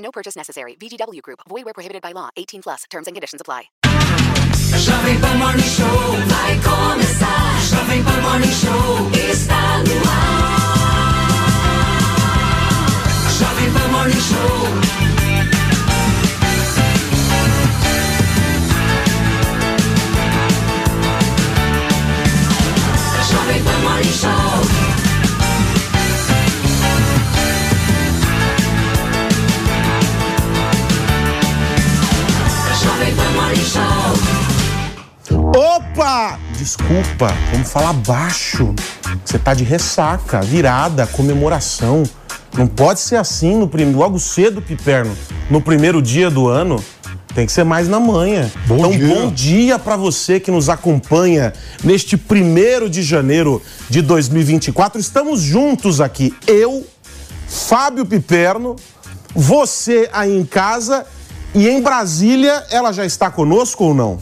No purchase necessary. VGW Group. Void where prohibited by law. 18 plus. Terms and conditions apply. Jovem Pan Morning Show vai começar. Jovem Pan Morning Show está no ar. Jovem Pan Morning Show. Morning Show. Pan Morning Show. Opa! Desculpa, vamos falar baixo. Você tá de ressaca, virada, comemoração. Não pode ser assim no prim... logo cedo, Piperno. No primeiro dia do ano. Tem que ser mais na manhã. Bom então, dia. bom dia para você que nos acompanha neste primeiro de janeiro de 2024. Estamos juntos aqui. Eu, Fábio Piperno, você aí em casa e em Brasília, ela já está conosco ou não?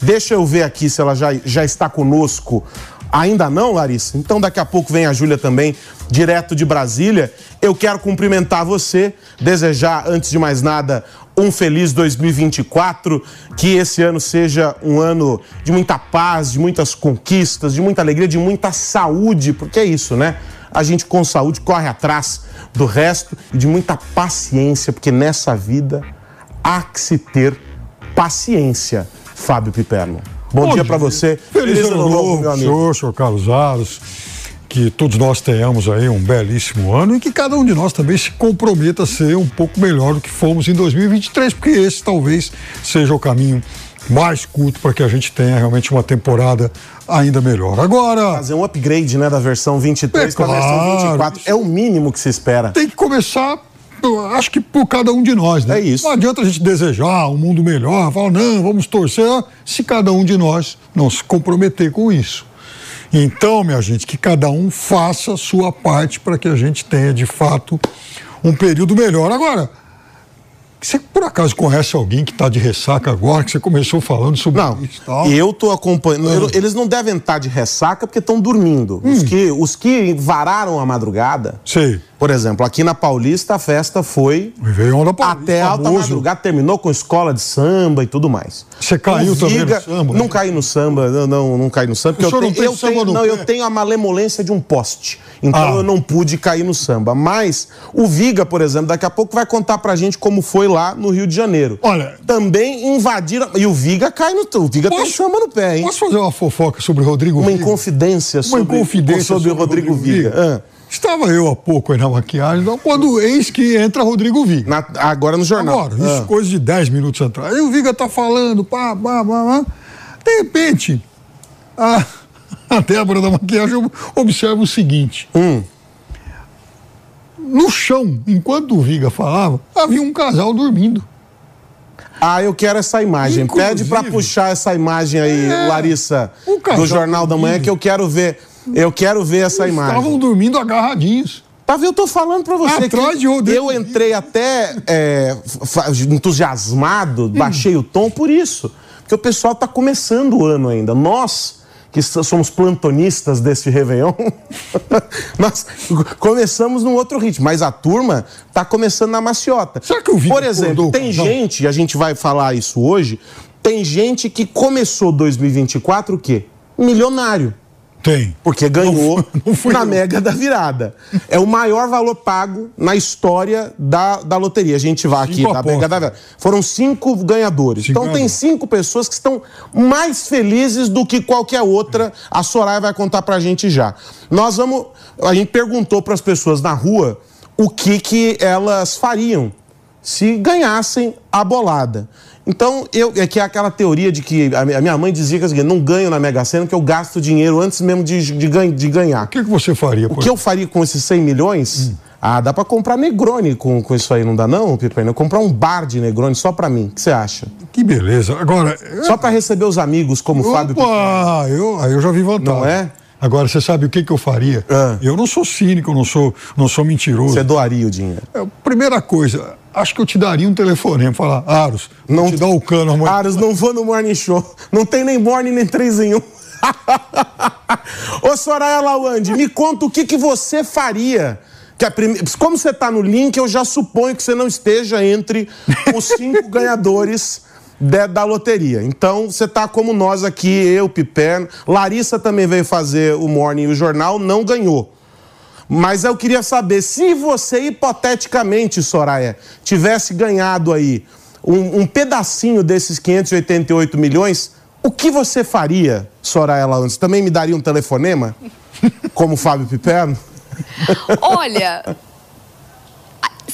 Deixa eu ver aqui se ela já, já está conosco. Ainda não, Larissa? Então daqui a pouco vem a Júlia também, direto de Brasília. Eu quero cumprimentar você, desejar, antes de mais nada, um feliz 2024, que esse ano seja um ano de muita paz, de muitas conquistas, de muita alegria, de muita saúde, porque é isso, né? A gente com saúde corre atrás do resto e de muita paciência, porque nessa vida há que se ter paciência, Fábio Piperno. Bom, dia para você. Feliz, ano novo, meu amigo. senhor, senhor Carlos Aros. Que todos nós tenhamos aí um belíssimo ano e que cada um de nós também se comprometa a ser um pouco melhor do que fomos em 2023, porque esse talvez seja o caminho mais curto para que a gente tenha realmente uma temporada ainda melhor. Agora, Fazer um upgrade, né, da versão 23 É para a versão claro, 24 isso- é o mínimo que se espera. tem que começar, acho que por cada um de nós, né? É isso. Não adianta a gente desejar um mundo melhor, falar, não, vamos torcer, se cada um de nós não se comprometer com isso. Então, minha gente, que cada um faça a sua parte para que a gente tenha, de fato, um período melhor. Agora, você por acaso conhece alguém que está de ressaca agora, que você começou falando sobre Não, isso e tal? eu tô acompanhando. eu- Eles não devem estar de ressaca porque estão dormindo. Os, que, os que vararam a madrugada, Sei. Por exemplo, aqui na Paulista a festa foi O Paulista, até alta famoso. madrugada, terminou com escola de samba e tudo mais. Você caiu O também no Viga- samba, Não né? caí no samba, não, não, não caí no samba. Porque O eu tenho, eu samba tenho, não, eu tenho a malemolência de um poste. Então Ah. eu não pude cair no samba. Mas o Viga, por exemplo, daqui a pouco vai contar pra gente como foi lá no Rio de Janeiro. Olha- Também invadiram. E o Viga cai no. O Viga tem samba no pé, hein? Posso fazer uma fofoca sobre Rodrigo Uma Viga? inconfidência Uma sobre, inconfidência sobre, Rodrigo, Viga. Ah, Estava eu há pouco aí na maquiagem, então, quando eis que entra Rodrigo Viga. na- agora no jornal. Agora, isso Ah. coisa de 10 minutos atrás. Aí o Viga tá falando, pá, pá, pá, pá. De repente, a, a Débora da maquiagem observa o seguinte. Hum. No chão, enquanto o Viga falava, havia um casal dormindo. Ah, eu quero essa imagem. Inclusive- Pede pra puxar essa imagem aí, É, Larissa, do Jornal da Manhã, que eu quero ver. Eu quero ver essa imagem. Estavam dormindo agarradinhos. Tá vendo? Eu tô falando pra você Atrás que de eu entrei até é, entusiasmado, Hum. baixei o tom por isso. Porque o pessoal tá começando o ano ainda. Nós, que so- somos plantonistas desse Réveillon, nós começamos num outro ritmo. Mas a turma tá começando na maciota. Será que o Viga Por exemplo, tem casal? gente, e a gente vai falar isso hoje, tem gente que começou 2024 o quê? Milionário. Tem. Porque ganhou não fui na eu. Mega da Virada. É o maior valor pago na história da, da loteria. A gente vai aqui Cinco da apostas. Mega da Virada. Foram cinco ganhadores. Cinco então tem cinco pessoas que estão mais felizes do que qualquer outra. A Soraya vai contar pra gente já. Nós vamos. A gente perguntou para as pessoas na rua o que, que elas fariam se ganhassem a bolada. Então, eu, é que é aquela teoria de que a mi- a minha mãe dizia que é não ganho na Mega Sena, que eu gasto dinheiro antes mesmo de, de, de ganhar. O que, que você faria? O que eu faria com esses 100 milhões? Ah, dá pra comprar Negroni com, com isso aí, não dá não, Piperno? Comprar um bar de Negroni só pra mim. O que você acha? Que beleza. Agora. Só pra receber os amigos como o Fábio. Opa, eu, aí eu já vi vantagem. Não é? Agora, você sabe o que, que eu faria? Ah. Eu não sou cínico, não sou, não sou mentiroso. Você doaria o dinheiro. É, Primeira coisa, acho que eu te daria um telefonema, falar, Aros, não te dá o cano amanhã. Aros, não vou no Morning Show. Não tem nem Morning nem 3 em 1. Ô Soraya Lawande, me conta o que, que você faria. Que a prime- Como você está no link, eu já suponho que você não esteja entre os cinco ganhadores de- da loteria. Então, você está como nós aqui, eu, Piperno. Larissa também veio fazer o Morning e o Jornal, não ganhou. Mas eu queria saber, se você, hipoteticamente, Soraya, tivesse ganhado aí um, um pedacinho desses 588 milhões, o que você faria, Soraya Laantes? Também me daria um telefonema? Como o Fábio Piperno? Olha,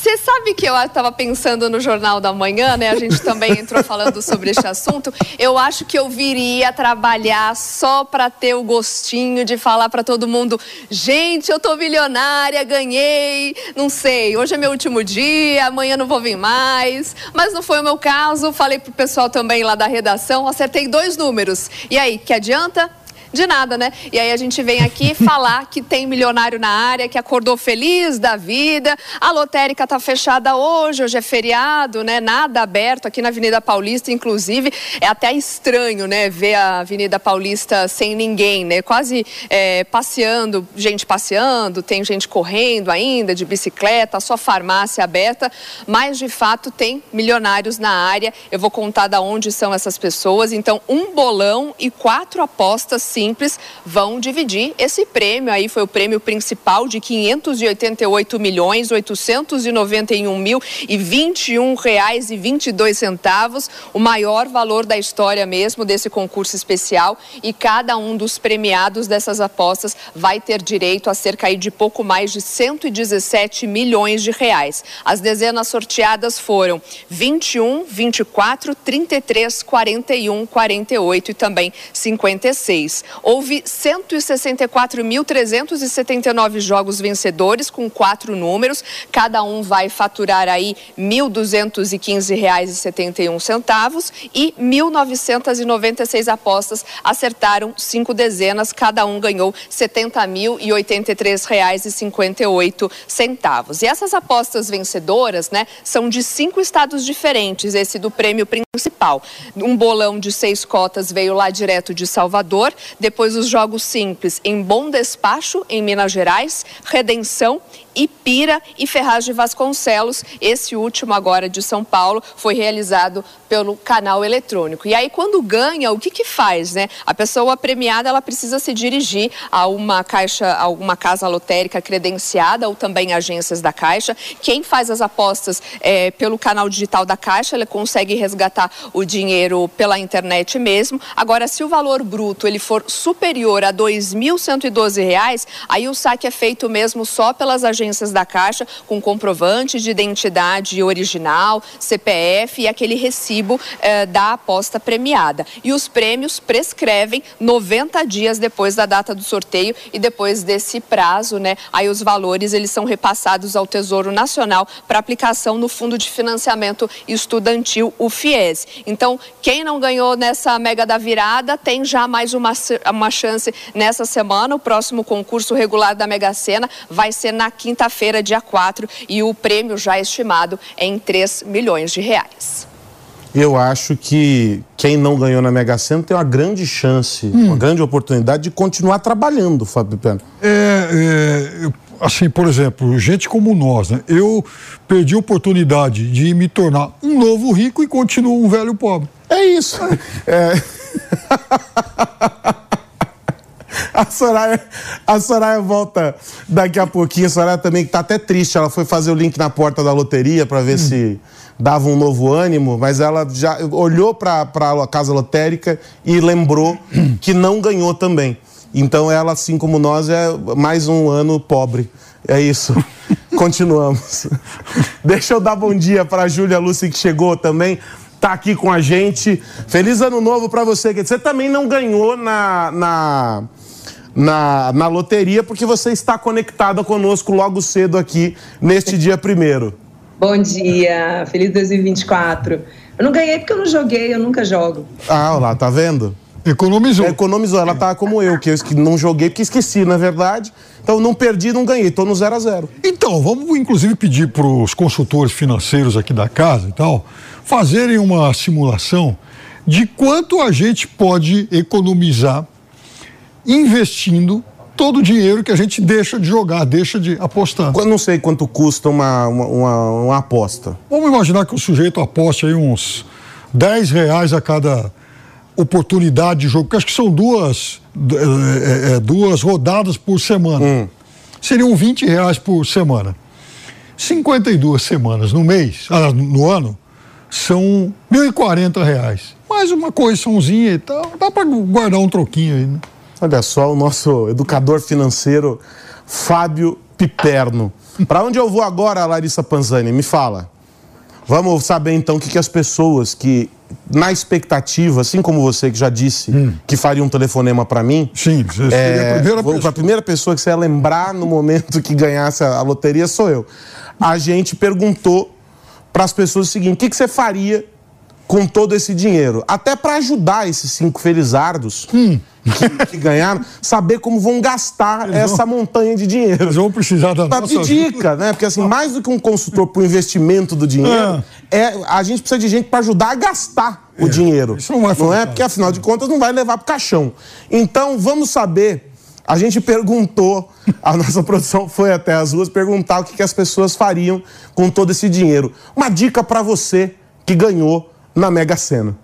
você sabe que eu estava pensando no Jornal da Manhã, né? A gente também entrou falando sobre este assunto. Eu acho que eu viria trabalhar só para ter o gostinho de falar para todo mundo: gente, eu tô milionária, ganhei, não sei, hoje é meu último dia, amanhã não vou vir mais. Mas não foi o meu caso. Falei pro pessoal também lá da redação, acertei dois números. E aí, que adianta? De nada, né? E aí a gente vem aqui falar que tem milionário na área, que acordou feliz da vida. A lotérica tá fechada hoje, hoje é feriado, né? Nada aberto aqui na Avenida Paulista, inclusive. É até estranho, né? Ver a Avenida Paulista sem ninguém, né? Quase é, passeando, gente passeando, tem gente correndo ainda, de bicicleta, só farmácia aberta. Mas, de fato, tem milionários na área. Eu vou contar da onde são essas pessoas. Então, um bolão e quatro apostas simples vão dividir esse prêmio. Aí foi o prêmio principal de 588 milhões 891 mil e 21 reais e 22 centavos, o maior valor da história mesmo desse concurso especial. E cada um dos premiados dessas apostas vai ter direito a cerca de pouco mais de 117 milhões de reais. As dezenas sorteadas foram 21, 24, 33, 41, 48 e também 56. Houve 164.379 jogos vencedores com quatro números. Cada um vai faturar aí R$ 1.215,71 e 1.996 apostas acertaram cinco dezenas. Cada um ganhou R$ 70.083,58 centavos. E essas apostas vencedoras, né, são de cinco estados diferentes. Esse do prêmio principal. Um bolão de seis cotas veio lá direto de Salvador. Depois os jogos simples em Bom Despacho, em Minas Gerais, Redenção, Ipira e Ferraz de Vasconcelos. Esse último agora de São Paulo foi realizado pelo canal eletrônico. E aí quando ganha, o que que faz, né? A pessoa premiada, ela precisa se dirigir a uma caixa, a alguma casa lotérica credenciada ou também agências da Caixa. Quem faz as apostas é, pelo canal digital da Caixa, ele consegue resgatar o dinheiro pela internet mesmo. Agora, se o valor bruto ele for superior a 2.112 reais, aí o saque é feito mesmo só pelas agências da Caixa, com comprovante de identidade original, CPF e aquele recibo eh, da aposta premiada. E os prêmios prescrevem 90 dias depois da data do sorteio e depois desse prazo, né? Aí os valores eles são repassados ao Tesouro Nacional para aplicação no Fundo de Financiamento Estudantil, o FIES. Então, quem não ganhou nessa Mega da Virada tem já mais uma, uma chance nessa semana. O próximo concurso regular da Mega Sena vai ser na quinta-feira, dia 4, e o prêmio já estimado é em 3 milhões de reais. Eu acho que quem não ganhou na Mega Sena tem uma grande chance, uma grande oportunidade de continuar trabalhando, Fábio Piperno. É, é, assim, por exemplo, gente como nós, né? Eu perdi a oportunidade de me tornar um novo rico e continuo um velho pobre. É isso. É. A Soraya, a Soraya volta daqui a pouquinho. A Soraya também que tá até triste. Ela foi fazer o link na porta da loteria para ver se dava um novo ânimo, mas ela já olhou para a casa lotérica e lembrou que não ganhou também. Então ela, assim como nós, é mais um ano pobre. É isso. Continuamos. Deixa eu dar bom dia para a Júlia Lúcia que chegou também tá aqui com a gente. Feliz ano novo para você. Você também não ganhou na, na, na, na loteria, porque você está conectada conosco logo cedo aqui neste dia primeiro. Bom dia, feliz 2024. Eu não ganhei porque eu não joguei, eu nunca jogo. Ah, olha lá, tá vendo? Economizou. É, economizou, ela tá como eu, que eu não joguei porque esqueci, na verdade. Então não perdi, não ganhei, tô no 0 a 0 Então, vamos inclusive pedir para os consultores financeiros aqui da casa e tal fazerem uma simulação de quanto a gente pode economizar investindo todo o dinheiro que a gente deixa de jogar, deixa de apostar. Eu não sei quanto custa uma, uma, uma- uma aposta. Vamos imaginar que o sujeito aposte aí uns 10 reais a cada oportunidade de jogo, porque acho que são duas, é, é, é, duas rodadas por semana. Seriam 20 reais por semana. 52 semanas no mês, ah, no ano, são 1.040 reais. Mais uma correçãozinha e tal, dá para guardar um troquinho aí, né? Olha só, o nosso educador financeiro, Fábio Piperno. Para onde eu vou agora, Larissa Panzani? Me fala. Vamos saber então o que, que as pessoas que, na expectativa, assim como você que já disse que faria um telefonema para mim. Sim, seria a primeira pessoa. A primeira pessoa que você ia lembrar no momento que ganhasse a, a loteria sou eu. A gente perguntou para as pessoas o seguinte: o que, que você faria com todo esse dinheiro? Até para ajudar esses cinco felizardos Hum. Que, que ganharam, saber como vão gastar essa montanha de dinheiro. Eles vão precisar da Pra nossa dica, né? Porque assim, mais do que um consultor para o investimento do dinheiro, é. a gente precisa de gente para ajudar a gastar o dinheiro. isso não vai Não é? Porque afinal de contas não vai levar pro caixão. Então, vamos saber. A gente perguntou, a nossa produção foi até as ruas perguntar o que, que as pessoas fariam com todo esse dinheiro. Uma dica para você que ganhou na Mega Sena.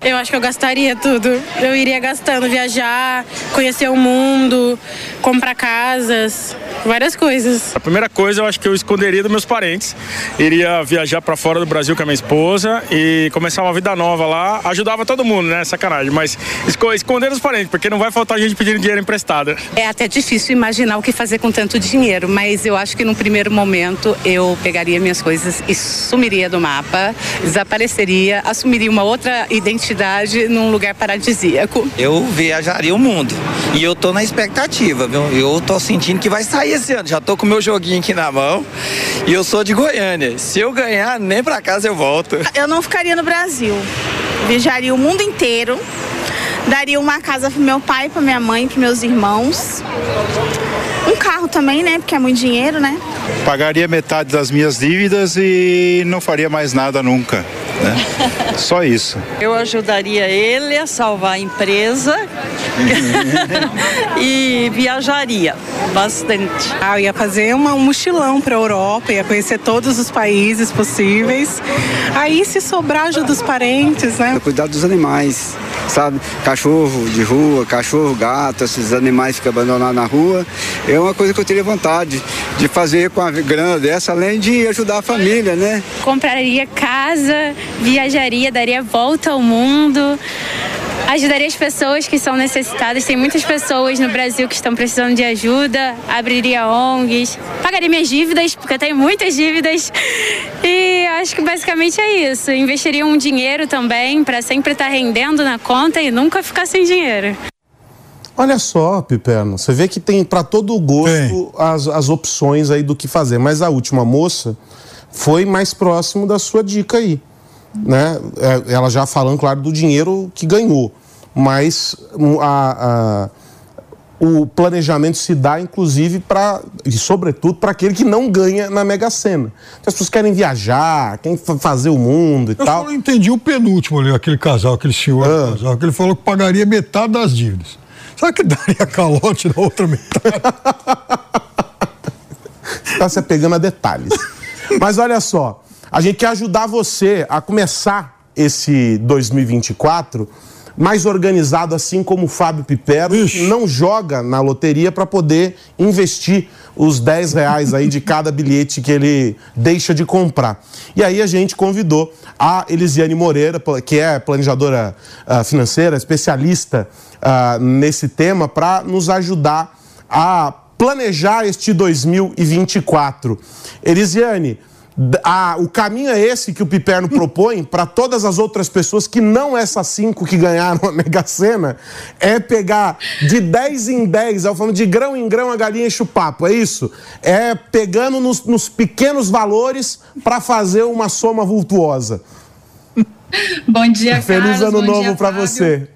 Eu acho que eu gastaria tudo. Eu iria gastando, viajar, conhecer o mundo, comprar casas, várias coisas. A primeira coisa eu acho que eu esconderia dos meus parentes. Iria viajar pra fora do Brasil com a minha esposa e começar uma vida nova lá. Ajudava todo mundo, né? Sacanagem. Mas esco- esconder os parentes, porque não vai faltar gente pedindo dinheiro emprestado. É até difícil imaginar o que fazer com tanto dinheiro, mas eu acho que num primeiro momento eu pegaria minhas coisas e sumiria do mapa, desapareceria, assumiria uma outra identidade num lugar paradisíaco. Eu viajaria o mundo. E eu tô na expectativa, viu? Eu tô sentindo que vai sair esse ano. Já tô com o meu joguinho aqui na mão. E eu sou de Goiânia. Se eu ganhar, nem pra casa eu volto. Eu não ficaria no Brasil. Viajaria o mundo inteiro. Daria uma casa pro meu pai, pra minha mãe, pros meus irmãos. Um carro também, né? Porque é muito dinheiro, né? Pagaria metade das minhas dívidas e não faria mais nada nunca. Né? Só isso. Eu ajudaria ele a salvar a empresa e viajaria bastante. Ah, eu ia fazer uma, um mochilão para a Europa, ia conhecer todos os países possíveis. Aí, se sobrar, ajuda os parentes, né? Cuidar dos animais, sabe? Cachorro de rua, cachorro, gato, esses animais que ficam abandonados na rua. É uma coisa que eu teria vontade de fazer com a grana dessa, além de ajudar a família, né? Compraria casa, viajaria, daria volta ao mundo. Ajudaria as pessoas que são necessitadas. Tem muitas pessoas no Brasil que estão precisando de ajuda. Abriria ONGs. Pagaria minhas dívidas, porque eu tenho muitas dívidas. E acho que basicamente é isso. Investiria um dinheiro também para sempre estar rendendo na conta e nunca ficar sem dinheiro. Olha só, Piperno, você vê que tem para todo o gosto as, as opções aí do que fazer. Mas a última moça foi mais próximo da sua dica aí. Né? É, Ela já falando, claro, do dinheiro que ganhou. Mas hum, a- a- o planejamento se dá, inclusive, para e sobretudo para aquele que não ganha na Mega Sena. As pessoas querem viajar, querem fa- fazer o mundo e Eu tal. só não entendi o penúltimo ali, aquele casal, aquele senhor Ah. casal, que ele falou que pagaria metade das dívidas. Será que daria calote na outra metade? Está se apegando a detalhes. Mas olha só, a gente quer ajudar você a começar esse 2024 mais organizado, assim como o Fábio Pipero, que não joga na loteria para poder investir os 10 reais aí de cada bilhete que ele deixa de comprar. E aí a gente convidou a Elisiane Moreira, que é planejadora ah, financeira, especialista ah, nesse tema, para nos ajudar a planejar este 2024. Elisiane, Ah, o caminho é esse que o Piperno propõe para todas as outras pessoas que não essas cinco que ganharam a Mega Sena, é pegar de 10 em 10, é o falando de grão em grão a galinha enche o papo, é isso? É pegando nos, nos pequenos valores para fazer uma soma vultuosa. Bom dia, Feliz Carlos. ano novo para você.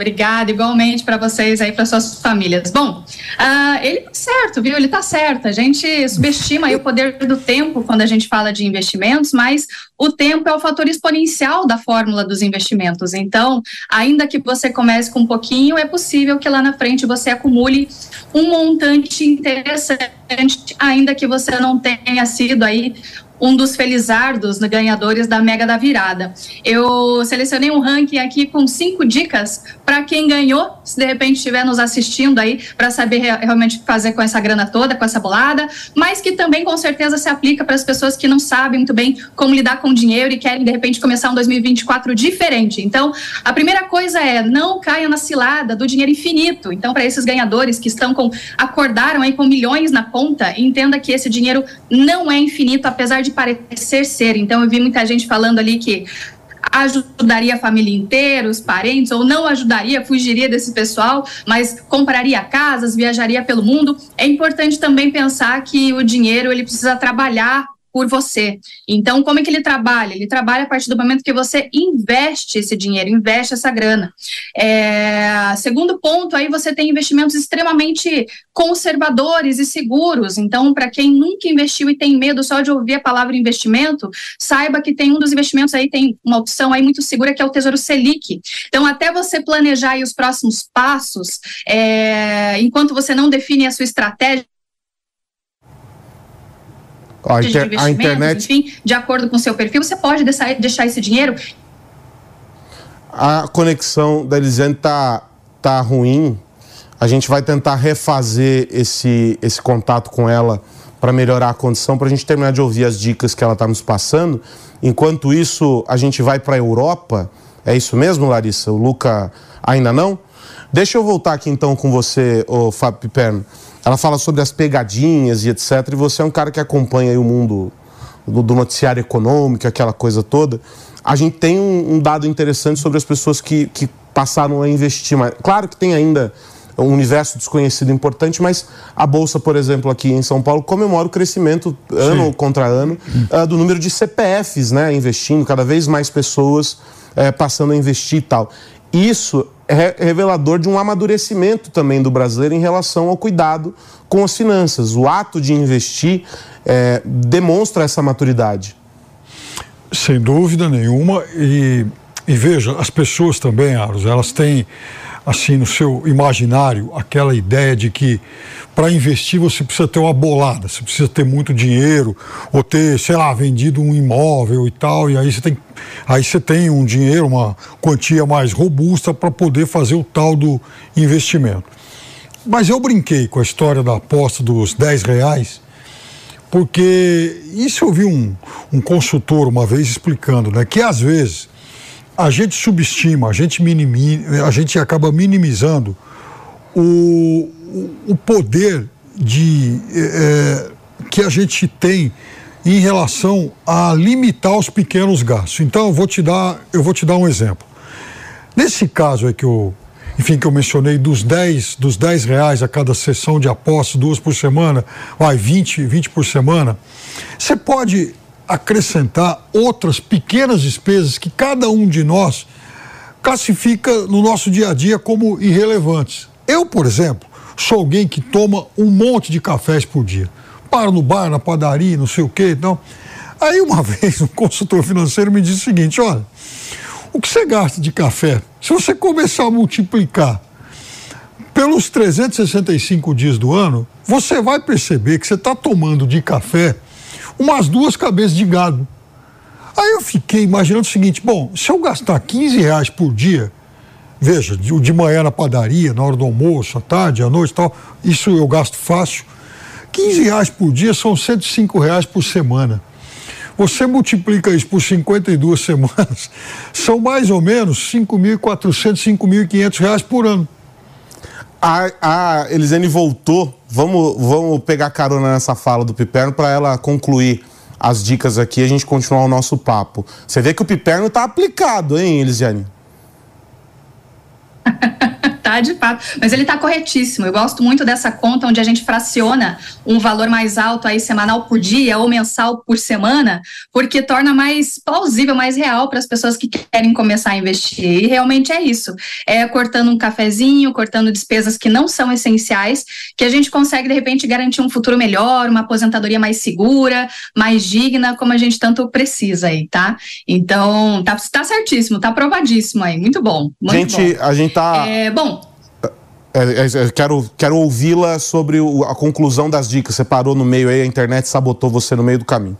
Obrigada, igualmente para vocês aí, para suas famílias. Bom, ah, ele tá certo, viu? Ele tá certo. A gente subestima o poder do tempo quando a gente fala de investimentos, mas o tempo é o fator exponencial da fórmula dos investimentos. Então, ainda que você comece com um pouquinho, é possível que lá na frente você acumule um montante interessante, ainda que você não tenha sido aí um dos felizardos ganhadores da Mega da Virada. Eu selecionei um ranking aqui com cinco dicas para quem ganhou, se de repente estiver nos assistindo aí, para saber rea- realmente o que fazer com essa grana toda, com essa bolada, mas que também com certeza se aplica para as pessoas que não sabem muito bem como lidar com dinheiro e querem de repente começar um 2024 diferente. Então, a primeira coisa é não caia na cilada do dinheiro infinito. Então, para esses ganhadores que estão com acordaram aí com milhões na conta, entenda que esse dinheiro não é infinito, apesar de parecer ser. Então, eu vi muita gente falando ali que ajudaria a família inteira, os parentes, ou não ajudaria, fugiria desse pessoal, mas compraria casas, viajaria pelo mundo. É importante também pensar que o dinheiro ele precisa trabalhar por você. Então, como é que ele trabalha? Ele trabalha a partir do momento que você investe esse dinheiro, investe essa grana. É, segundo ponto, aí você tem investimentos extremamente conservadores e seguros. Então, para quem nunca investiu e tem medo só de ouvir a palavra investimento, saiba que tem um dos investimentos aí, tem uma opção aí muito segura que é o Tesouro Selic. Então, até você planejar os próximos passos, é, enquanto você não define a sua estratégia, A, de a internet, enfim, de acordo com o seu perfil, você pode deixar, deixar esse dinheiro a conexão da Elisiane tá, tá ruim. A gente vai tentar refazer esse, esse contato com ela para melhorar a condição, para a gente terminar de ouvir as dicas que ela está nos passando. Enquanto isso, a gente vai para a Europa. É isso mesmo, Larissa? O Luca ainda não? Deixa eu voltar aqui então com você, ô Fábio Piperno. Ela fala sobre as pegadinhas e etc. E você é um cara que acompanha aí o mundo do, do noticiário econômico, aquela coisa toda. A gente tem um, um dado interessante sobre as pessoas que, que passaram a investir mais. Claro que tem ainda um universo desconhecido importante, mas a Bolsa, por exemplo, aqui em São Paulo, comemora o crescimento ano contra ano ah, do número de CPFs né, investindo, cada vez mais pessoas eh, passando a investir e tal. Isso é revelador de um amadurecimento também do brasileiro em relação ao cuidado com as finanças. O ato de investir eh, demonstra essa maturidade. Sem dúvida nenhuma. E, e veja, as pessoas também, Aros, elas têm, assim, no seu imaginário, aquela ideia de que para investir você precisa ter uma bolada, você precisa ter muito dinheiro, ou ter, sei lá, vendido um imóvel e tal, e aí você tem, aí você tem um dinheiro, uma quantia mais robusta para poder fazer o tal do investimento. Mas eu brinquei com a história da aposta dos 10 reais, porque isso eu vi um, um consultor uma vez explicando, né? Que às vezes a gente subestima, a gente, minimi, a gente acaba minimizando o, o- poder de, eh, eh, que a gente tem em relação a limitar os pequenos gastos. Então eu vou te dar, eu vou te dar um exemplo. Nesse caso é que eu, enfim, que eu mencionei dos 10, dos 10 reais a cada sessão de apostas, duas por semana, vai 20, 20 por semana, você pode acrescentar outras pequenas despesas que cada um de nós classifica no nosso dia a dia como irrelevantes. Eu, por exemplo, sou alguém que toma um monte de cafés por dia. Paro no bar, na padaria, não sei o quê, então. Aí uma vez um consultor financeiro me disse o seguinte, olha, o que você gasta de café, se você começar a multiplicar pelos 365 dias do ano, você vai perceber que você está tomando de café umas duas cabeças de gado. Aí eu fiquei imaginando o seguinte: bom, se eu gastar 15 reais por dia, veja, de, de manhã na padaria, na hora do almoço, à tarde, à noite e tal, isso eu gasto fácil. 15 reais por dia são 105 reais por semana. Você multiplica isso por 52 semanas, são mais ou menos 5.400, 5.500 reais por ano. A, a Elisane voltou. Vamos, vamos pegar carona nessa fala do Piperno para ela concluir as dicas aqui e a gente continuar o nosso papo. Você vê que o piperno tá aplicado, hein, Elisiane? tá de fato. Mas ele tá corretíssimo. Eu gosto muito dessa conta onde a gente fraciona um valor mais alto aí semanal por dia ou mensal por semana, porque torna mais plausível, mais real para as pessoas que querem começar a investir. E realmente é isso. É cortando um cafezinho, cortando despesas que não são essenciais, que a gente consegue de repente garantir um futuro melhor, uma aposentadoria mais segura, mais digna, como a gente tanto precisa aí, tá? Então, tá, tá certíssimo, tá aprovadíssimo aí. Muito bom. Muito gente, bom. a gente tá É, bom, É, é, é, quero quero ouvi-la sobre o- a conclusão das dicas. Você parou no meio aí, a internet sabotou você no meio do caminho.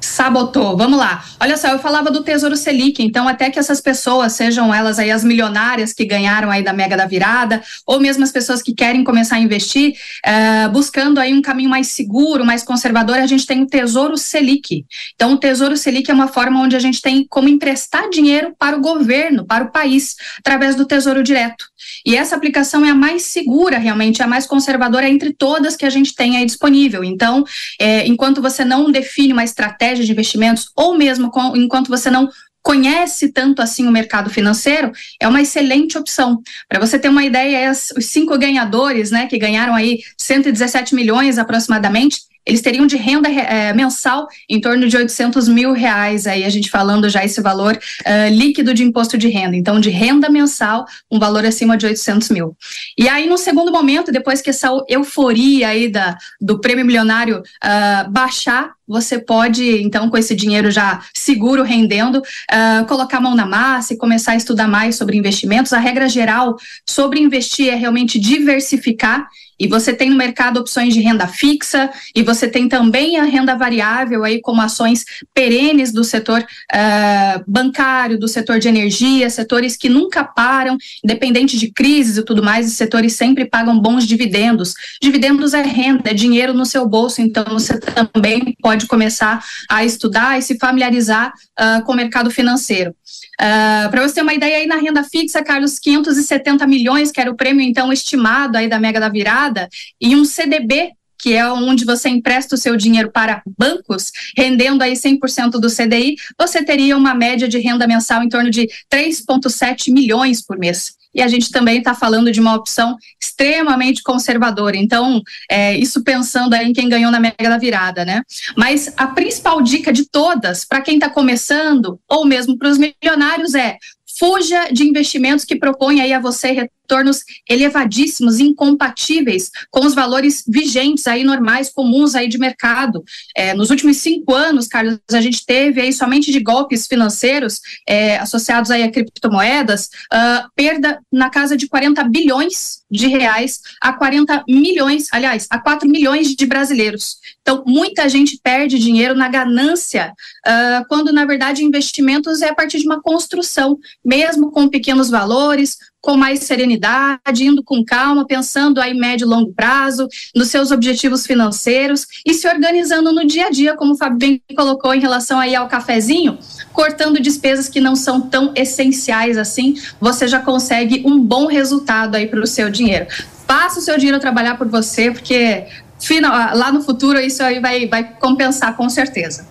Sabotou. Vamos lá. Olha só, eu falava do Tesouro Selic, então até que essas pessoas, sejam elas aí as milionárias que ganharam aí da Mega da Virada, ou mesmo as pessoas que querem começar a investir, eh, buscando aí um caminho mais seguro, mais conservador, a gente tem o Tesouro Selic. Então, o Tesouro Selic é uma forma onde a gente tem como emprestar dinheiro para o governo, para o país, através do Tesouro Direto. E essa aplicação é a mais segura, realmente, é a mais conservadora entre todas que a gente tem aí disponível. Então, é, enquanto você não define uma estratégia de investimentos, ou mesmo com- enquanto você não conhece tanto assim o mercado financeiro, é uma excelente opção. Para você ter uma ideia, os cinco ganhadores, né, que ganharam aí 117 milhões aproximadamente, eles teriam de renda eh, mensal em torno de 800 mil reais, aí a gente falando já esse valor eh, líquido de imposto de renda. Então, de renda mensal, um valor acima de 800 mil. E aí, no segundo momento, depois que essa euforia aí da, do prêmio milionário ah, baixar, você pode, então, com esse dinheiro já seguro, rendendo, ah, colocar a mão na massa e começar a estudar mais sobre investimentos. A regra geral sobre investir é realmente diversificar. E você tem no mercado opções de renda fixa, e você tem também a renda variável, aí como ações perenes do setor ah, bancário, do setor de energia, setores que nunca param, independente de crises e tudo mais, esses setores sempre pagam bons dividendos. Dividendos é renda, é dinheiro no seu bolso, então você também pode começar a estudar e se familiarizar ah, com o mercado financeiro. Para você ter uma ideia aí na renda fixa, Carlos, 570 milhões, que era o prêmio então estimado aí da Mega da Virada, e um CDB que é onde você empresta o seu dinheiro para bancos, rendendo aí 100% do CDI, você teria uma média de renda mensal em torno de 3,7 milhões por mês. E a gente também está falando de uma opção extremamente conservadora. Então, é, isso pensando em quem ganhou na Mega da Virada, né? Mas a principal dica de todas, para quem está começando, ou mesmo para os milionários, é fuja de investimentos que propõem aí a você retornos elevadíssimos, incompatíveis com os valores vigentes aí normais, comuns aí de mercado. É, nos últimos cinco anos, Carlos, a gente teve aí somente de golpes financeiros é, associados aí a criptomoedas, ah, perda na casa de 40 bilhões de reais a 40 milhões, aliás, a 4 milhões de brasileiros. Então, muita gente perde dinheiro na ganância, ah, quando na verdade investimentos é a partir de uma construção, mesmo com pequenos valores, com mais serenidade, indo com calma, pensando aí médio e longo prazo, nos seus objetivos financeiros e se organizando no dia a dia, como o Fábio bem colocou em relação aí ao cafezinho, cortando despesas que não são tão essenciais assim, você já consegue um bom resultado aí para o seu dinheiro. Faça o seu dinheiro trabalhar por você, porque final, lá no futuro isso aí vai, vai compensar com certeza.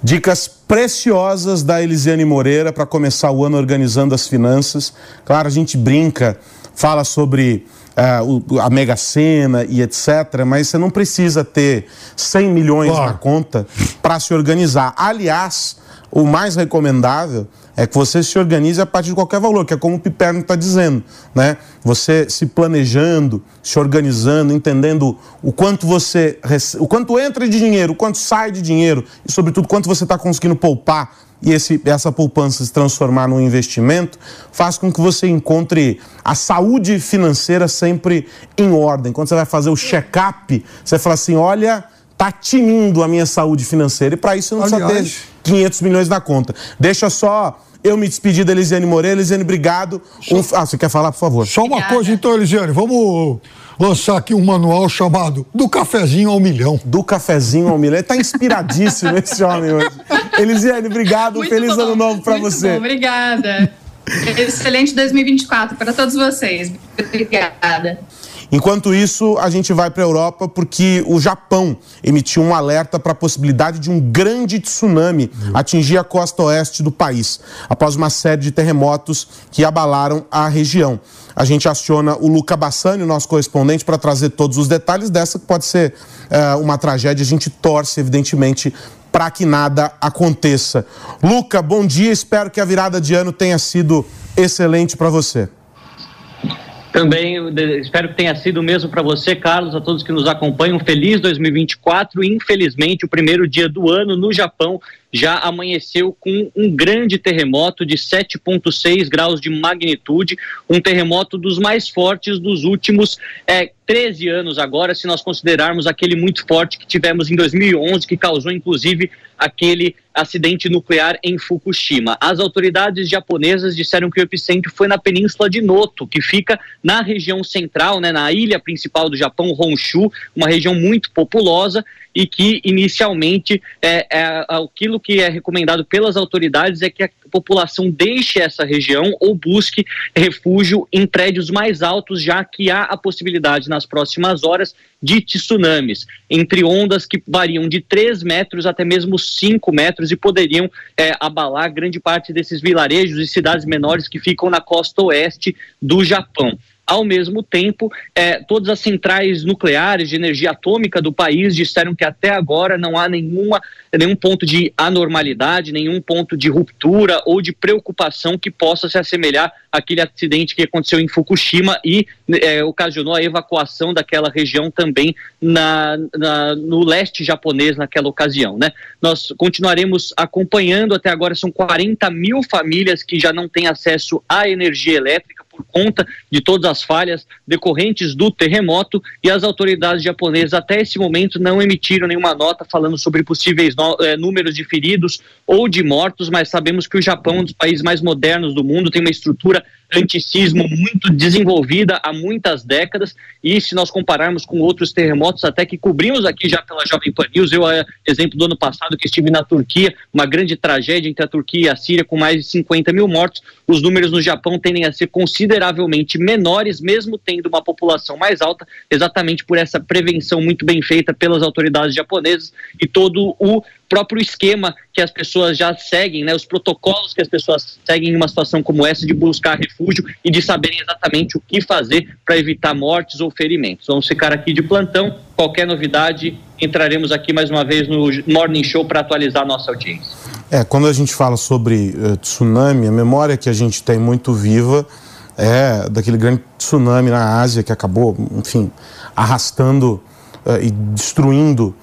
Dicas preciosas da Elisiane Moreira para começar o ano organizando as finanças. Claro, a gente brinca, fala sobre o- a Mega Sena e etc., mas você não precisa ter 100 milhões na conta para se organizar. Aliás, o mais recomendável é que você se organize a partir de qualquer valor, que é como o Piperno está dizendo, né? Você se planejando, se organizando, entendendo o quanto você, o quanto entra de dinheiro, o quanto sai de dinheiro e, sobretudo, quanto você está conseguindo poupar e esse, essa poupança se transformar num investimento, faz com que você encontre a saúde financeira sempre em ordem. Quando você vai fazer o check-up, você fala assim, olha, tá tinindo a minha saúde financeira. E para isso você não precisa Aliás- ter 500 milhões na conta. Deixa só eu me despedir da Elisiane Moreira. Elisiane, obrigado. Um- Ah, você quer falar, por favor? Só uma coisa então, Elisiane, vamos lançar aqui um manual chamado Do Cafezinho ao Milhão. Do Cafezinho ao Milhão. Ele tá inspiradíssimo esse homem hoje. Elisiane, obrigado. Muito Feliz bom, ano novo para você. bom, obrigada. Excelente 2024 para todos vocês. Obrigada. Enquanto isso, a gente vai para a Europa porque o Japão emitiu um alerta para a possibilidade de um grande tsunami atingir a costa oeste do país, após uma série de terremotos que abalaram a região. A gente aciona o Luca Bassani, o nosso correspondente, para trazer todos os detalhes dessa que pode ser eh, uma tragédia. A gente torce, evidentemente, para que nada aconteça. Luca, bom dia. Espero que a virada de ano tenha sido excelente para você. Também espero que tenha sido o mesmo para você, Carlos, a todos que nos acompanham. Feliz 2024. Infelizmente, o primeiro dia do ano no Japão já amanheceu com um grande terremoto de 7,6 graus de magnitude, um terremoto dos mais fortes dos últimos eh, 13 anos agora, se nós considerarmos aquele muito forte que tivemos em 2011, que causou inclusive aquele acidente nuclear em Fukushima. As autoridades japonesas disseram que o epicentro foi na península de Noto, que fica na região central, né, na ilha principal do Japão, Honshu, uma região muito populosa e que inicialmente é, é, aquilo que é recomendado pelas autoridades é que a população deixe essa região ou busque refúgio em prédios mais altos, já que há a possibilidade nas próximas horas de tsunamis, entre ondas que variam de 3 metros até mesmo 5 metros e poderiam é, abalar grande parte desses vilarejos e cidades menores que ficam na costa oeste do Japão. Ao mesmo tempo, eh, todas as centrais nucleares de energia atômica do país disseram que até agora não há nenhuma, nenhum ponto de anormalidade, nenhum ponto de ruptura ou de preocupação que possa se assemelhar àquele acidente que aconteceu em Fukushima e eh, ocasionou a evacuação daquela região também na, na- no leste japonês naquela ocasião. Né? Nós continuaremos acompanhando, até agora são 40 mil famílias que já não têm acesso à energia elétrica por conta de todas as falhas decorrentes do terremoto e as autoridades japonesas até esse momento não emitiram nenhuma nota falando sobre possíveis eh, números de feridos ou de mortos, mas sabemos que o Japão é um dos países mais modernos do mundo, tem uma estrutura anti-sismo muito desenvolvida há muitas décadas. E se nós compararmos com outros terremotos até que cobrimos aqui já pela Jovem Pan News, eu, eh, exemplo do ano passado que estive na Turquia, uma grande tragédia entre a Turquia e a Síria com mais de 50 mil mortos, os números no Japão tendem a ser consideravelmente menores, mesmo tendo uma população mais alta, exatamente por essa prevenção muito bem feita pelas autoridades japonesas e todo o próprio esquema que as pessoas já seguem, né, os protocolos que as pessoas seguem em uma situação como essa de buscar refúgio e de saberem exatamente o que fazer para evitar mortes ou ferimentos. Vamos ficar aqui de plantão. Qualquer novidade, entraremos aqui mais uma vez no Morning Show para atualizar a nossa audiência. É, quando a gente fala sobre eh, tsunami, a memória que a gente tem muito viva é daquele grande tsunami na Ásia que acabou, enfim, arrastando eh, e destruindo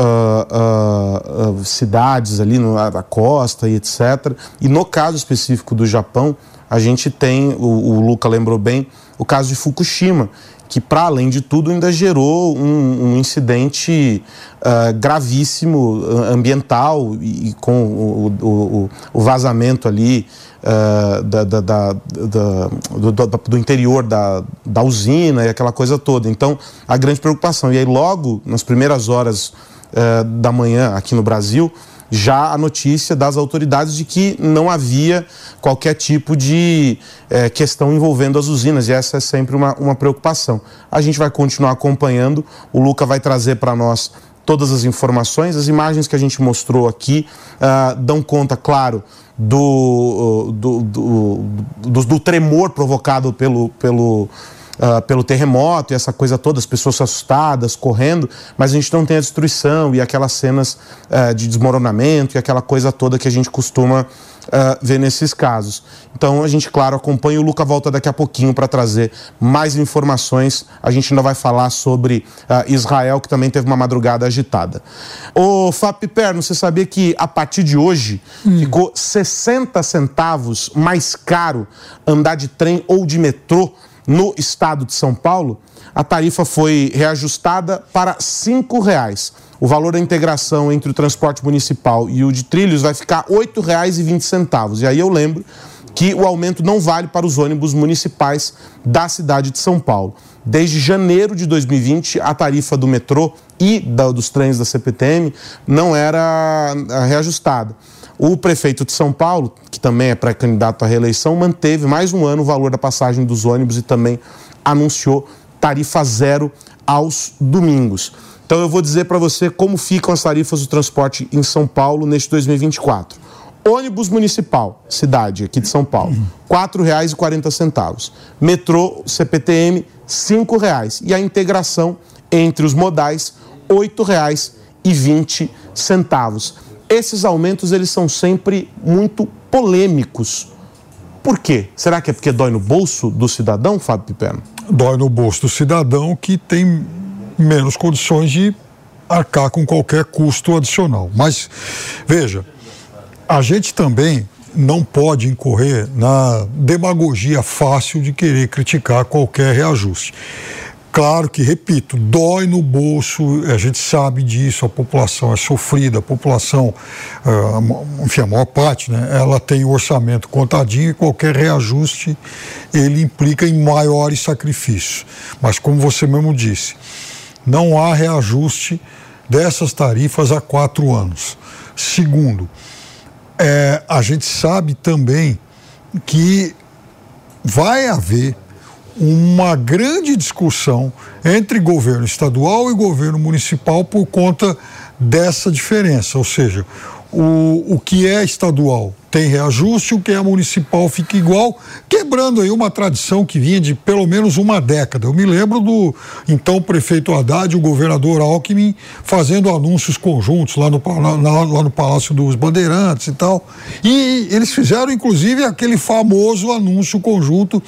ah, cidades ali na costa e etc. E no caso específico do Japão, a gente tem, o, o Luca lembrou bem, o caso de Fukushima, que para além de tudo ainda gerou um, um incidente ah, gravíssimo ambiental e, e com o, o- o- vazamento ali ah, da- da- da- do- do interior da, da usina e aquela coisa toda. Então, a grande preocupação. E aí, logo nas primeiras horas eh, da manhã aqui no Brasil, já a notícia das autoridades de que não havia qualquer tipo de eh, questão envolvendo as usinas, e essa é sempre uma, uma preocupação. A gente vai continuar acompanhando, o Luca vai trazer para nós todas as informações, as imagens que a gente mostrou aqui ah, dão conta, claro, do, do, do, do- do tremor provocado pelo, pelo, ah, pelo terremoto e essa coisa toda, as pessoas assustadas, correndo, mas a gente não tem a destruição e aquelas cenas ah, de desmoronamento e aquela coisa toda que a gente costuma ah, ver nesses casos. Então a gente, claro, acompanha. O Luca volta daqui a pouquinho para trazer mais informações. A gente ainda vai falar sobre ah, Israel, que também teve uma madrugada agitada. Ô, Fábio Piperno, você sabia que a partir de hoje ficou 60 centavos mais caro andar de trem ou de metrô no estado de São Paulo? A tarifa foi reajustada para 5 reais. O valor da integração entre o transporte municipal e o de trilhos vai ficar R$ 8,20. E aí eu lembro que o aumento não vale para os ônibus municipais da cidade de São Paulo. Desde janeiro de 2020, a tarifa do metrô e da- dos trens da CPTM não era ah, reajustada. O prefeito de São Paulo, que também é pré-candidato à reeleição, manteve mais um ano o valor da passagem dos ônibus e também anunciou tarifa zero aos domingos. Então eu vou dizer para você como ficam as tarifas do transporte em São Paulo neste 2024. Ônibus municipal, cidade aqui de São Paulo, R$ 4,40. Metrô CPTM, R$ 5,00. E a integração entre os modais, R$ 8,20. Esses aumentos eles são sempre muito polêmicos. Por quê? Será que é porque dói no bolso do cidadão, Fábio Piperno? Dói no bolso do cidadão que tem menos condições de arcar com qualquer custo adicional. Mas, veja, a gente também não pode incorrer na demagogia fácil de querer criticar qualquer reajuste. Claro que, repito, dói no bolso, a gente sabe disso, a população é sofrida, a população, uh, enfim, a maior parte, né, ela tem o orçamento contadinho e qualquer reajuste ele implica em maiores sacrifícios. Mas, como você mesmo disse, não há reajuste dessas tarifas há quatro anos. Segundo, é, a gente sabe também que vai haver uma grande discussão entre governo estadual e governo municipal por conta dessa diferença, ou seja, o, o que é estadual tem reajuste, o que é municipal fica igual, quebrando aí uma tradição que vinha de pelo menos uma década. Eu me lembro do então prefeito Haddad, o governador Alckmin, fazendo anúncios conjuntos lá no, lá, lá no Palácio dos Bandeirantes e tal. E eles fizeram, inclusive, aquele famoso anúncio conjunto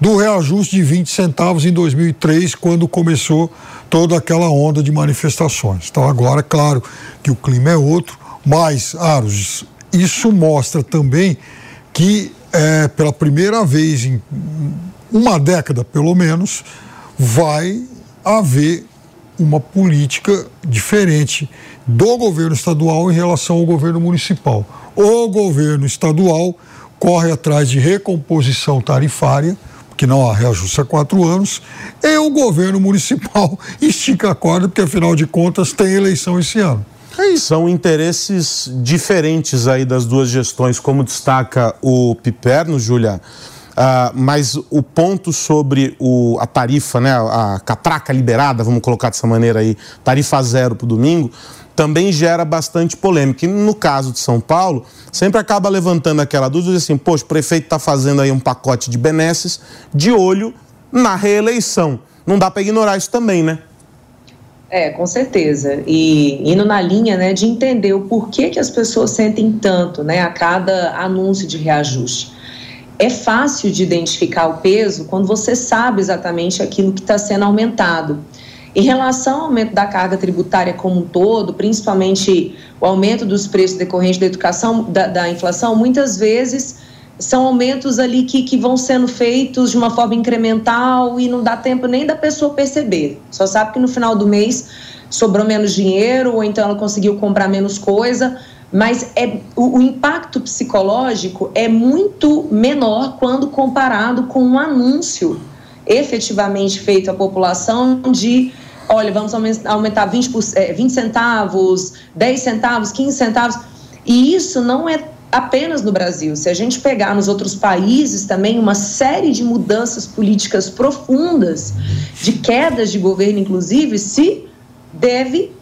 do reajuste de 20 centavos em 2003, quando começou toda aquela onda de manifestações. Então, agora, claro que o clima é outro, mas, Aros, isso mostra também que, é, pela primeira vez em uma década, pelo menos, vai haver uma política diferente do governo estadual em relação ao governo municipal. O governo estadual corre atrás de recomposição tarifária que não há reajuste há quatro anos, e o governo municipal estica a corda, porque afinal de contas tem eleição esse ano. É São interesses diferentes aí das duas gestões, como destaca o Piperno, Júlia. Uh, mas o ponto sobre o, a tarifa, né, a catraca liberada, vamos colocar dessa maneira aí, tarifa zero para o domingo, também gera bastante polêmica. E no caso de São Paulo, sempre acaba levantando aquela dúvida assim, poxa, o prefeito está fazendo aí um pacote de benesses de olho na reeleição. Não dá para ignorar isso também, né? É, com certeza. E indo na linha né, de entender o porquê que as pessoas sentem tanto né, a cada anúncio de reajuste. É fácil de identificar o peso quando você sabe exatamente aquilo que está sendo aumentado. Em relação ao aumento da carga tributária como um todo, principalmente o aumento dos preços decorrentes da educação, da, da inflação, muitas vezes são aumentos ali que, que vão sendo feitos de uma forma incremental e não dá tempo nem da pessoa perceber. Só sabe que no final do mês sobrou menos dinheiro ou então ela conseguiu comprar menos coisa, mas é, o, o impacto psicológico é muito menor quando comparado com um anúncio efetivamente feito à população de olha, vamos aumentar 20, 20 é, centavos, 10 centavos, 15 centavos. E isso não é apenas no Brasil. Se a gente pegar nos outros países também, uma série de mudanças políticas profundas, de quedas de governo, inclusive, se deve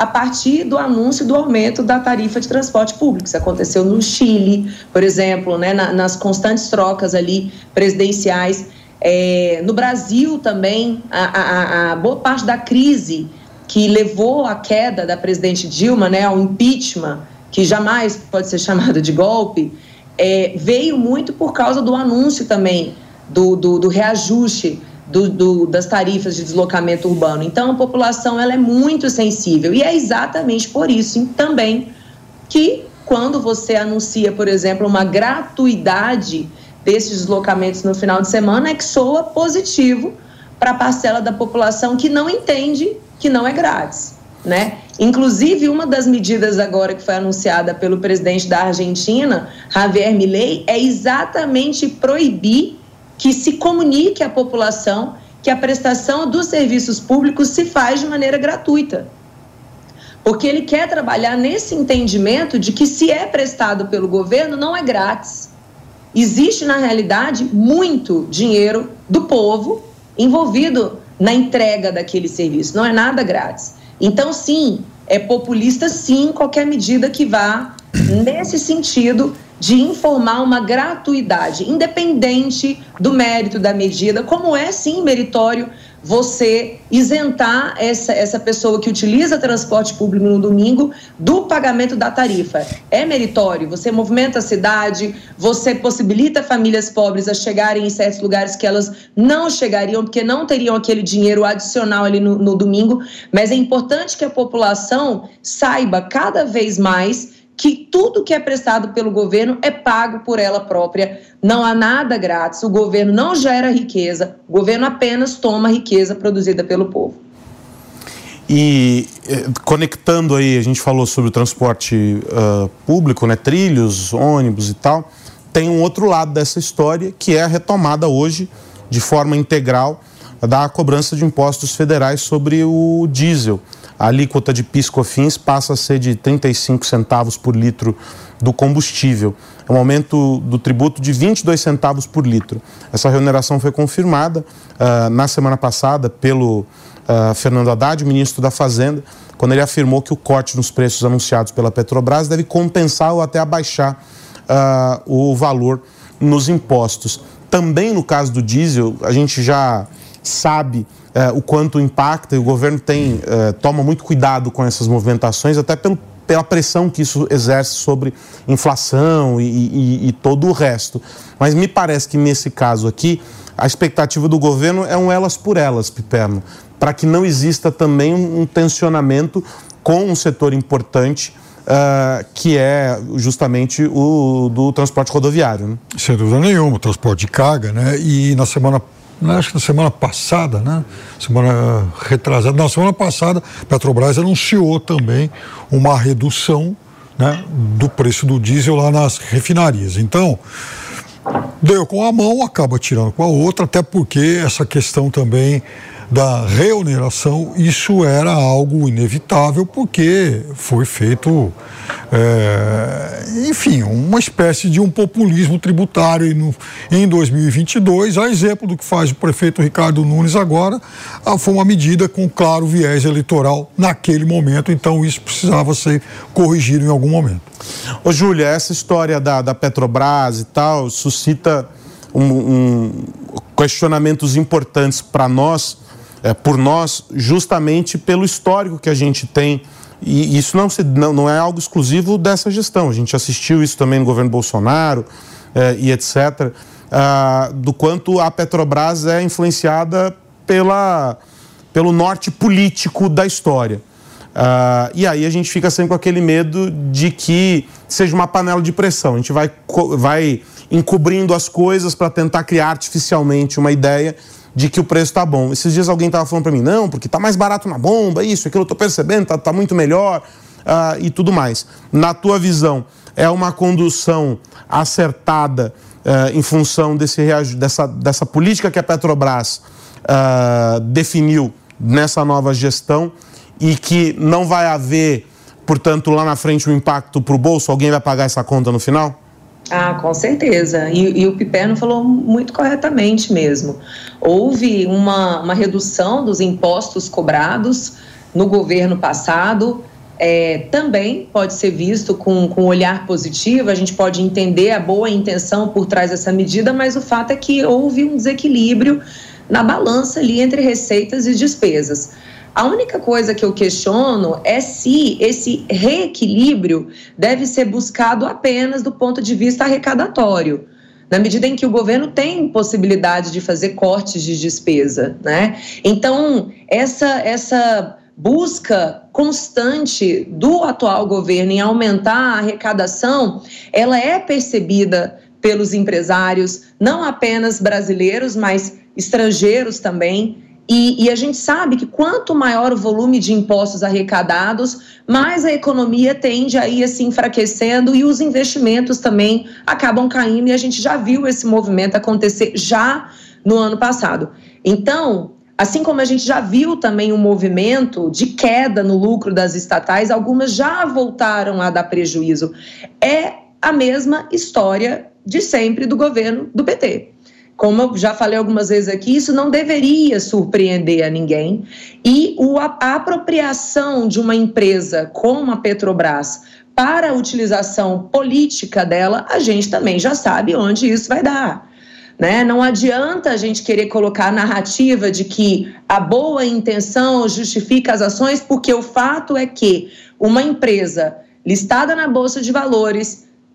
a partir do anúncio do aumento da tarifa de transporte público. Isso aconteceu no Chile, por exemplo, né, na, nas constantes trocas ali presidenciais. É, no Brasil também, a, a, a, boa parte da crise que levou à queda da presidente Dilma, né, ao impeachment, que jamais pode ser chamado de golpe, é, veio muito por causa do anúncio também do, do, do reajuste do, do, das tarifas de deslocamento urbano. Então, a população ela é muito sensível e é exatamente por isso também que quando você anuncia, por exemplo, uma gratuidade desses deslocamentos no final de semana é que soa positivo para a parcela da população que não entende que não é grátis, né? Inclusive, uma das medidas agora que foi anunciada pelo presidente da Argentina, Javier Milei, é exatamente proibir que se comunique à população que a prestação dos serviços públicos se faz de maneira gratuita. Porque ele quer trabalhar nesse entendimento de que se é prestado pelo governo, não é grátis existe na realidade muito dinheiro do povo envolvido na entrega daquele serviço, não é nada grátis. Então, sim, é populista, sim, qualquer medida que vá nesse sentido de informar uma gratuidade, independente do mérito da medida, como é sim meritório você isentar essa, essa pessoa que utiliza transporte público no domingo do pagamento da tarifa. É meritório, você movimenta a cidade, você possibilita famílias pobres a chegarem em certos lugares que elas não chegariam, porque não teriam aquele dinheiro adicional ali no, no domingo, mas é importante que a população saiba cada vez mais que tudo que é prestado pelo governo é pago por ela própria. Não há nada grátis. O governo não gera riqueza, o governo apenas toma riqueza produzida pelo povo. E eh, conectando aí, a gente falou sobre o transporte uh, público, né, trilhos, ônibus e tal. Tem um outro lado dessa história que é a retomada hoje, de forma integral, da cobrança de impostos federais sobre o diesel a alíquota de PIS/COFINS passa a ser de 35 centavos por litro do combustível. É um aumento do tributo de 22 centavos por litro. Essa remuneração foi confirmada uh, na semana passada pelo uh, Fernando Haddad, ministro da Fazenda, quando ele afirmou que o corte nos preços anunciados pela Petrobras deve compensar ou até abaixar uh, o valor nos impostos. Também no caso do diesel, a gente já sabe é, o quanto impacta e o governo tem, é, toma muito cuidado com essas movimentações, até pelo, pela pressão que isso exerce sobre inflação e, e, e todo o resto. Mas me parece que nesse caso aqui, a expectativa do governo é um elas por elas, Piperno, para que não exista também um tensionamento com um setor importante Uh, que é justamente o do transporte rodoviário. Né? Sem dúvida nenhuma, o transporte de carga, né? E na semana acho que na semana passada, né? Semana retrasada, na semana passada, Petrobras anunciou também uma redução né, do preço do diesel lá nas refinarias. Então, deu com a mão, acaba tirando com a outra, até porque essa questão também da reoneração, isso era algo inevitável, porque foi feito, é, enfim, uma espécie de um populismo tributário em 2022, a exemplo do que faz o prefeito Ricardo Nunes agora, foi uma medida com claro viés eleitoral naquele momento, então isso precisava ser corrigido em algum momento. Ô Júlia, essa história da, da Petrobras e tal suscita um, um questionamentos importantes para nós, é, por nós, justamente pelo histórico que a gente tem. E isso não, se, não, não é algo exclusivo dessa gestão. A gente assistiu isso também no governo Bolsonaro é, e etc. Ah, do quanto a Petrobras é influenciada pela, pelo norte político da história. Ah, e aí a gente fica sempre com aquele medo de que seja uma panela de pressão. A gente vai, vai encobrindo as coisas para tentar criar artificialmente uma ideia de que o preço está bom. Esses dias alguém estava falando para mim, não, porque está mais barato na bomba, isso, aquilo, eu estou percebendo, está tá muito melhor uh, e tudo mais. Na tua visão, é uma condução acertada uh, em função desse, dessa, dessa política que a Petrobras uh, definiu nessa nova gestão e que não vai haver, portanto, lá na frente um impacto para o bolso? Alguém vai pagar essa conta no final? Ah, com certeza. E, e, o Piperno falou muito corretamente mesmo. Houve uma, uma redução dos impostos cobrados no governo passado. É, também pode ser visto com, com um olhar positivo, a gente pode entender a boa intenção por trás dessa medida, mas o fato é que houve um desequilíbrio na balança ali entre receitas e despesas. A única coisa que eu questiono é se esse reequilíbrio deve ser buscado apenas do ponto de vista arrecadatório. Na medida em que o governo tem possibilidade de fazer cortes de despesa, né? Então, essa, essa busca constante do atual governo em aumentar a arrecadação, ela é percebida pelos empresários, não apenas brasileiros, mas estrangeiros também. E, e, a gente sabe que quanto maior o volume de impostos arrecadados, mais a economia tende a ir se enfraquecendo e os investimentos também acabam caindo. E a gente já viu esse movimento acontecer já no ano passado. Então, assim como a gente já viu também um movimento de queda no lucro das estatais, algumas já voltaram a dar prejuízo. É a mesma história de sempre do governo do PT como eu já falei algumas vezes aqui, isso não deveria surpreender a ninguém. E a apropriação de uma empresa como a Petrobras para a utilização política dela, a gente também já sabe onde isso vai dar. Né? Não adianta a gente querer colocar a narrativa de que a boa intenção justifica as ações, porque o fato é que uma empresa listada na Bolsa de Valores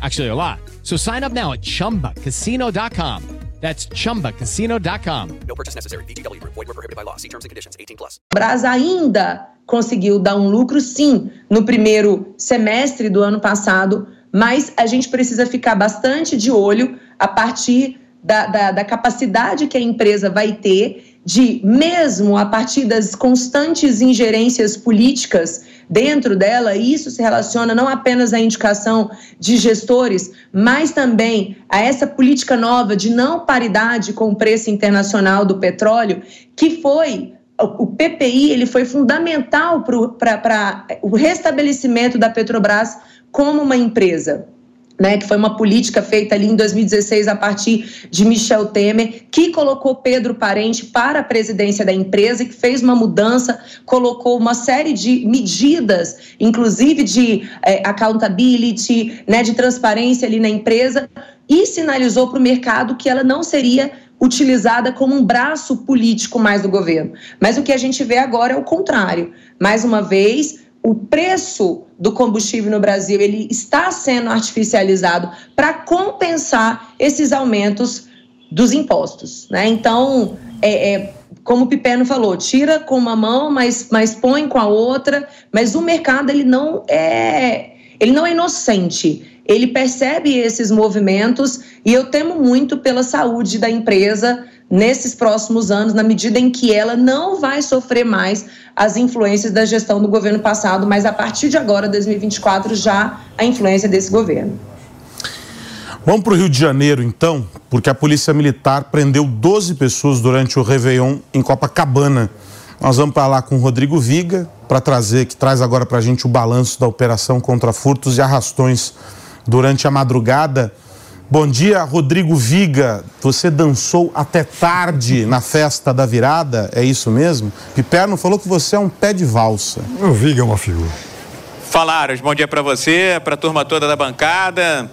Actually, a lot. So sign up now at chumbacasino.com. That's chumbacasino.com. No purchase necessary. VGW Group. Void were prohibited by law. See terms and conditions. 18 plus. Brás ainda conseguiu dar um lucro, sim, no primeiro semestre do ano passado, mas a gente precisa ficar bastante de olho a partir da, da, da capacidade que a empresa vai ter de, mesmo a partir das constantes ingerências políticas dentro dela, isso se relaciona não apenas à indicação de gestores, mas também a essa política nova de não paridade com o preço internacional do petróleo, que foi o PPI ele foi fundamental para o restabelecimento da Petrobras como uma empresa né, que foi uma política feita ali em 2016 a partir de Michel Temer, que colocou Pedro Parente para a presidência da empresa, que fez uma mudança, colocou uma série de medidas, inclusive de é, accountability, né, de transparência ali na empresa, e sinalizou para o mercado que ela não seria utilizada como um braço político mais do governo. Mas o que a gente vê agora é o contrário. Mais uma vez, o preço do combustível no Brasil ele está sendo artificializado para compensar esses aumentos dos impostos, né? Então, é, é, como o Pipeno falou, tira com uma mão, mas, mas põe com a outra. Mas o mercado ele não é ele não é inocente. Ele percebe esses movimentos e eu temo muito pela saúde da empresa nesses próximos anos, na medida em que ela não vai sofrer mais as influências da gestão do governo passado, mas a partir de agora, 2024, já a influência desse governo. Vamos para o Rio de Janeiro, então, porque a Polícia Militar prendeu 12 pessoas durante o Réveillon em Copacabana. Nós vamos para lá com o Rodrigo Viga para trazer, que traz agora para a gente o balanço da operação contra furtos e arrastões durante a madrugada. Bom dia, Rodrigo Viga. Você dançou até tarde na festa da virada, é isso mesmo? Piperno falou que você é um pé de valsa. O Viga é uma figura. Falaram, bom dia para você, para a turma toda da bancada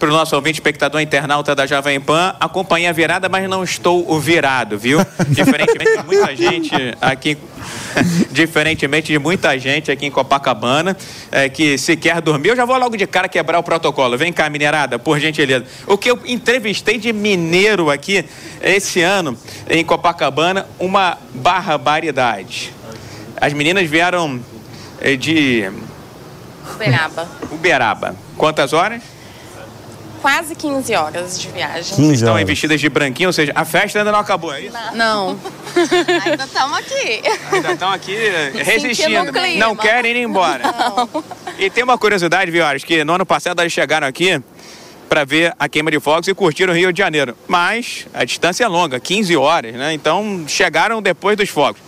para o nosso ouvinte, espectador internauta da Jovem Pan, acompanhei a virada, mas não estou o virado, viu? Diferentemente de muita gente aqui, diferentemente de muita gente aqui em Copacabana, é, que se quer dormir, eu já vou logo de cara quebrar o protocolo. Vem cá, minerada, por gentileza. O que eu entrevistei de mineiro aqui esse ano em Copacabana, uma barbaridade. As meninas vieram eh, de Uberaba. Uberaba. Quantas horas? Quase 15 horas de viagem. 15 Estão horas. aí vestidas de branquinho, ou seja, a festa ainda não acabou, é isso? Não. Ainda estamos aqui. Ainda estão aqui resistindo. Clima. Não querem ir embora. E tem uma curiosidade, Vioras, que no ano passado eles chegaram aqui para ver a queima de fogos e curtiram o Rio de Janeiro. Mas a distância é longa, 15 horas, né? Então chegaram depois dos fogos.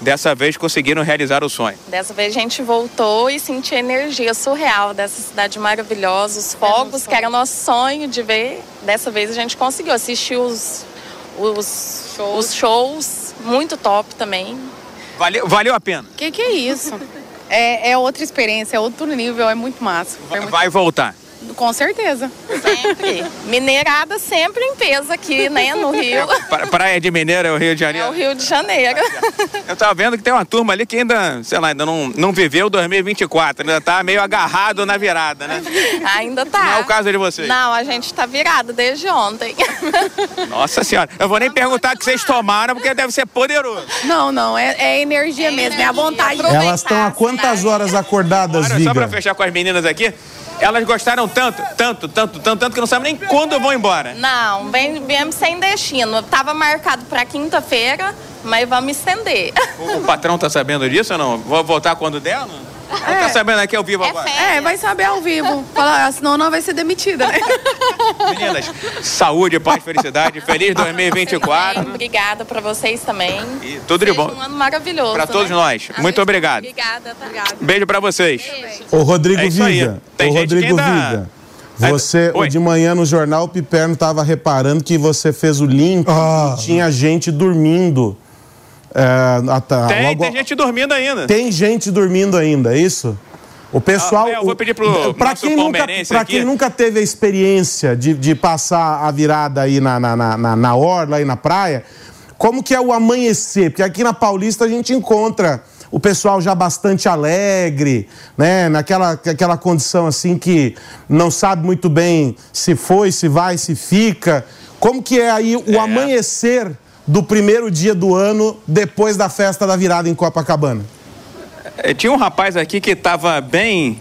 Dessa vez conseguiram realizar o sonho. Dessa vez a gente voltou e sentiu a energia surreal dessa cidade maravilhosa, os fogos, que era o nosso sonho de ver. Dessa vez a gente conseguiu assistir os, os, shows. os shows, muito top também. Valeu, valeu a pena. Que que é isso? É, é outra experiência, é outro nível, é muito massa. Foi muito- Vai voltar. Com certeza. Sempre. Mineirada sempre em peso aqui, né, no Rio. Pra- Praia de Mineiro é o Rio de É Janeiro. o Rio de Janeiro. Eu tava vendo que tem uma turma ali que ainda, sei lá, ainda não, não viveu 2024, ainda tá meio agarrado na virada, né? Ainda tá. Não é o caso de vocês. Não, a gente tá virado desde ontem. Nossa senhora, eu vou nem perguntar o que vocês tomaram, porque deve ser poderoso. Não, não, é, é energia mesmo, é a vontade. Elas estão há quantas horas acordadas, Olha, só pra fechar com as meninas aqui, Elas gostaram tanto, tanto, tanto, tanto, tanto que não sabem nem quando vão embora. Não, vem, viemos sem destino. Tava marcado para quinta-feira, mas vamos estender. O patrão tá sabendo disso ou não? Vou voltar quando der? Não? Tá sabendo aqui ao vivo agora? É, vai saber ao vivo. Falar, ah, senão não vai ser demitida, né? Meninas, saúde, paz, felicidade. Feliz 2024. Obrigada para vocês também. E tudo de bom. Um ano maravilhoso. Pra todos né? nós. Muito obrigado. Obrigada, tá? Beijo pra vocês. Ô, Rodrigo É. Viga. Tem Ô, gente Rodrigo que ainda- Viga. Você, de manhã no jornal, o Piperno estava reparando que você fez o link Ah. e tinha gente dormindo. É, tá, Tem, logo- tem gente dormindo ainda. Tem gente dormindo ainda, é isso? O pessoal. Ah, eu vou pedir pro nosso quem nunca, aqui. quem nunca teve a experiência de, de passar a virada aí na, na, na, na, orla, aí na praia, como que é o amanhecer? Porque aqui na Paulista a gente encontra o pessoal já bastante alegre, né? Naquela aquela condição assim que não sabe muito bem se foi, se vai, se fica. Como que é aí o amanhecer do primeiro dia do ano depois da festa da virada em Copacabana? É, Tinha um rapaz aqui que estava bem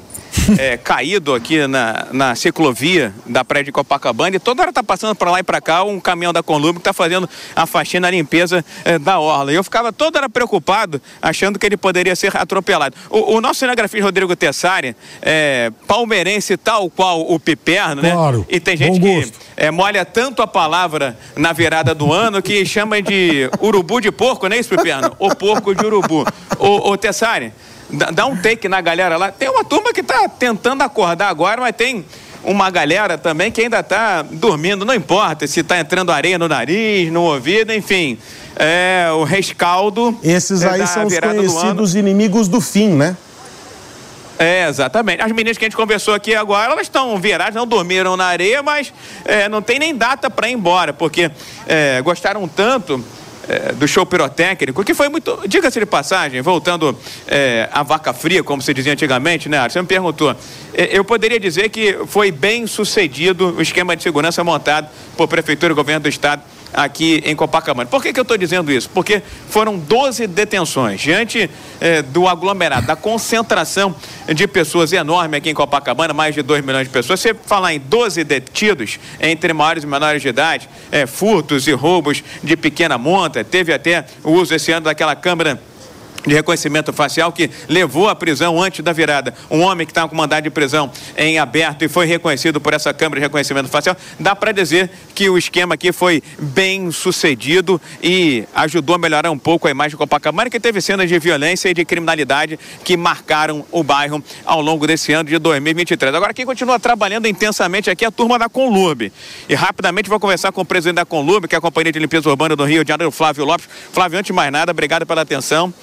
é, caído aqui na, na ciclovia da praia de Copacabana e toda hora tá passando para lá e para cá um caminhão da Conlume que está fazendo a faxina, a limpeza é, da orla. E eu ficava toda hora preocupado, achando que ele poderia ser atropelado. O, o nosso cinegrafista Rodrigo Tessari, é, palmeirense tal qual o Piperno, né? Claro, E tem gente que é, molha tanto a palavra na virada do ano que chama de urubu de porco, não é isso, Piperno? O porco de urubu. Ô, ô Tessari, dá, um take na galera lá. Tem uma turma que tá tentando acordar agora, mas tem uma galera também que ainda tá dormindo, não importa se tá entrando areia no nariz, no ouvido, enfim. É o rescaldo. Esses é, aí são os virada do conhecidos inimigos do fim, né? É, exatamente. As meninas que a gente conversou aqui agora, elas estão viradas, não dormiram na areia, mas é, não tem nem data para ir embora, porque é, gostaram tanto é, do show pirotécnico, que foi muito. Diga-se de passagem, voltando é, à vaca fria, como se dizia antigamente, né? Você me perguntou. É, eu poderia dizer que foi bem sucedido o esquema de segurança montado por Prefeitura e Governo do Estado aqui em Copacabana. Por que, que eu estou dizendo isso? Porque foram 12 detenções diante eh, do aglomerado, da concentração de pessoas enorme aqui em Copacabana, mais de 2 milhões de pessoas. Você falar em 12 detidos entre maiores e menores de idade, eh, furtos e roubos de pequena monta, teve até o uso esse ano daquela câmera de reconhecimento facial que levou à prisão antes da virada. Um homem que estava com mandado de prisão em aberto e foi reconhecido por essa câmera de reconhecimento facial. Dá para dizer que o esquema aqui foi bem sucedido e ajudou a melhorar um pouco a imagem de Copacabana, que teve cenas de violência e de criminalidade que marcaram o bairro ao longo desse ano de 2023. Agora, quem continua trabalhando intensamente aqui é a turma da Conlurb. E rapidamente vou conversar com o presidente da Conlurb, que é a Companhia de Limpeza Urbana do Rio de Janeiro, Flávio Lopes. Flávio, antes de mais nada, obrigado pela atenção.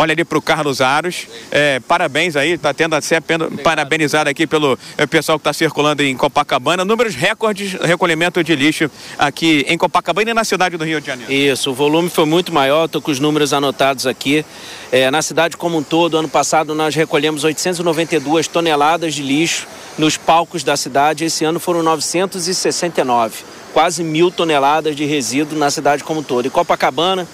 Olha ali para o Carlos Aros. É, parabéns aí, está tendo a ser parabenizado aqui pelo é, pessoal que está circulando em Copacabana. Números recordes de recolhimento de lixo aqui em Copacabana e na cidade do Rio de Janeiro. Isso, o volume foi muito maior, estou com os números anotados aqui. É, na cidade como um todo, ano passado nós recolhemos 892 toneladas de lixo nos palcos da cidade. Esse ano foram 969, quase mil toneladas de resíduo na cidade como um todo. E Copacabana,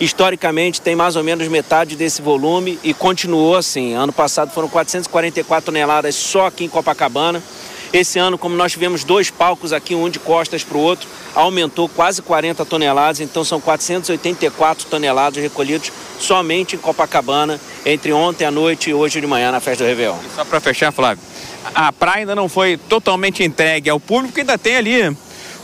historicamente, tem mais ou menos metade desse volume e continuou assim. Ano passado foram 444 toneladas só aqui em Copacabana. Esse ano, como nós tivemos dois palcos aqui, um de costas para o outro, aumentou quase 40 toneladas, então são 484 toneladas recolhidos somente em Copacabana entre ontem à noite e hoje de manhã na festa do Réveillon. Só para fechar, Flávio, a praia ainda não foi totalmente entregue ao público, ainda tem ali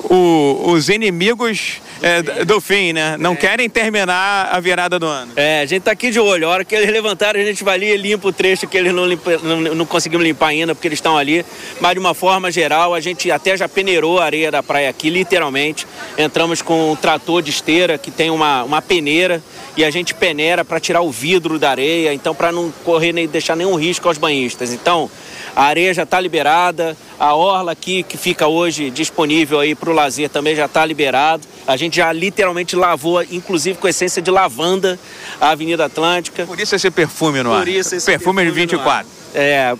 o- os inimigos é, d- do fim, né? Não querem terminar a virada do ano. É, a gente tá aqui de olho. A hora que eles levantarem, a gente vai ali e limpa o trecho que eles não, limpa- não, não conseguimos limpar ainda, porque eles estão ali. Mas de uma forma geral, a gente até já peneirou a areia da praia aqui, literalmente. Entramos com um trator de esteira que tem uma, uma peneira e a gente peneira para tirar o vidro da areia, então para não correr nem deixar nenhum risco aos banhistas. Então, a areia já está liberada, a orla aqui que fica hoje disponível aí para o lazer também já está liberado. A gente já literalmente lavou, inclusive com essência de lavanda, a Avenida Atlântica. Por isso esse perfume no ar. Por isso esse perfume de perfume no ar. 24. É,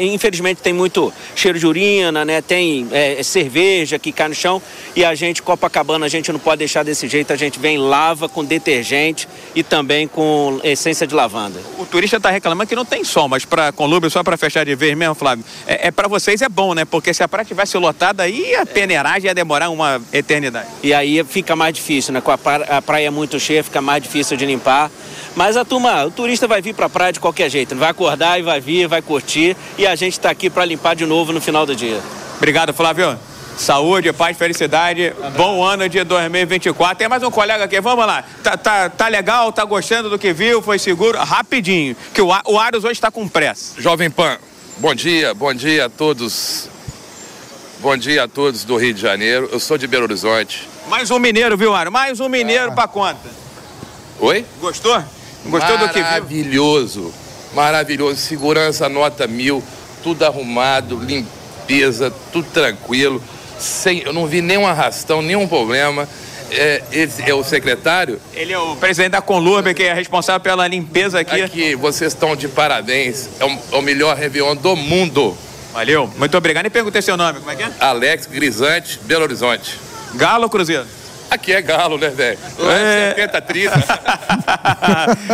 infelizmente tem muito cheiro de urina, né? Tem é, cerveja que cai no chão e a gente, Copacabana, a gente não pode deixar desse jeito. A gente vem lava com detergente e também com essência de lavanda. O turista está reclamando que não tem sol, mas para Colômbia, só para fechar de vez mesmo, Flávio, é, é para vocês é bom, né? Porque se a praia tivesse lotada, aí a peneiragem ia demorar uma eternidade. E aí fica mais difícil, né? Com a praia, a praia muito cheia, fica mais difícil de limpar. Mas a turma, o turista vai vir para a praia de qualquer jeito, vai acordar e vai vir, vai curtir e a gente está aqui para limpar de novo no final do dia. Obrigado, Flávio. Saúde, paz, felicidade. Bom ano de 2024. Tem mais um colega aqui, vamos lá. Tá, tá, tá legal? Tá gostando do que viu? Foi seguro? Rapidinho, que o, o Aros hoje está com pressa. Jovem Pan, bom dia, bom dia a todos. Bom dia a todos do Rio de Janeiro. Eu sou de Belo Horizonte. Mais um mineiro, viu, Aros? Mais um mineiro ah. para conta. Oi? Gostou? Gostou do que viu? Maravilhoso, maravilhoso. Segurança nota mil, tudo arrumado, limpeza, tudo tranquilo. Sem, eu não vi nenhum arrastão, nenhum problema. É, esse é o secretário? Ele é o presidente da Conlurb, que é responsável pela limpeza aqui. Aqui, vocês estão de parabéns. É o, é o melhor Réveillon do mundo. Valeu, muito obrigado. E perguntei seu nome, como é que é? Alex Grisante, Belo Horizonte. Galo Cruzeiro? Aqui é galo, né, velho? Lá é 70, 30.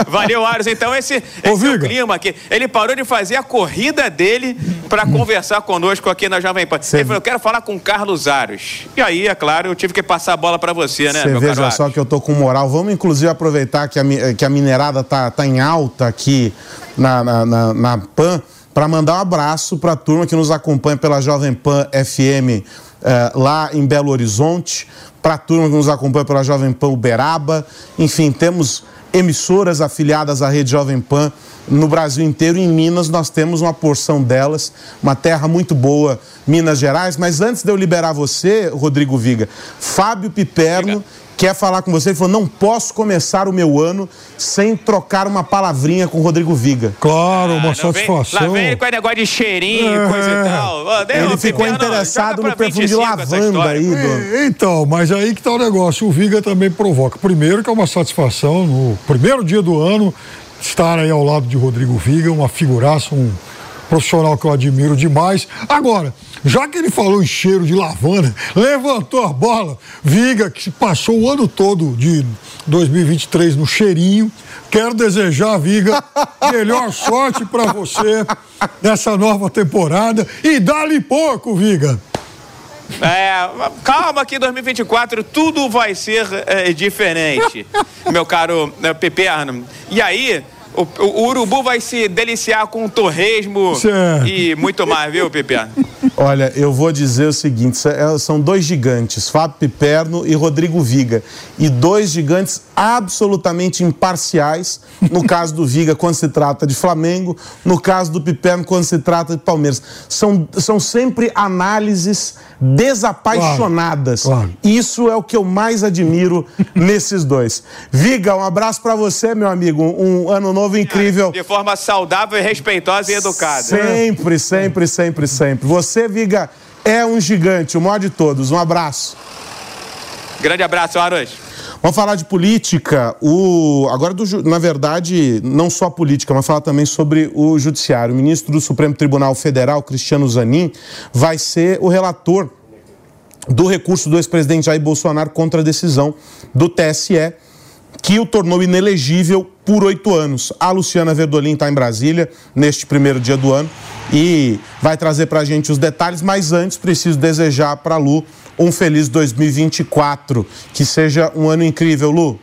Valeu, Aros. Então, esse, esse é o clima aqui. Ele parou de fazer a corrida dele para conversar conosco aqui na Jovem Pan. Cê... Ele falou: eu quero falar com o Carlos Aros. E aí, é claro, eu tive que passar a bola para você, né, Você veja só que eu tô com moral. Vamos, inclusive, aproveitar que a, que a minerada tá, tá em alta aqui na, na, na, na Pan para mandar um abraço para a turma que nos acompanha pela Jovem Pan FM eh, lá em Belo Horizonte para a turma que nos acompanha pela Jovem Pan Uberaba. Enfim, temos emissoras afiliadas à rede Jovem Pan no Brasil inteiro. Em Minas, nós temos uma porção delas, uma terra muito boa, Minas Gerais. Mas antes de eu liberar você, Rodrigo Viga, Fábio Piperno quer falar com você. Ele falou: não posso começar o meu ano sem trocar uma palavrinha com o Rodrigo Viga. Claro, uma ah, satisfação. Vem, lá vem com o negócio de cheirinho, é. coisa e tal. Ele ficou interessado no perfume de lavanda aí. Do... É, então, mas aí que tá o negócio. O Viga também provoca. Primeiro, que é uma satisfação no primeiro dia do ano estar aí ao lado de Rodrigo Viga, uma figuraça, um profissional que eu admiro demais. Agora, já que ele falou em cheiro de lavanda, levantou a bola, Viga, que passou o ano todo de 2023 no cheirinho. Quero desejar, Viga, melhor sorte para você nessa nova temporada. E dá-lhe pouco, Viga. É, calma que 2024 tudo vai ser é, diferente, meu caro é, Pepe Arno. E aí, o, o, urubu vai se deliciar com torresmo certo. e muito mais, viu, Piperno? Olha, eu vou dizer o seguinte: é, são dois gigantes, Fábio Piperno e Rodrigo Viga. E dois gigantes absolutamente imparciais. No caso do Viga, quando se trata de Flamengo, no caso do Piperno, quando se trata de Palmeiras. São, são sempre análises desapaixonadas. Claro, claro. Isso é o que eu mais admiro nesses dois. Viga, um abraço para você, meu amigo. Um ano novo incrível. De forma saudável, respeitosa e educada. Sempre, sempre, sempre, sempre. Você, Viga, é um gigante, o maior de todos. Um abraço. Grande abraço, Aros. Vamos falar de política. O, agora, do, na verdade, não só política, mas falar também sobre o judiciário. O ministro do Supremo Tribunal Federal, Cristiano Zanin, vai ser o relator do recurso do ex-presidente Jair Bolsonaro contra a decisão do TSE, que o tornou inelegível por oito anos. A Luciana Verdolim está em Brasília neste primeiro dia do ano e vai trazer para a gente os detalhes, mas antes preciso desejar para Lu um feliz 2024. Que seja um ano incrível, Lu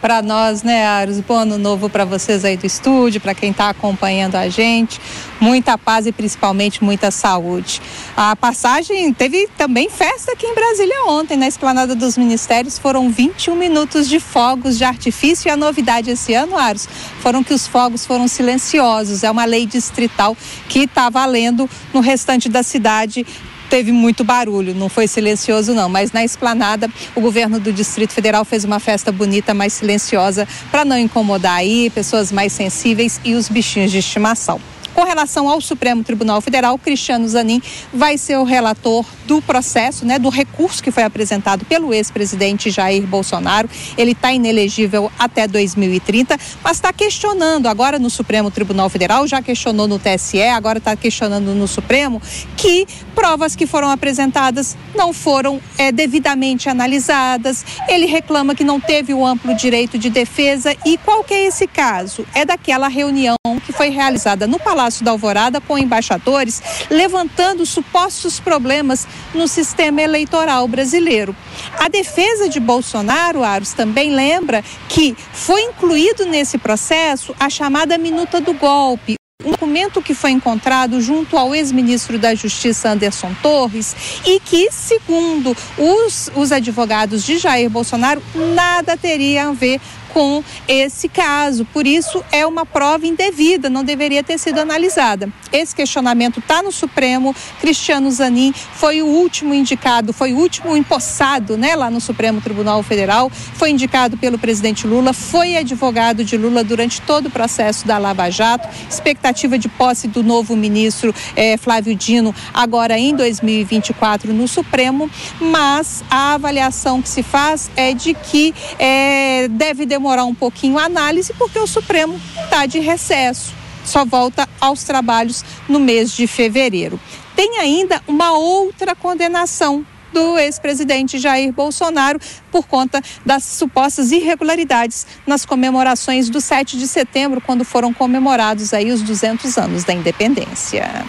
para nós, né, Aros? Bom ano novo para vocês aí do estúdio, para quem está acompanhando a gente. Muita paz e principalmente muita saúde. A passagem teve também festa aqui em Brasília ontem, na Esplanada dos Ministérios. Foram 21 minutos de fogos de artifício e a novidade esse ano, Aros, foram que os fogos foram silenciosos. É uma lei distrital que está valendo no restante da cidade teve muito barulho, não foi silencioso não, mas na esplanada o governo do Distrito Federal fez uma festa bonita, mais silenciosa, para não incomodar aí pessoas mais sensíveis e os bichinhos de estimação. Com relação ao Supremo Tribunal Federal, Cristiano Zanin vai ser o relator do processo, né, do recurso que foi apresentado pelo ex-presidente Jair Bolsonaro. Ele está inelegível até 2030, mas está questionando agora no Supremo Tribunal Federal, já questionou no TSE, agora está questionando no Supremo, que provas que foram apresentadas não foram é, devidamente analisadas. Ele reclama que não teve o amplo direito de defesa. E qual que é esse caso? É daquela reunião que foi realizada no Palácio da Alvorada com embaixadores, levantando supostos problemas no sistema eleitoral brasileiro. A defesa de Bolsonaro, Aros, também lembra que foi incluído nesse processo a chamada minuta do golpe, um documento que foi encontrado junto ao ex-ministro da Justiça Anderson Torres e que, segundo os, os advogados de Jair Bolsonaro, nada teria a ver com esse caso. Por isso, é uma prova indevida, não deveria ter sido analisada. Esse questionamento está no Supremo. Cristiano Zanin foi o último indicado, foi o último empossado né, lá no Supremo Tribunal Federal. Foi indicado pelo presidente Lula, foi advogado de Lula durante todo o processo da Lava Jato. Expectativa de posse do novo ministro eh, Flávio Dino agora em 2024 no Supremo, mas a avaliação que se faz é de que eh, deve demorar um pouquinho a análise, porque o Supremo está de recesso só volta aos trabalhos no mês de fevereiro. Tem ainda uma outra condenação do ex-presidente Jair Bolsonaro por conta das supostas irregularidades nas comemorações do 7 de setembro, quando foram comemorados aí os 200 anos da independência.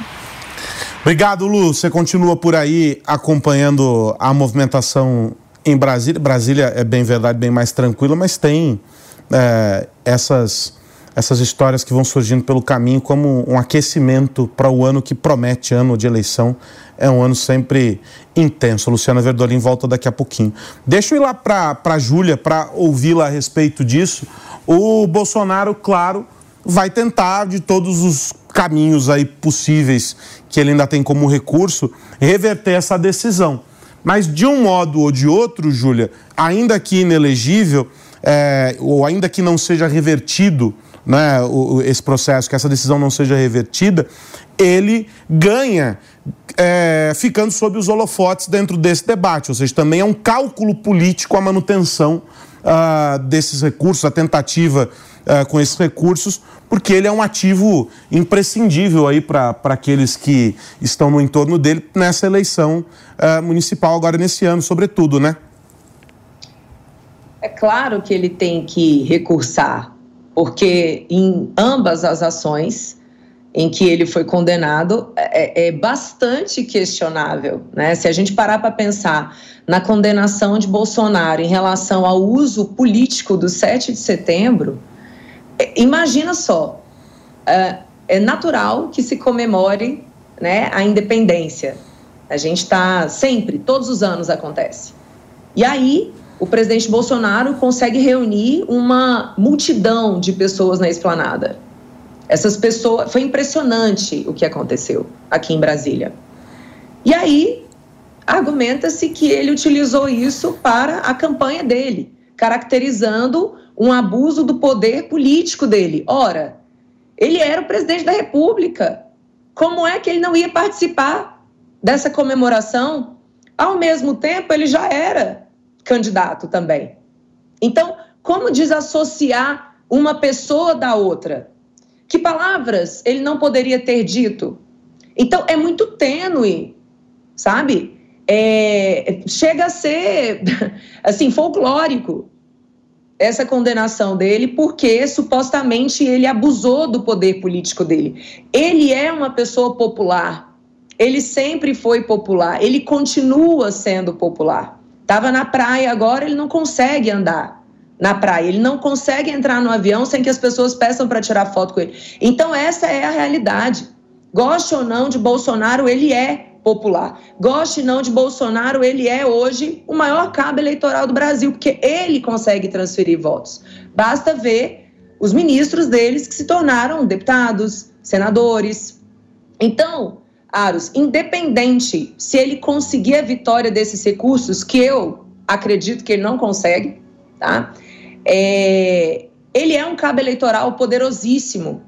Obrigado, Lu. Você continua por aí acompanhando a movimentação em Brasília. Brasília é bem verdade, bem mais tranquila, mas tem é, essas essas histórias que vão surgindo pelo caminho como um aquecimento para o ano que promete, ano de eleição. É um ano sempre intenso. Luciana Verdolim volta daqui a pouquinho. Deixa eu ir lá para a Júlia para ouvi-la a respeito disso. O Bolsonaro, claro, vai tentar de todos os caminhos aí possíveis que ele ainda tem como recurso reverter essa decisão. Mas de um modo ou de outro, Júlia, ainda que inelegível, é, ou ainda que não seja revertido né, o, esse processo, que essa decisão não seja revertida, ele ganha é, ficando sob os holofotes dentro desse debate. Ou seja, também é um cálculo político a manutenção uh, desses recursos, a tentativa uh, com esses recursos, porque ele é um ativo imprescindível aí para aqueles que estão no entorno dele nessa eleição uh, municipal agora nesse ano, sobretudo, né? É claro que ele tem que recursar porque em ambas as ações em que ele foi condenado é, é bastante questionável, né? Se a gente parar para pensar na condenação de Bolsonaro em relação ao uso político do 7 de setembro, é, imagina só, é, é natural que se comemore né, a independência. A gente está sempre, todos os anos acontece. E aí o presidente Bolsonaro consegue reunir uma multidão de pessoas na esplanada. Essas pessoas. Foi impressionante o que aconteceu aqui em Brasília. E aí, argumenta-se que ele utilizou isso para a campanha dele, caracterizando um abuso do poder político dele. Ora, ele era o presidente da República. Como é que ele não ia participar dessa comemoração? Ao mesmo tempo, ele já era candidato também. Então, como desassociar uma pessoa da outra? Que palavras ele não poderia ter dito? Então, é muito tênue, sabe? É, chega a ser, assim, folclórico essa condenação dele, porque supostamente ele abusou do poder político dele. Ele é uma pessoa popular, ele sempre foi popular, ele continua sendo popular. Estava na praia agora, ele não consegue andar na praia, ele não consegue entrar no avião sem que as pessoas peçam para tirar foto com ele. Então, essa é a realidade. Goste ou não de Bolsonaro, ele é popular. Goste não de Bolsonaro, ele é hoje o maior cabo eleitoral do Brasil, porque ele consegue transferir votos. Basta ver os ministros deles que se tornaram deputados, senadores. Então, Aros, independente se ele conseguir a vitória desses recursos, que eu acredito que ele não consegue, tá? É, ele é um cabo eleitoral poderosíssimo.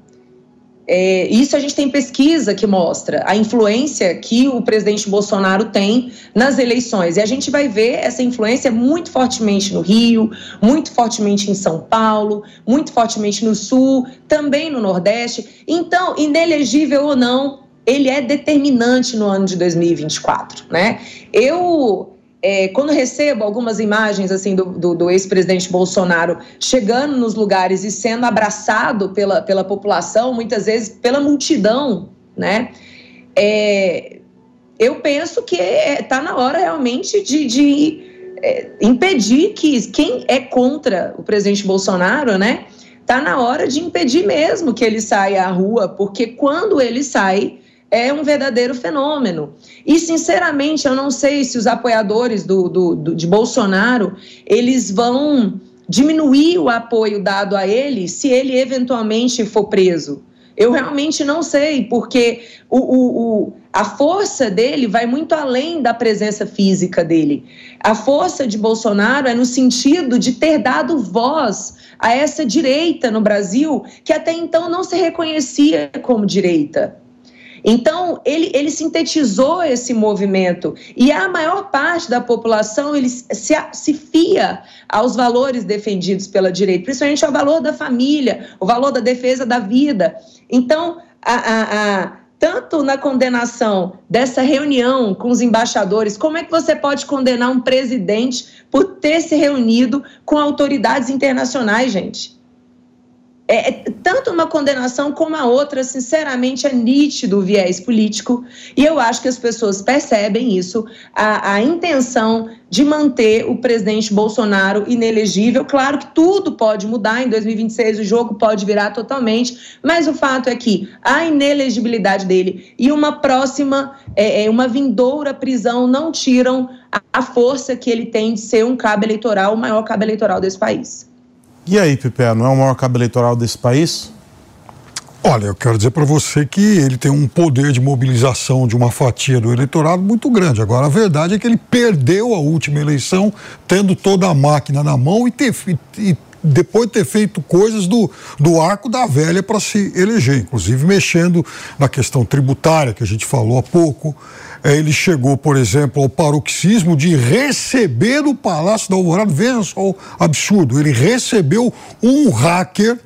É, isso a gente tem pesquisa que mostra a influência que o presidente Bolsonaro tem nas eleições. E a gente vai ver essa influência muito fortemente no Rio, muito fortemente em São Paulo, muito fortemente no Sul, também no Nordeste. Então, inelegível ou não, ele é determinante no ano de 2024, né? Eu é, quando recebo algumas imagens assim do, do, do ex-presidente Bolsonaro chegando nos lugares e sendo abraçado pela, pela população, muitas vezes pela multidão, né? É, eu penso que está é, tá na hora realmente de, de é, impedir que quem é contra o presidente Bolsonaro, né? Está na hora de impedir mesmo que ele saia à rua, porque quando ele sai, é um verdadeiro fenômeno. E, sinceramente, eu não sei se os apoiadores do, do, do, de Bolsonaro, eles vão diminuir o apoio dado a ele se ele eventualmente for preso. Eu realmente não sei, porque o, o, o, a força dele vai muito além da presença física dele. A força de Bolsonaro é no sentido de ter dado voz a essa direita no Brasil, que até então não se reconhecia como direita. Então, ele, ele sintetizou esse movimento e a maior parte da população ele se, se fia aos valores defendidos pela direita, principalmente ao valor da família, o valor da defesa da vida. Então, a, a, a tanto na condenação dessa reunião com os embaixadores, como é que você pode condenar um presidente por ter se reunido com autoridades internacionais, gente? É, é, tanto uma condenação como a outra, sinceramente, é nítido o viés político, e eu acho que as pessoas percebem isso, a, a intenção de manter o presidente Bolsonaro inelegível. Claro que tudo pode mudar, em 2026 o jogo pode virar totalmente, mas o fato é que a inelegibilidade dele e uma próxima, é, é uma vindoura prisão não tiram a, a força que ele tem de ser um cabo eleitoral, o maior cabo eleitoral desse país. E aí, Pipe, não é o maior cabo eleitoral desse país? Olha, eu quero dizer para você que ele tem um poder de mobilização de uma fatia do eleitorado muito grande. Agora, a verdade é que ele perdeu a última eleição, tendo toda a máquina na mão e, ter, e depois de ter feito coisas do, do arco da velha para se eleger, inclusive mexendo na questão tributária, que a gente falou há pouco. É, ele chegou, por exemplo, ao paroxismo de receber do Palácio da Alvorada, veja só o absurdo, ele recebeu um hacker,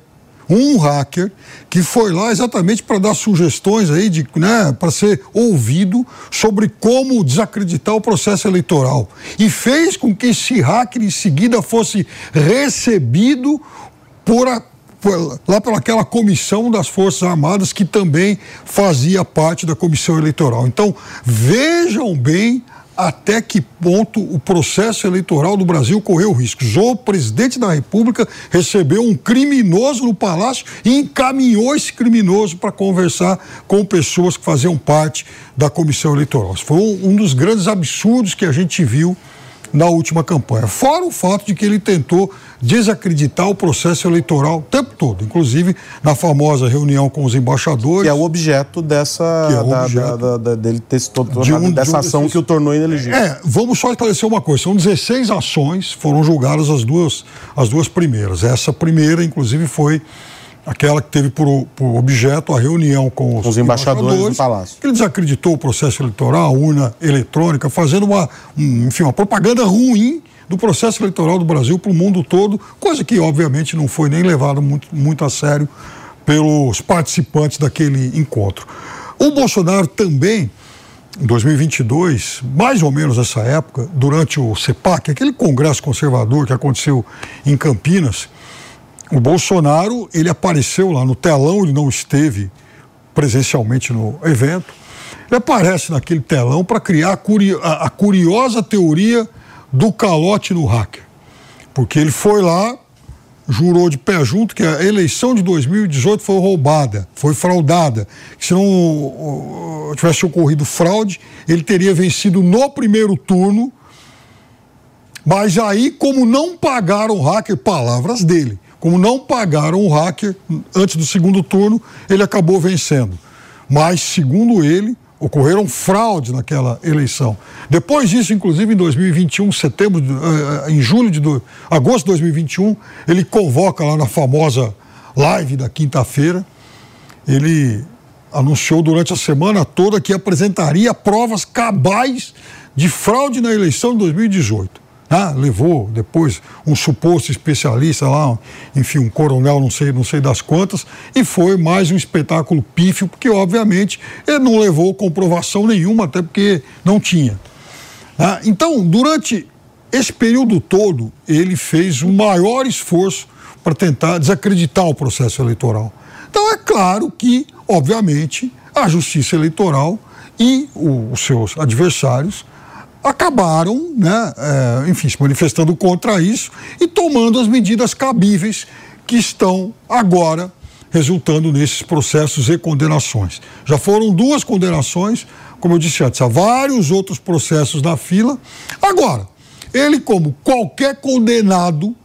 um hacker, que foi lá exatamente para dar sugestões aí, de, né, para ser ouvido sobre como desacreditar o processo eleitoral. E fez com que esse hacker em seguida fosse recebido por a, lá pelaquela comissão das Forças Armadas que também fazia parte da comissão eleitoral. Então, vejam bem até que ponto o processo eleitoral do Brasil correu riscos. O presidente da República recebeu um criminoso no palácio e encaminhou esse criminoso para conversar com pessoas que faziam parte da comissão eleitoral. Foi um dos grandes absurdos que a gente viu na última campanha. Fora o fato de que ele tentou desacreditar o processo eleitoral o tempo todo, inclusive na famosa reunião com os embaixadores. Que é o objeto dessa. É o da, objeto da, da, dele ter se tornado de um, dessa de um ação desses... que o tornou inelegível. É, vamos só esclarecer uma coisa: são 16 ações, foram julgadas as duas, as duas primeiras. Essa primeira, inclusive, foi aquela que teve por, por, objeto a reunião com os, os embaixadores, embaixadores, do Palácio. Que ele desacreditou o processo eleitoral, a urna eletrônica, fazendo uma, um, enfim, uma propaganda ruim do processo eleitoral do Brasil para o mundo todo, coisa que obviamente não foi nem levada muito, muito a sério pelos participantes daquele encontro. O Bolsonaro também, em 2022, mais ou menos nessa época, durante o CEPAC, aquele congresso conservador que aconteceu em Campinas, o Bolsonaro ele apareceu lá no telão, ele não esteve presencialmente no evento. Ele aparece naquele telão para criar a, curio, a, a curiosa teoria do calote no hacker. Porque ele foi lá, jurou de pé junto que a eleição de 2018 foi roubada, foi fraudada. Se não tivesse ocorrido fraude, ele teria vencido no primeiro turno. Mas aí, como não pagaram o hacker, palavras dele, como não pagaram o hacker antes do segundo turno, ele acabou vencendo. Mas, segundo ele, ocorreram fraudes naquela eleição. Depois disso, inclusive em 2021, setembro, uh, em julho de agosto de 2021, ele convoca lá na famosa live da quinta-feira, ele anunciou durante a semana toda que apresentaria provas cabais de fraude na eleição de 2018. Ah, levou depois um suposto especialista lá, enfim, um coronel, não sei, não sei das quantas, e foi mais um espetáculo pífio, porque obviamente ele não levou comprovação nenhuma, até porque não tinha. Ah, então, durante esse período todo, ele fez um maior esforço para tentar desacreditar o processo eleitoral. Então, é claro que, obviamente, a justiça eleitoral e o, os seus adversários acabaram, né, é, enfim, se manifestando contra isso e tomando as medidas cabíveis que estão agora resultando nesses processos e condenações. Já foram duas condenações, como eu disse antes, há vários outros processos na fila. Agora, ele, como qualquer condenado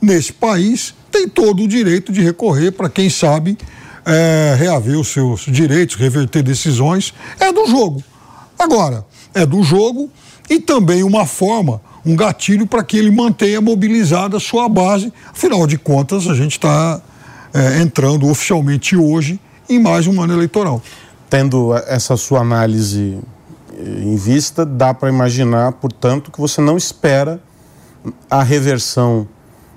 nesse país, tem todo o direito de recorrer para quem sabe é, reaver os seus direitos, reverter decisões. É do jogo. Agora, é do jogo e também uma forma, um gatilho para que ele mantenha mobilizada a sua base. Afinal de contas, a gente está é, entrando oficialmente hoje em mais um ano eleitoral. Tendo essa sua análise eh, em vista, dá para imaginar, portanto, que você não espera a reversão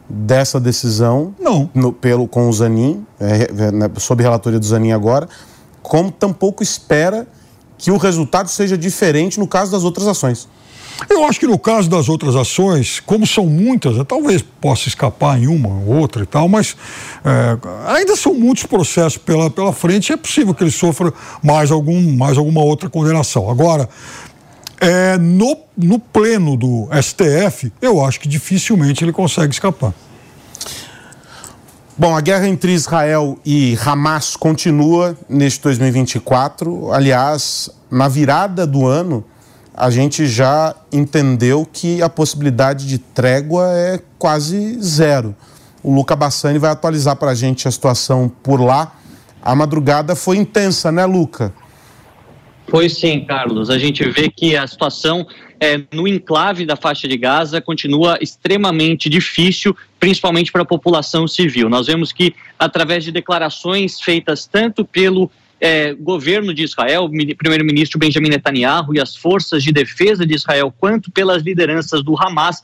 dessa decisão não. No, pelo, com o Zanin, é, é, sob relatoria do Zanin agora, como tampouco espera que o resultado seja diferente no caso das outras ações. Eu acho que no caso das outras ações, como são muitas, né, talvez possa escapar em uma ou outra e tal, mas é, ainda são muitos processos pela, pela frente e é possível que ele sofra mais, algum, mais alguma outra condenação. Agora, é, no, no pleno do STF, eu acho que dificilmente ele consegue escapar. Bom, a guerra entre Israel e Hamas continua neste 2024. Aliás, na virada do ano, a gente já entendeu que a possibilidade de trégua é quase zero. O Luca Bassani vai atualizar para a gente a situação por lá. A madrugada foi intensa, né, Luca? Foi sim, Carlos. A gente vê que a situação é, no enclave da faixa de Gaza continua extremamente difícil, principalmente para a população civil. Nós vemos que, através de declarações feitas tanto pelo é, governo de Israel, primeiro-ministro Benjamin Netanyahu e as forças de defesa de Israel, quanto pelas lideranças do Hamas,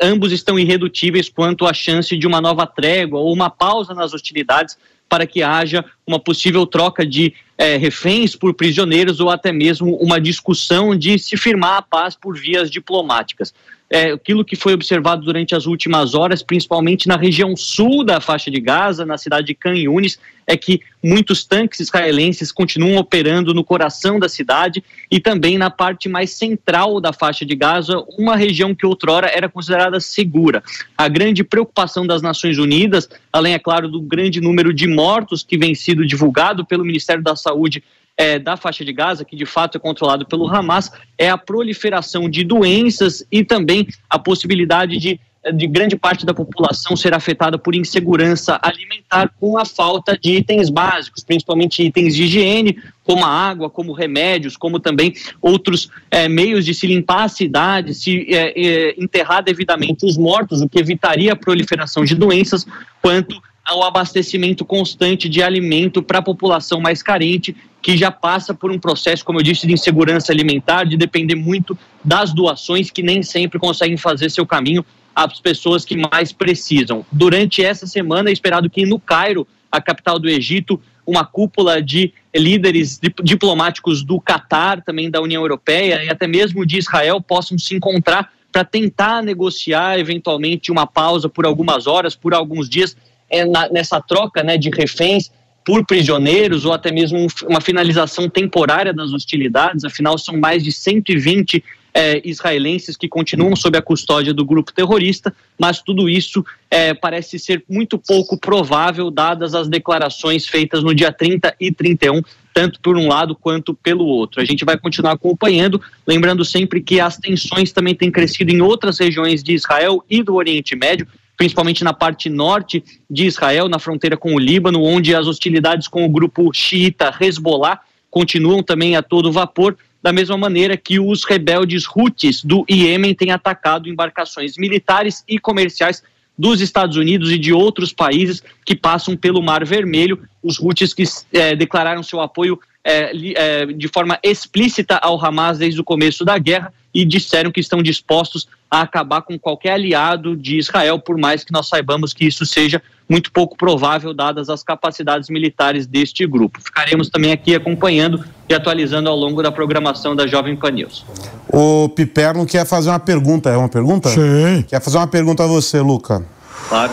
ambos estão irredutíveis quanto à chance de uma nova trégua ou uma pausa nas hostilidades para que haja uma possível troca de é, reféns por prisioneiros ou até mesmo uma discussão de se firmar a paz por vias diplomáticas. É, aquilo que foi observado durante as últimas horas, principalmente na região sul da faixa de Gaza, na cidade de Khan Yunis, é que muitos tanques israelenses continuam operando no coração da cidade e também na parte mais central da faixa de Gaza, uma região que outrora era considerada segura. A grande preocupação das Nações Unidas, além, é claro, do grande número de mortos que vem sido divulgado pelo Ministério da Saúde é, da faixa de Gaza, que de fato é controlado pelo Hamas, é a proliferação de doenças e também a possibilidade de de grande parte da população ser afetada por insegurança alimentar com a falta de itens básicos, principalmente itens de higiene, como a água, como remédios, como também outros é, meios de se limpar a cidade, se é, é, enterrar devidamente os mortos, o que evitaria a proliferação de doenças, quanto ao abastecimento constante de alimento para a população mais carente, que já passa por um processo, como eu disse, de insegurança alimentar, de depender muito das doações, que nem sempre conseguem fazer seu caminho às pessoas que mais precisam. Durante essa semana é esperado que no Cairo, a capital do Egito, uma cúpula de líderes diplomáticos do Catar, também da União Europeia e até mesmo de Israel possam se encontrar para tentar negociar eventualmente uma pausa por algumas horas, por alguns dias, é, na, nessa troca né, de reféns por prisioneiros ou até mesmo uma finalização temporária das hostilidades. Afinal, são mais de 120 é, israelenses que continuam sob a custódia do grupo terrorista, mas tudo isso é, parece ser muito pouco provável, dadas as declarações feitas no dia 30 e 31, tanto por um lado quanto pelo outro. A gente vai continuar acompanhando, lembrando sempre que as tensões também têm crescido em outras regiões de Israel e do Oriente Médio principalmente na parte norte de Israel, na fronteira com o Líbano, onde as hostilidades com o grupo xiita Hezbollah continuam também a todo vapor, da mesma maneira que os rebeldes Houthis do Iêmen têm atacado embarcações militares e comerciais dos Estados Unidos e de outros países que passam pelo Mar Vermelho. Os Houthis que é, declararam seu apoio é, é, de forma explícita ao Hamas desde o começo da guerra e disseram que estão dispostos a acabar com qualquer aliado de Israel, por mais que nós saibamos que isso seja muito pouco provável, dadas as capacidades militares deste grupo. Ficaremos também aqui acompanhando e atualizando ao longo da programação da Jovem Pan News. O Piperno quer fazer uma pergunta, é uma pergunta? Sim. Quer fazer uma pergunta a você, Luca. Claro.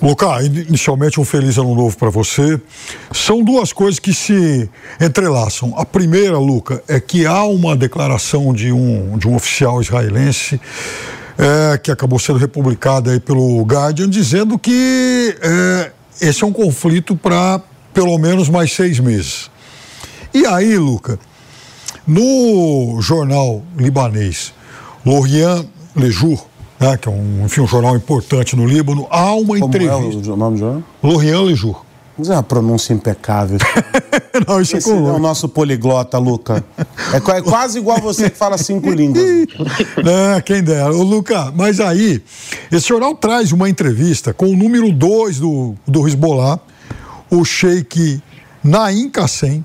Luca, inicialmente um feliz ano novo para você. São duas coisas que se entrelaçam. A primeira, Luca, é que há uma declaração de um, de um oficial israelense é, que acabou sendo republicada aí pelo Guardian, dizendo que é, esse é um conflito para pelo menos mais seis meses. E aí, Luca, no jornal libanês Lorient Le Jour, né, que é um, enfim, um jornal importante no Líbano, há uma Como entrevista. é o nome do jornal? Lorient Le Jour. Mas é uma pronúncia impecável. Não, isso Esse é é o nosso poliglota, Luca. É, é quase igual você que fala cinco línguas. É, quem dera. Ô, Luca, mas aí, esse jornal traz uma entrevista com o número 2 do, do Hezbollah, o Sheikh Naim Kassem,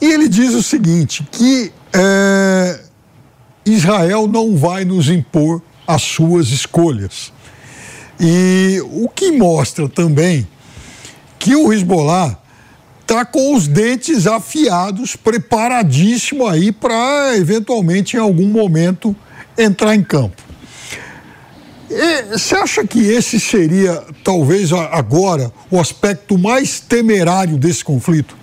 e ele diz o seguinte, que é, Israel não vai nos impor as suas escolhas. E o que mostra também que o Hezbollah está com os dentes afiados, preparadíssimo aí para eventualmente em algum momento entrar em campo. Você acha que esse seria, talvez agora, o aspecto mais temerário desse conflito?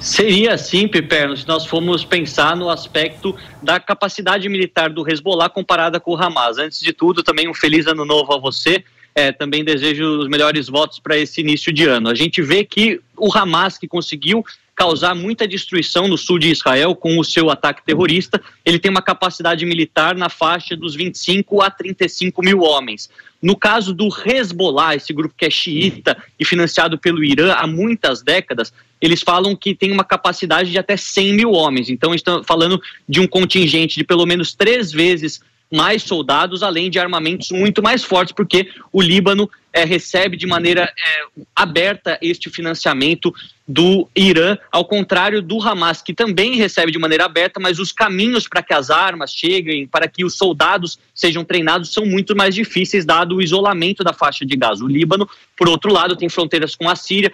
Seria assim, Piperno, se nós formos pensar no aspecto da capacidade militar do Hezbollah comparada com o Hamas. Antes de tudo, também um feliz ano novo a você. É, também desejo os melhores votos para esse início de ano. A gente vê que o Hamas, que conseguiu causar muita destruição no sul de Israel com o seu ataque terrorista, ele tem uma capacidade militar na faixa dos 25 a 35 mil homens. No caso do Hezbollah, esse grupo que é xiita e financiado pelo Irã há muitas décadas, eles falam que tem uma capacidade de até 100 mil homens. Então, estão falando de um contingente de pelo menos três vezes mais soldados, além de armamentos muito mais fortes, porque o Líbano eh, recebe de maneira eh, aberta este financiamento do Irã, ao contrário do Hamas, que também recebe de maneira aberta, mas os caminhos para que as armas cheguem, para que os soldados sejam treinados, são muito mais difíceis, dado o isolamento da faixa de Gaza. O Líbano, por outro lado, tem fronteiras com a Síria,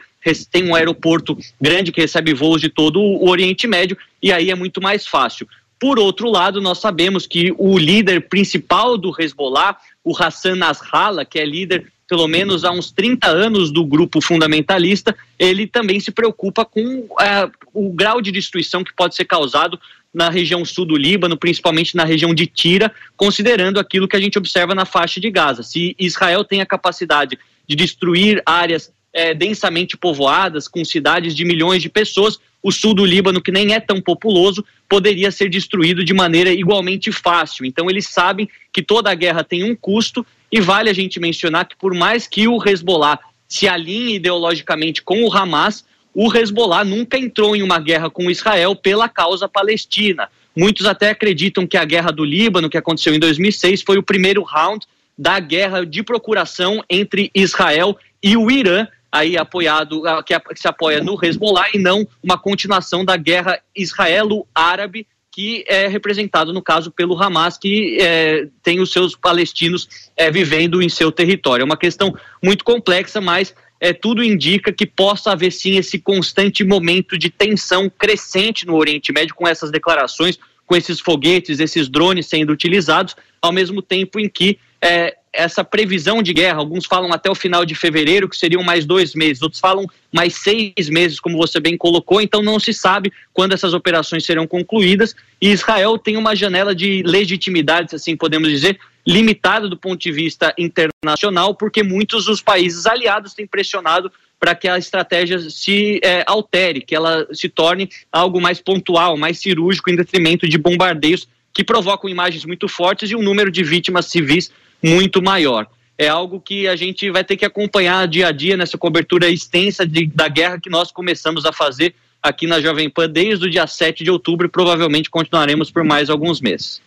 tem um aeroporto grande que recebe voos de todo o Oriente Médio, e aí é muito mais fácil. Por outro lado, nós sabemos que o líder principal do Hezbollah, o Hassan Nasrallah, que é líder pelo menos há uns 30 anos do grupo fundamentalista, ele também se preocupa com eh, o grau de destruição que pode ser causado na região sul do Líbano, principalmente na região de Tira, considerando aquilo que a gente observa na faixa de Gaza. Se Israel tem a capacidade de destruir áreas eh, densamente povoadas, com cidades de milhões de pessoas, o sul do Líbano, que nem é tão populoso, poderia ser destruído de maneira igualmente fácil. Então, eles sabem que toda a guerra tem um custo, e vale a gente mencionar que, por mais que o Hezbollah se alinhe ideologicamente com o Hamas, o Hezbollah nunca entrou em uma guerra com Israel pela causa palestina. Muitos até acreditam que a guerra do Líbano, que aconteceu em 2006, foi o primeiro round da guerra de procuração entre Israel e o Irã, aí apoiado, que, se apoia no Hezbollah, e não uma continuação da guerra israelo-árabe, que é representado, no caso, pelo Hamas, que eh, tem os seus palestinos eh, vivendo em seu território. É uma questão muito complexa, mas eh, tudo indica que possa haver sim esse constante momento de tensão crescente no Oriente Médio com essas declarações, com esses foguetes, esses drones sendo utilizados, ao mesmo tempo em que eh, essa previsão de guerra, alguns falam até o final de fevereiro, que seriam mais dois meses, outros falam mais seis meses, como você bem colocou, então não se sabe quando essas operações serão concluídas, e Israel tem uma janela de legitimidade, se assim podemos dizer, limitada do ponto de vista internacional, porque muitos dos países aliados têm pressionado para que a estratégia se eh, altere, que ela se torne algo mais pontual, mais cirúrgico, em detrimento de bombardeios que provocam imagens muito fortes e um número de vítimas civis muito maior. É algo que a gente vai ter que acompanhar dia a dia nessa cobertura extensa de, da guerra que nós começamos a fazer aqui na Jovem Pan desde o dia 7 de outubro e provavelmente continuaremos por mais alguns meses.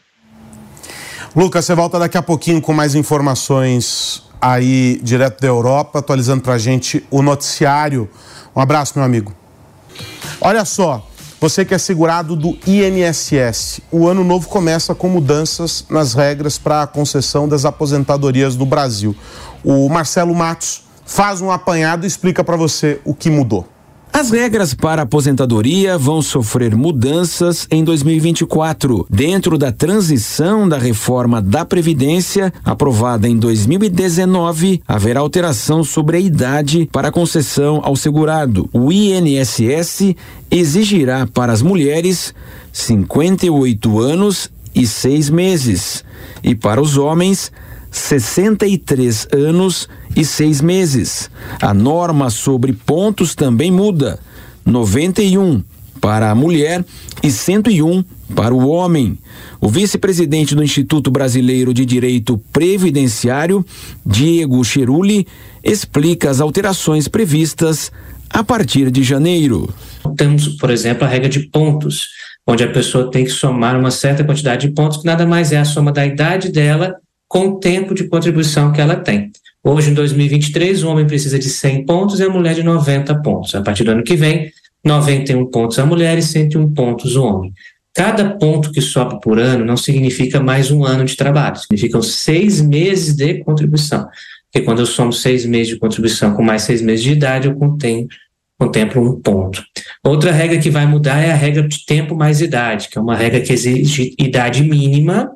Lucas, você volta daqui a pouquinho com mais informações aí direto da Europa, atualizando pra gente o noticiário. Um abraço, meu amigo. Olha só, você que é segurado do INSS, o ano novo começa com mudanças nas regras para a concessão das aposentadorias no Brasil. O Marcelo Matos faz um apanhado e explica para você o que mudou. As regras para aposentadoria vão sofrer mudanças em 2024. Dentro da transição da reforma da Previdência, aprovada em 2019, haverá alteração sobre a idade para concessão ao segurado. O INSS exigirá para as mulheres 58 anos e seis meses, e para os homens, 63 anos e seis meses. A norma sobre pontos também muda: 91 para a mulher e 101 para o homem. O vice-presidente do Instituto Brasileiro de Direito Previdenciário, Diego Cheruli, explica as alterações previstas a partir de janeiro. Temos, por exemplo, a regra de pontos, onde a pessoa tem que somar uma certa quantidade de pontos, que nada mais é a soma da idade dela com o tempo de contribuição que ela tem. Hoje, em 2023, o homem precisa de 100 pontos e a mulher de 90 pontos. A partir do ano que vem, 91 pontos a mulher e 101 pontos o homem. Cada ponto que sobe por ano não significa mais um ano de trabalho, significam seis meses de contribuição. Porque quando eu somo seis meses de contribuição com mais seis meses de idade, eu contemplo, contemplo um ponto. Outra regra que vai mudar é a regra de tempo mais idade, que é uma regra que exige idade mínima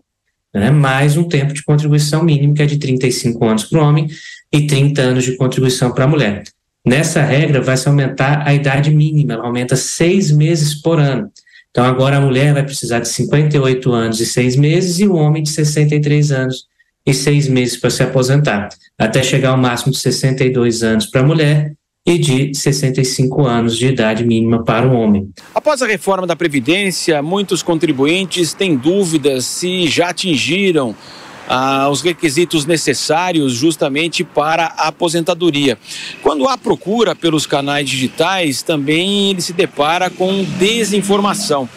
né, mais um tempo de contribuição mínimo, que é de 35 anos para o homem e 30 anos de contribuição para a mulher. Nessa regra, vai se aumentar a idade mínima, ela aumenta seis meses por ano. Então, agora a mulher vai precisar de 58 anos e seis meses e o homem de 63 anos e seis meses para se aposentar, até chegar ao máximo de 62 anos para a mulher e de 65 anos de idade mínima para o homem. Após a reforma da Previdência, muitos contribuintes têm dúvidas se já atingiram ah, os requisitos necessários justamente para a aposentadoria. Quando há procura pelos canais digitais, também ele se depara com desinformação.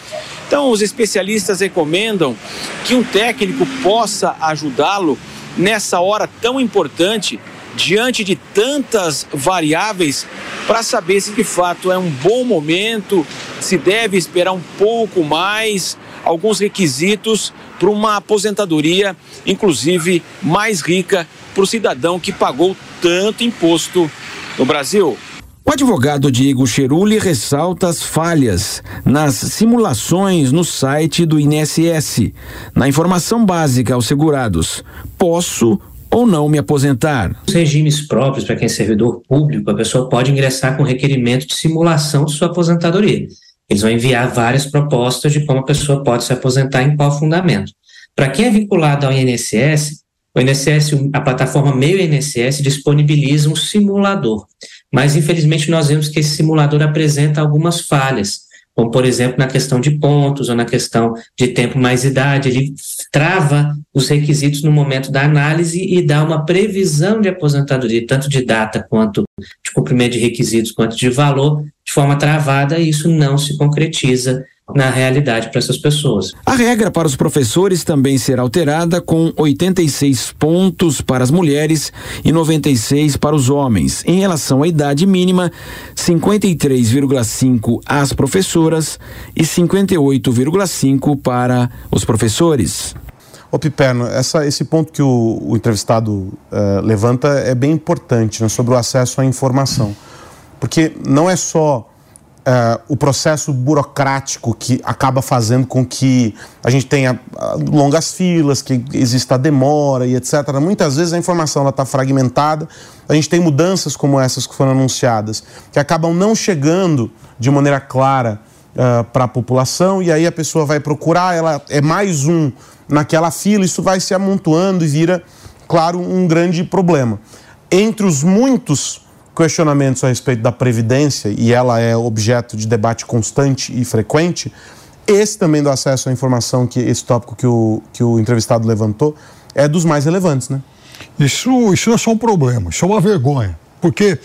Então, os especialistas recomendam que um técnico possa ajudá-lo nessa hora tão importante diante de tantas variáveis para saber se de fato é um bom momento, se deve esperar um pouco mais, alguns requisitos para uma aposentadoria, inclusive mais rica para o cidadão que pagou tanto imposto no Brasil. O advogado Diego Cheruli ressalta as falhas nas simulações no site do INSS. Na informação básica aos segurados, posso ou não me aposentar. Os regimes próprios para quem é servidor público, a pessoa pode ingressar com requerimento de simulação de sua aposentadoria. Eles vão enviar várias propostas de como a pessoa pode se aposentar em qual fundamento. Para quem é vinculado ao INSS, o INSS, a plataforma Meio INSS disponibiliza um simulador, mas infelizmente nós vemos que esse simulador apresenta algumas falhas como por exemplo na questão de pontos ou na questão de tempo mais idade, ele trava os requisitos no momento da análise e dá uma previsão de aposentadoria, tanto de data quanto de cumprimento de requisitos, quanto de valor, de forma travada, e isso não se concretiza na realidade para essas pessoas. A regra para os professores também será alterada com 86 pontos para as mulheres e 96 para os homens. Em relação à idade mínima, 53,5 às professoras e 58,5 para os professores. Ô Piperno, essa, esse ponto que o, o entrevistado uh, levanta é bem importante né, sobre o acesso à informação. Porque não é só uh, o processo burocrático que acaba fazendo com que a gente tenha uh, longas filas, que exista demora e etc. Muitas vezes a informação está fragmentada, a gente tem mudanças como essas que foram anunciadas, que acabam não chegando de maneira clara uh, para a população e aí a pessoa vai procurar, ela é mais um naquela fila, isso vai se amontoando e vira, claro, um grande problema. Entre os muitos questionamentos a respeito da Previdência, e ela é objeto de debate constante e frequente, esse também do acesso à informação, que esse tópico que o, que o entrevistado levantou, é dos mais relevantes, né? Isso, isso é só um problema, isso é uma vergonha. Porque,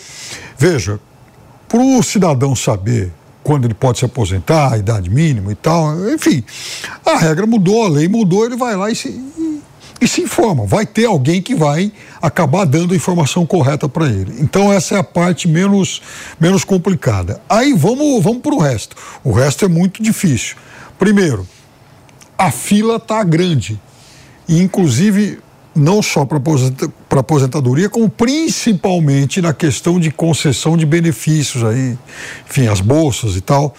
veja, para o cidadão saber quando ele pode se aposentar, a idade mínima e tal, enfim, a regra mudou, a lei mudou, ele vai lá e, se, e se informa. Vai ter alguém que vai acabar dando a informação correta para ele. Então essa é a parte menos, menos complicada. Aí vamos, vamos para o resto. O resto é muito difícil. Primeiro, a fila está grande. E, inclusive, não só para aposentadoria, como principalmente na questão de concessão de benefícios aí, enfim, as bolsas e tal.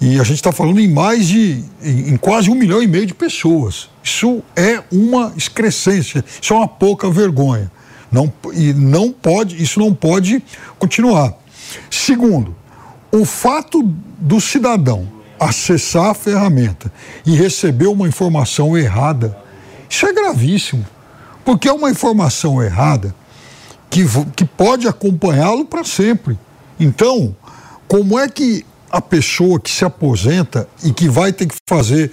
E a gente está falando em mais de, em, quase um milhão e meio de pessoas. Isso é uma excrescência, isso é uma pouca vergonha. Não, e não pode, isso não pode continuar. Segundo, o fato do cidadão acessar a ferramenta e receber uma informação errada, isso é gravíssimo. Porque é uma informação errada que, que pode acompanhá-lo para sempre. Então, como é que a pessoa que se aposenta e que vai ter que fazer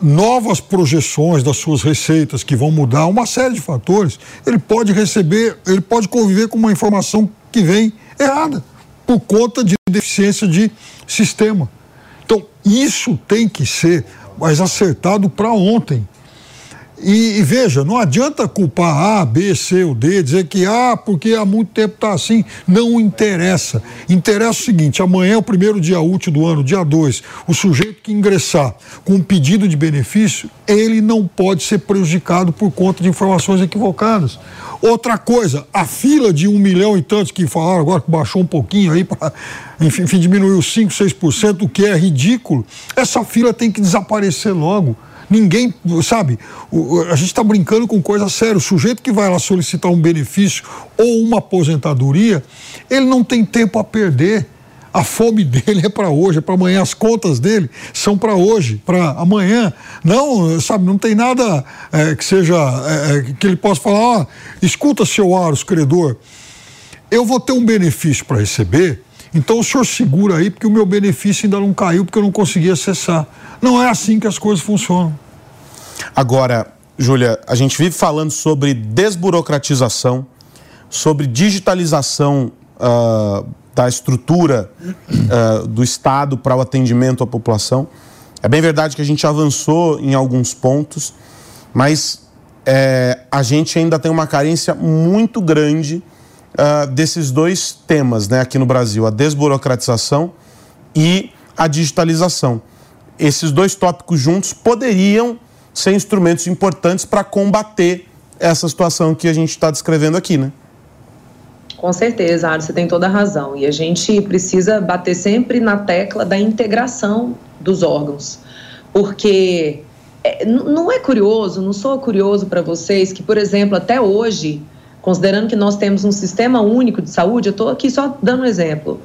novas projeções das suas receitas que vão mudar uma série de fatores, ele pode receber, ele pode conviver com uma informação que vem errada por conta de deficiência de sistema. Então, isso tem que ser mais acertado para ontem. E, e, veja, não adianta culpar A, B, C ou D, dizer que ah, porque há muito tempo está assim. Não interessa. Interessa o seguinte: amanhã é o primeiro dia útil do ano, dia 2. O sujeito que ingressar com um pedido de benefício, ele não pode ser prejudicado por conta de informações equivocadas. Outra coisa, a fila de um milhão e tantos que falaram agora que baixou um pouquinho aí, pra, enfim, diminuiu 5, 6%, o que é ridículo, essa fila tem que desaparecer logo. Ninguém, sabe, a gente está brincando com coisa séria. O sujeito que vai lá solicitar um benefício ou uma aposentadoria, ele não tem tempo a perder. A fome dele é para hoje, é para amanhã. As contas dele são para hoje, para amanhã. Não, sabe, não tem nada é, que seja é, é, que ele possa falar: ó, escuta, seu Aros, credor, eu vou ter um benefício para receber. Então o senhor segura aí, porque o meu benefício ainda não caiu, porque eu não consegui acessar. Não é assim que as coisas funcionam. Agora, Júlia, a gente vive falando sobre desburocratização, sobre digitalização uh, da estrutura uh, do Estado para o atendimento à população. É bem verdade que a gente avançou em alguns pontos, mas é, a gente ainda tem uma carência muito grande uh, desses dois temas né, aqui no Brasil: a desburocratização e a digitalização esses dois tópicos juntos poderiam ser instrumentos importantes para combater essa situação que a gente está descrevendo aqui, né? Com certeza, Ari, você tem toda a razão. E a gente precisa bater sempre na tecla da integração dos órgãos. Porque é, não é curioso, não sou curioso para vocês que, por exemplo, até hoje, considerando que nós temos um sistema único de saúde, eu estou aqui só dando um exemplo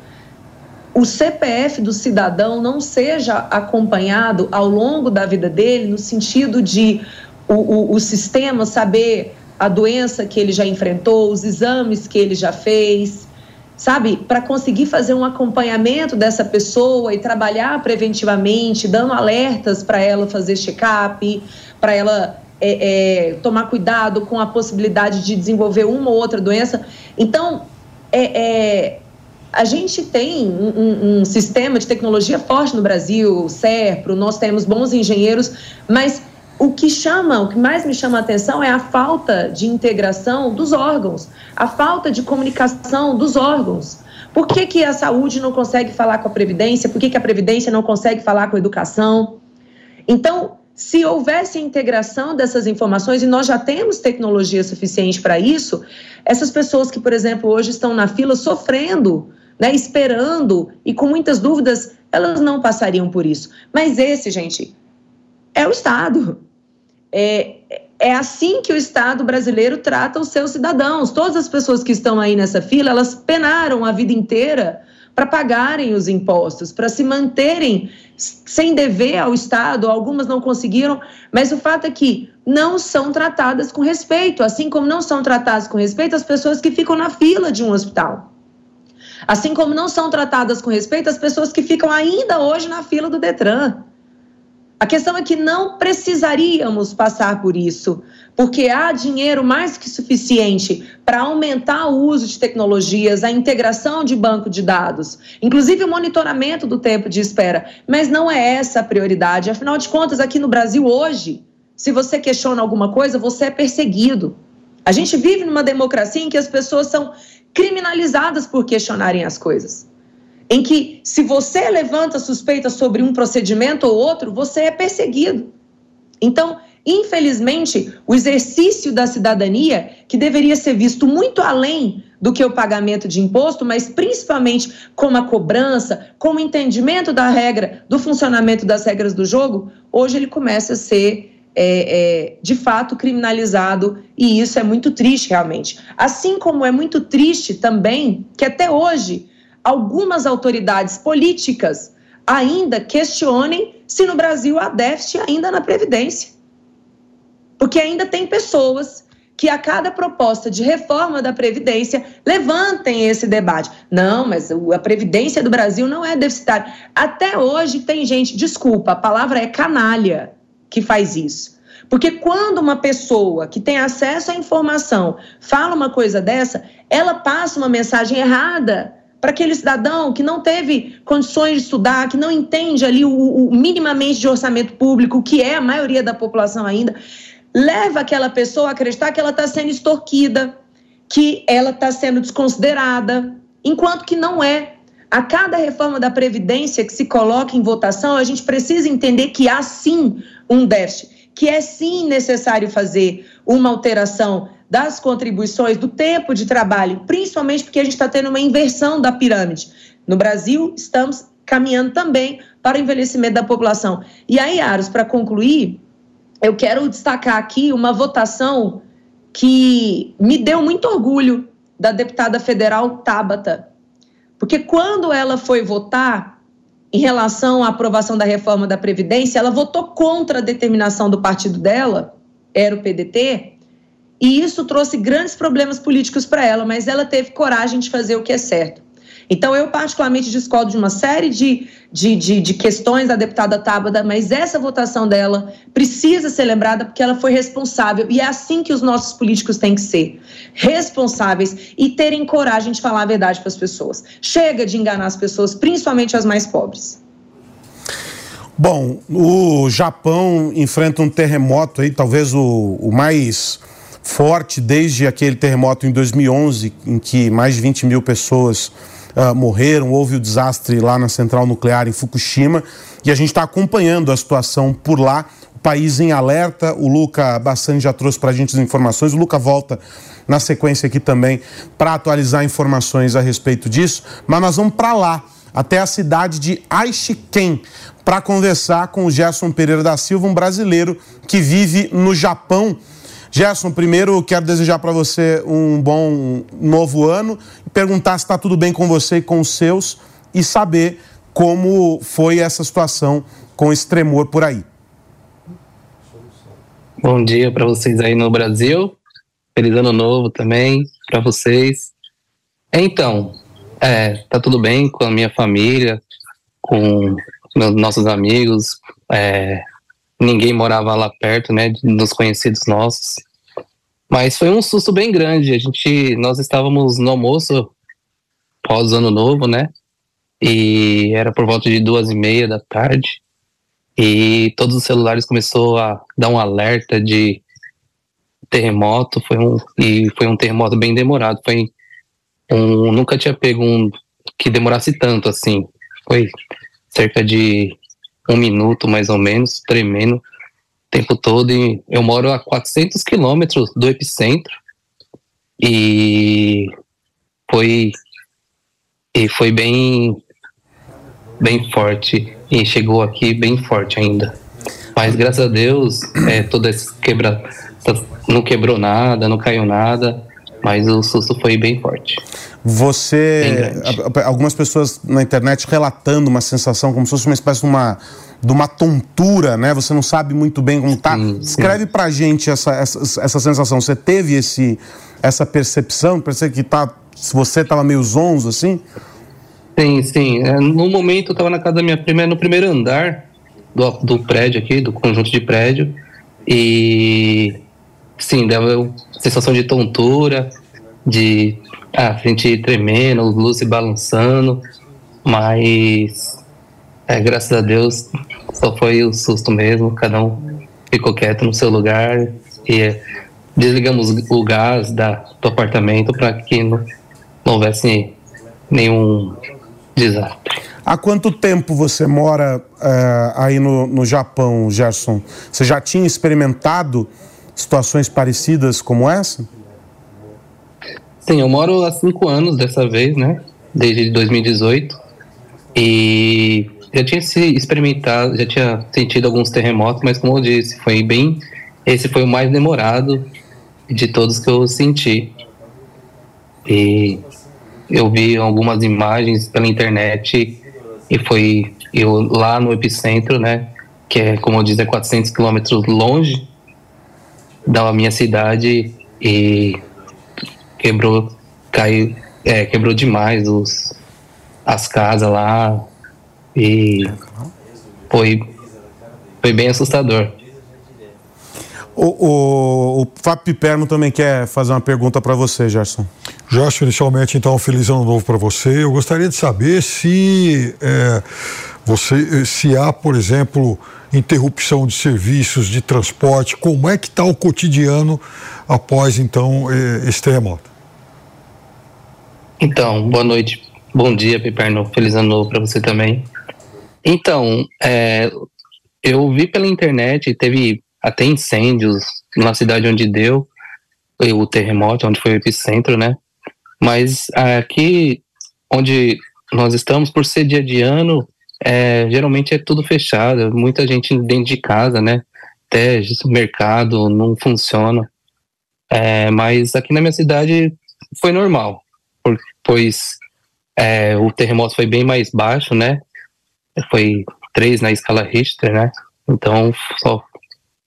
o CPF do cidadão não seja acompanhado ao longo da vida dele, no sentido de o, o, o sistema saber a doença que ele já enfrentou, os exames que ele já fez, sabe? Para conseguir fazer um acompanhamento dessa pessoa e trabalhar preventivamente, dando alertas para ela fazer check-up, para ela é, é, tomar cuidado com a possibilidade de desenvolver uma ou outra doença. Então, é, é a gente tem um, um, sistema de tecnologia forte no Brasil, o SERPRO, nós temos bons engenheiros, mas o que chama, o que mais me chama a atenção é a falta de integração dos órgãos, a falta de comunicação dos órgãos. Por que, que a saúde não consegue falar com a Previdência? Por que, que a Previdência não consegue falar com a educação? Então, se houvesse integração dessas informações, e nós já temos tecnologia suficiente para isso, essas pessoas que, por exemplo, hoje estão na fila sofrendo né, esperando e com muitas dúvidas, elas não passariam por isso. Mas esse, gente, é o Estado. É, é assim que o Estado brasileiro trata os seus cidadãos. Todas as pessoas que estão aí nessa fila, elas penaram a vida inteira para pagarem os impostos, para se manterem sem dever ao Estado. Algumas não conseguiram, mas o fato é que não são tratadas com respeito, assim como não são tratadas com respeito as pessoas que ficam na fila de um hospital. Assim como não são tratadas com respeito as pessoas que ficam ainda hoje na fila do Detran. A questão é que não precisaríamos passar por isso, porque há dinheiro mais que suficiente para aumentar o uso de tecnologias, a integração de banco de dados, inclusive o monitoramento do tempo de espera. Mas não é essa a prioridade. Afinal de contas, aqui no Brasil hoje, se você questiona alguma coisa, você é perseguido. A gente vive numa democracia em que as pessoas são criminalizadas por questionarem as coisas. Em que, se você levanta suspeita sobre um procedimento ou outro, você é perseguido. Então, infelizmente, o exercício da cidadania, que deveria ser visto muito além do que o pagamento de imposto, mas principalmente como a cobrança, como o entendimento da regra, do funcionamento das regras do jogo, hoje ele começa a ser é, é, de fato criminalizado e isso é muito triste realmente. Assim como é muito triste também que até hoje algumas autoridades políticas ainda questionem se no Brasil há déficit ainda na Previdência. Porque ainda tem pessoas que a cada proposta de reforma da Previdência levantem esse debate. Não, mas a Previdência do Brasil não é deficitária. Até hoje tem gente, desculpa, a palavra é canalha que faz isso. Porque quando uma pessoa que tem acesso à informação fala uma coisa dessa, ela passa uma mensagem errada para aquele cidadão que não teve condições de estudar, que não entende ali o, o, minimamente de orçamento público, que é a maioria da população ainda, leva aquela pessoa a acreditar que ela está sendo extorquida, que ela está sendo desconsiderada, enquanto que não é. A cada reforma da Previdência que se coloca em votação, a gente precisa entender que há sim um déficit, que é sim necessário fazer uma alteração das contribuições, do tempo de trabalho, principalmente porque a gente está tendo uma inversão da pirâmide. No Brasil, estamos caminhando também para o envelhecimento da população. E aí, Aros, para concluir, eu quero destacar aqui uma votação que me deu muito orgulho da deputada federal Tabata. Porque quando ela foi votar em relação à aprovação da reforma da Previdência, ela votou contra a determinação do partido dela, era o PDT, e isso trouxe grandes problemas políticos para ela, mas ela teve coragem de fazer o que é certo. Então, eu particularmente discordo de uma série de, de, de, de, questões da deputada Tábada, mas essa votação dela precisa ser lembrada porque ela foi responsável. E é assim que os nossos políticos têm que ser: responsáveis e terem coragem de falar a verdade para as pessoas. Chega de enganar as pessoas, principalmente as mais pobres. Bom, o Japão enfrenta um terremoto aí, talvez o, o mais forte desde aquele terremoto em 2011, em que mais de 20 mil pessoas uh, morreram, houve o desastre lá na central nuclear em Fukushima. E a gente está acompanhando a situação por lá. O país em alerta, o Luca Bassani já trouxe para a gente as informações, o Luca volta na sequência aqui também para atualizar informações a respeito disso, mas nós vamos para lá, até a cidade de Aishiken, para conversar com o Gerson Pereira da Silva, um brasileiro que vive no Japão Gerson, primeiro quero desejar para você um bom novo ano perguntar se está tudo bem com você e com os seus e saber como foi essa situação com esse tremor por aí. Bom dia para vocês aí no Brasil. Feliz ano novo também para vocês. Então, é, tá tudo bem com a minha família, com meus, nossos amigos. É, ninguém morava lá perto, né, dos conhecidos nossos. Mas foi um susto bem grande. A gente, nós estávamos no almoço pós ano novo, né? E era por volta de duas e meia da tarde. E todos os celulares começou a dar um alerta de terremoto. Foi um e foi um terremoto bem demorado. Foi um nunca tinha pego um que demorasse tanto assim. Foi cerca de um minuto mais ou menos, tremendo tempo todo. E eu moro a 400 quilômetros do epicentro. E foi e foi bem bem forte. E chegou aqui bem forte ainda. Mas graças a Deus é, toda essa quebra não quebrou nada não caiu nada mas o susto foi bem forte você algumas pessoas na internet relatando uma sensação como se fosse uma espécie de uma de uma tontura, né? Você não sabe muito bem como tá. Sim, Escreve pra gente essa, essa, essa sensação. Você teve esse, essa percepção? Parece que tá, você estava meio zonzo, assim? Sim, sim. É, no momento eu estava na casa da minha prima, no primeiro andar do, do prédio aqui, do conjunto de prédio. E sim, dava sensação de tontura, de ah, a tremendo, luz se balançando, mas é, graças a Deus, só foi o susto mesmo, cada um ficou quieto no seu lugar e desligamos o gás da, do apartamento para que não, não houvesse nenhum desastre. Há quanto tempo você mora uh, aí no, no Japão, Gerson? Você já tinha experimentado situações parecidas como essa? Sim, eu moro há cinco anos dessa vez, né? Desde 2018. E já tinha se experimentado, já tinha sentido alguns terremotos, mas como eu disse, foi bem. Esse foi o mais demorado de todos que eu senti. E eu vi algumas imagens pela internet e foi eu lá no epicentro, né? Que é, como eu disse, é 400 quilômetros longe da minha cidade e quebrou, caiu, é, quebrou demais os, as casas lá e foi, foi bem assustador. O, o, o Fábio Piperno também quer fazer uma pergunta para você, Gerson. Gerson, inicialmente, então, feliz ano novo para você. Eu gostaria de saber se é, você, se há, por exemplo, interrupção de serviços de transporte, como é que está o cotidiano após, então, esse terremoto? Então, boa noite, bom dia, Piperno, feliz ano novo para você também. Então, é, eu vi pela internet, teve até incêndios na cidade onde deu o terremoto, onde foi o epicentro, né? Mas aqui onde nós estamos, por ser dia de ano, é, geralmente é tudo fechado, muita gente dentro de casa, né? Até o mercado não funciona. É, mas aqui na minha cidade foi normal, pois é, o terremoto foi bem mais baixo, né? Foi três na escala Richter, né? Então só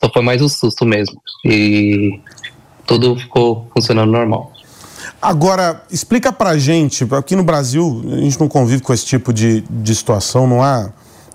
só foi mais um susto mesmo. E tudo ficou funcionando normal. Agora, explica pra gente, aqui no Brasil a gente não convive com esse tipo de, de situação, não há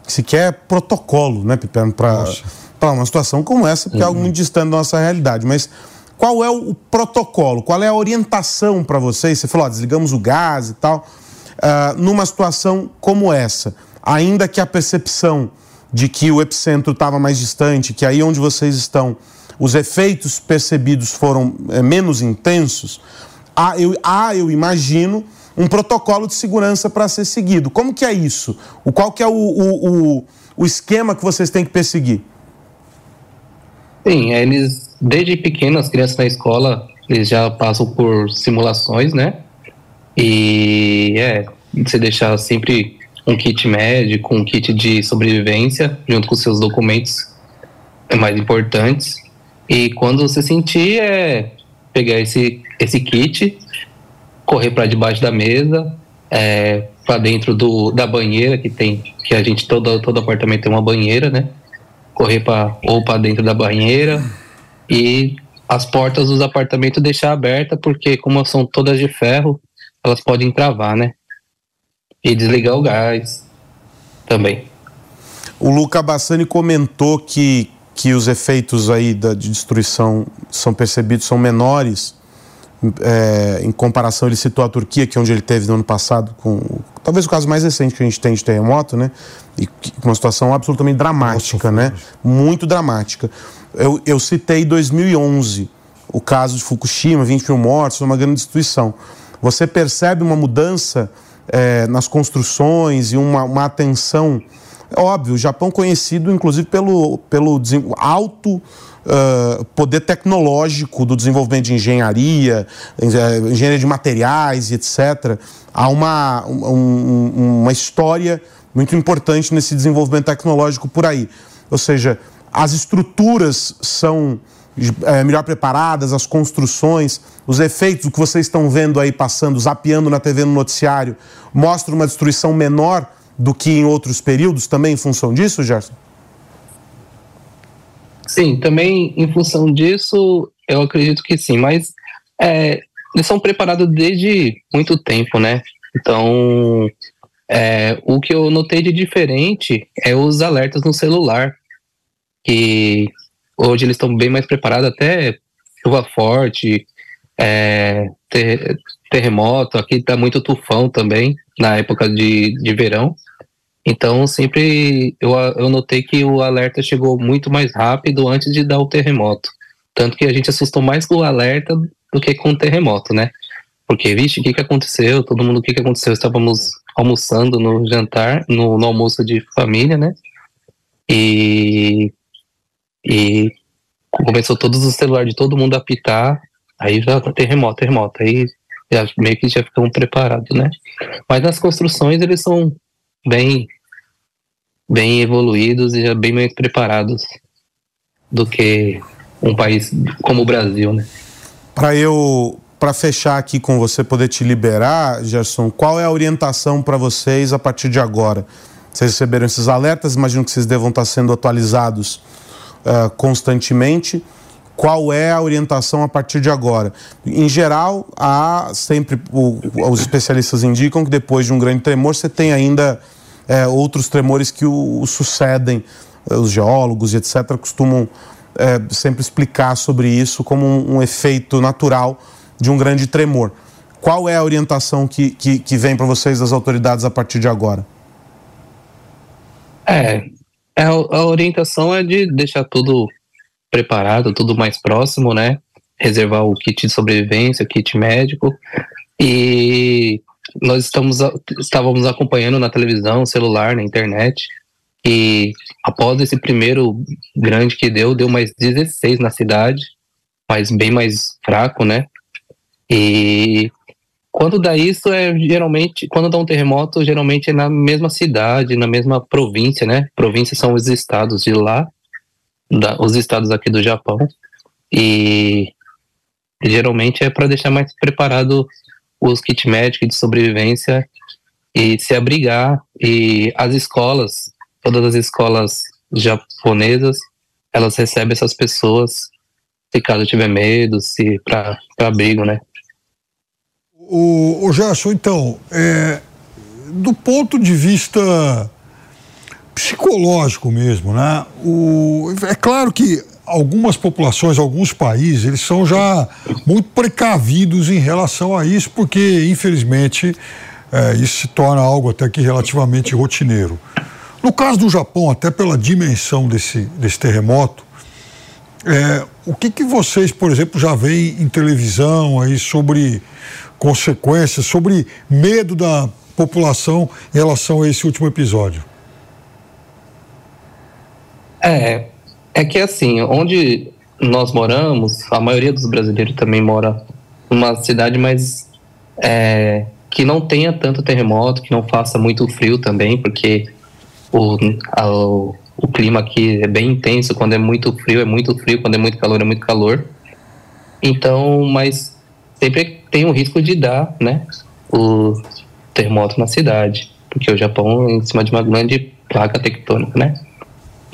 sequer protocolo, né, Piperno, para uma situação como essa, porque uhum. é algo uhum. muito distante da nossa realidade. Mas qual é o protocolo, qual é a orientação para vocês? Você falou, ó, desligamos o gás e tal. Uh, numa situação como essa, ainda que a percepção de que o epicentro estava mais distante, que aí onde vocês estão, os efeitos percebidos foram é, menos intensos, há eu, há, eu imagino, um protocolo de segurança para ser seguido. Como que é isso? O, qual que é o, o, o, o esquema que vocês têm que perseguir? Sim, eles, desde pequeno, as crianças na escola, eles já passam por simulações, né? E é, você deixar sempre um kit médico, um kit de sobrevivência, junto com seus documentos mais importantes. E quando você sentir, é pegar esse, esse kit, correr para debaixo da mesa, é, para dentro do, da banheira que tem, que a gente todo todo apartamento tem uma banheira, né? Correr para ou para dentro da banheira e as portas dos apartamentos deixar aberta porque como são todas de ferro, elas podem travar, né? e desligar o gás também. O Luca Bassani comentou que, que os efeitos aí da, de destruição são percebidos, são menores. É, em comparação, ele citou a Turquia, que é onde ele teve no ano passado, com talvez o caso mais recente que a gente tem de terremoto, né? E uma situação absolutamente dramática, Nossa, né? Muito dramática. Eu, eu citei 2011, o caso de Fukushima, 20 mil mortos, uma grande destruição. Você percebe uma mudança é, nas construções e uma, uma atenção. Óbvio, o Japão conhecido inclusive pelo, pelo alto uh, poder tecnológico do desenvolvimento de engenharia, engenharia de materiais e etc. Há uma, um, uma história muito importante nesse desenvolvimento tecnológico por aí. Ou seja, as estruturas são é, melhor preparadas, as construções, os efeitos, o que vocês estão vendo aí passando, zapeando na TV no noticiário, mostram uma destruição menor do que em outros períodos, também em função disso, Gerson? Sim, também em função disso, eu acredito que sim, mas é, eles são preparados desde muito tempo, né? Então, é, o que eu notei de diferente é os alertas no celular, que Hoje eles estão bem mais preparados, até chuva forte, é, ter, terremoto, aqui está muito tufão também, na época de, de verão. Então, sempre eu, eu notei que o alerta chegou muito mais rápido antes de dar o terremoto. Tanto que a gente assustou mais com o alerta do que com o terremoto, né? Porque, vixe, o que, que aconteceu? Todo mundo, o que, que aconteceu? Estávamos almoçando no jantar, no, no almoço de família, né? E, e começou todos os celulares de todo mundo a apitar. Aí já tá terremoto, terremoto. Aí já, meio que já ficamos preparados, né? Mas nas construções eles são bem, bem evoluídos e já bem mais preparados do que um país como o Brasil, né? Para eu, para fechar aqui com você, poder te liberar, Gerson, qual é a orientação para vocês a partir de agora? Vocês receberam esses alertas, imagino que vocês devam estar sendo atualizados uh, constantemente. Qual é a orientação a partir de agora? Em geral, há sempre, o, os especialistas indicam que depois de um grande tremor você tem ainda é, outros tremores que o, o sucedem. Os geólogos e etc. costumam é, sempre explicar sobre isso como um, um, efeito natural de um grande tremor. Qual é a orientação que, que, que vem para vocês das autoridades a partir de agora? É, é, a orientação é de deixar tudo preparado, tudo mais próximo, né? Reservar o kit de sobrevivência, o kit médico. E nós estamos, estávamos acompanhando na televisão, celular, na internet, e após esse primeiro grande que deu, deu mais 16 na cidade, mas bem mais fraco, né? E quando dá isso, é geralmente, quando dá um terremoto, geralmente é na mesma cidade, na mesma província, né? Províncias são os estados de lá, da, os estados aqui do Japão. E geralmente é para deixar mais preparado os kit médicos de sobrevivência e se abrigar. E as escolas, todas as escolas japonesas, elas recebem essas pessoas se caso tiver medo, se para abrigo, né? O, o Gerson, então, é, do ponto de vista psicológico mesmo, né? O, é claro que algumas populações, alguns países, eles são já muito precavidos em relação a isso, porque, infelizmente, é, isso se torna algo até que relativamente rotineiro. No caso do Japão, até pela dimensão desse, desse terremoto, é, o que, que vocês, por exemplo, já veem em televisão aí sobre consequências, sobre medo da população em relação a esse último episódio? É, é que assim, onde nós moramos, a maioria dos brasileiros também mora numa cidade mais é, que não tenha tanto terremoto, que não faça muito frio também, porque o, a, o, o clima aqui é bem intenso, quando é muito frio é muito frio, quando é muito calor é muito calor. Então, mas sempre tem o risco de dar, né, o terremoto na cidade, porque o Japão é em cima de uma grande placa tectônica, né?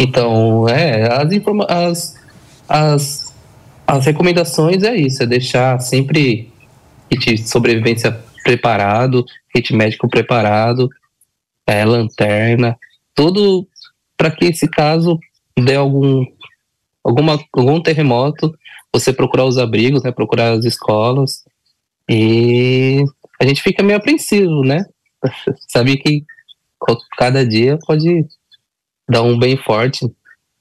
Então, é, as, as, as, as recomendações é isso, é deixar sempre kit de sobrevivência preparado, kit médico preparado, é, lanterna, tudo para que esse caso dê algum, alguma, algum terremoto, você procurar os abrigos, né, procurar as escolas, e a gente fica meio apreensivo, né? Sabe que cada dia pode dá um bem forte,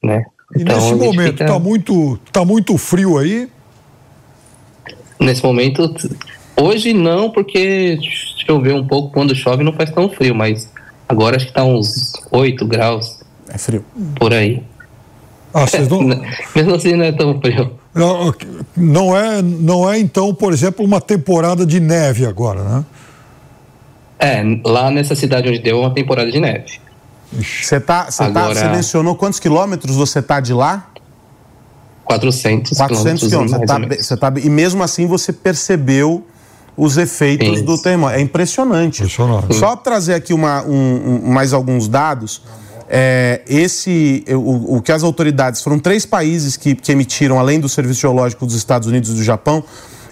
né? E então, nesse momento, fica... tá, muito, tá muito frio aí? Nesse momento, hoje não, porque choveu um pouco, quando chove não faz tão frio, mas agora acho que tá uns 8 graus. É frio. Por aí. Ah, vocês não... Mesmo assim não é tão frio. Não, não, é, não é então, por exemplo, uma temporada de neve agora, né? É, lá nessa cidade onde deu uma temporada de neve. Você tá, você tá, mencionou quantos quilômetros você tá de lá? 400, 400 quilômetros. Você tá, você tá, e mesmo assim você percebeu os efeitos Isso. do terremoto. É impressionante. impressionante. Só trazer aqui uma, um, um, mais alguns dados. É, esse, o, o, que as autoridades, foram três países que, que emitiram, além do Serviço Geológico dos Estados Unidos e do Japão,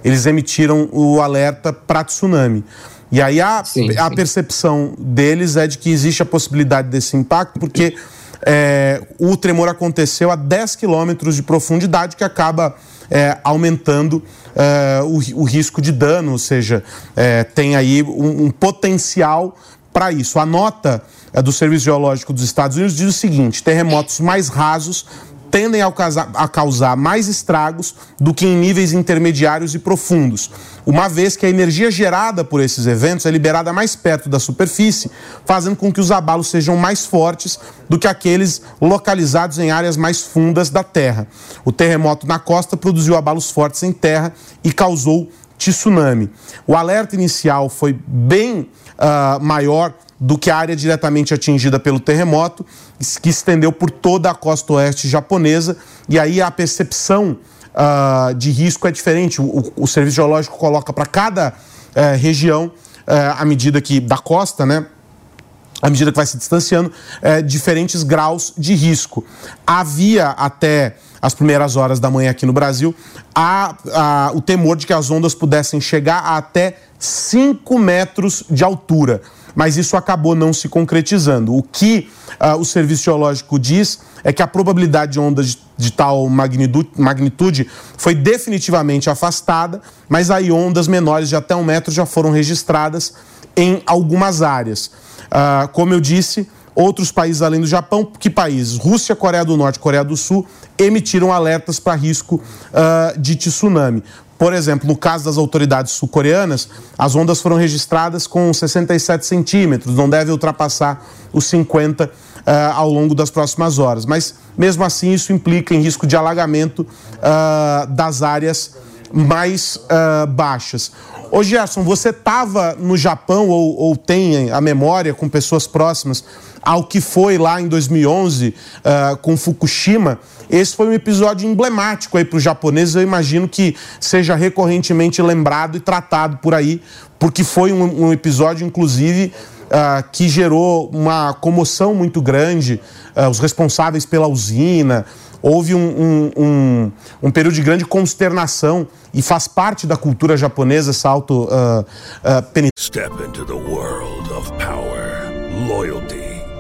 eles emitiram o alerta para tsunami. E aí a, sim, a percepção deles é de que existe a possibilidade desse impacto, porque é, o tremor aconteceu a 10 quilômetros de profundidade, que acaba é, aumentando é, o, o, risco de dano, ou seja, é, tem aí um, um potencial para isso. A nota é, do Serviço Geológico dos Estados Unidos diz o seguinte: terremotos mais rasos tendem a causar, a causar mais estragos do que em níveis intermediários e profundos, uma vez que a energia gerada por esses eventos é liberada mais perto da superfície, fazendo com que os abalos sejam mais fortes do que aqueles localizados em áreas mais fundas da Terra. O terremoto na costa produziu abalos fortes em terra e causou tsunami. O alerta inicial foi bem uh, maior do que a área diretamente atingida pelo terremoto, que estendeu por toda a costa oeste japonesa, e aí a percepção uh, de risco é diferente. O, o Serviço Geológico coloca para cada uh, região, uh, à medida que da costa, né? À medida que vai se distanciando, uh, diferentes graus de risco. Havia até as primeiras horas da manhã aqui no Brasil a, a, o temor de que as ondas pudessem chegar a até 5 metros de altura mas isso acabou não se concretizando. O que uh, o Serviço Geológico diz é que a probabilidade de ondas de, de tal magnitude, magnitude foi definitivamente afastada, mas aí ondas menores de até um metro já foram registradas em algumas áreas. Uh, como eu disse, outros países além do Japão, que países? Rússia, Coreia do Norte, Coreia do Sul emitiram alertas para risco uh, de tsunami. Por exemplo, no caso das autoridades sul-coreanas, as ondas foram registradas com 67 centímetros, não deve ultrapassar os 50 uh, ao longo das próximas horas. Mas, mesmo assim, isso implica em risco de alagamento uh, das áreas mais uh, baixas. Ô Gerson, você estava no Japão ou, ou, tem a memória com pessoas próximas ao que foi lá em 2011 uh, com Fukushima? Esse foi um episódio emblemático aí para os japoneses. Eu imagino que seja recorrentemente lembrado e tratado por aí, porque foi um, um episódio, inclusive, uh, que gerou uma comoção muito grande. Uh, os responsáveis pela usina. Houve um, um, um, um, período de grande consternação e faz parte da cultura japonesa essa auto uh, uh, Step into the world of power, loyalty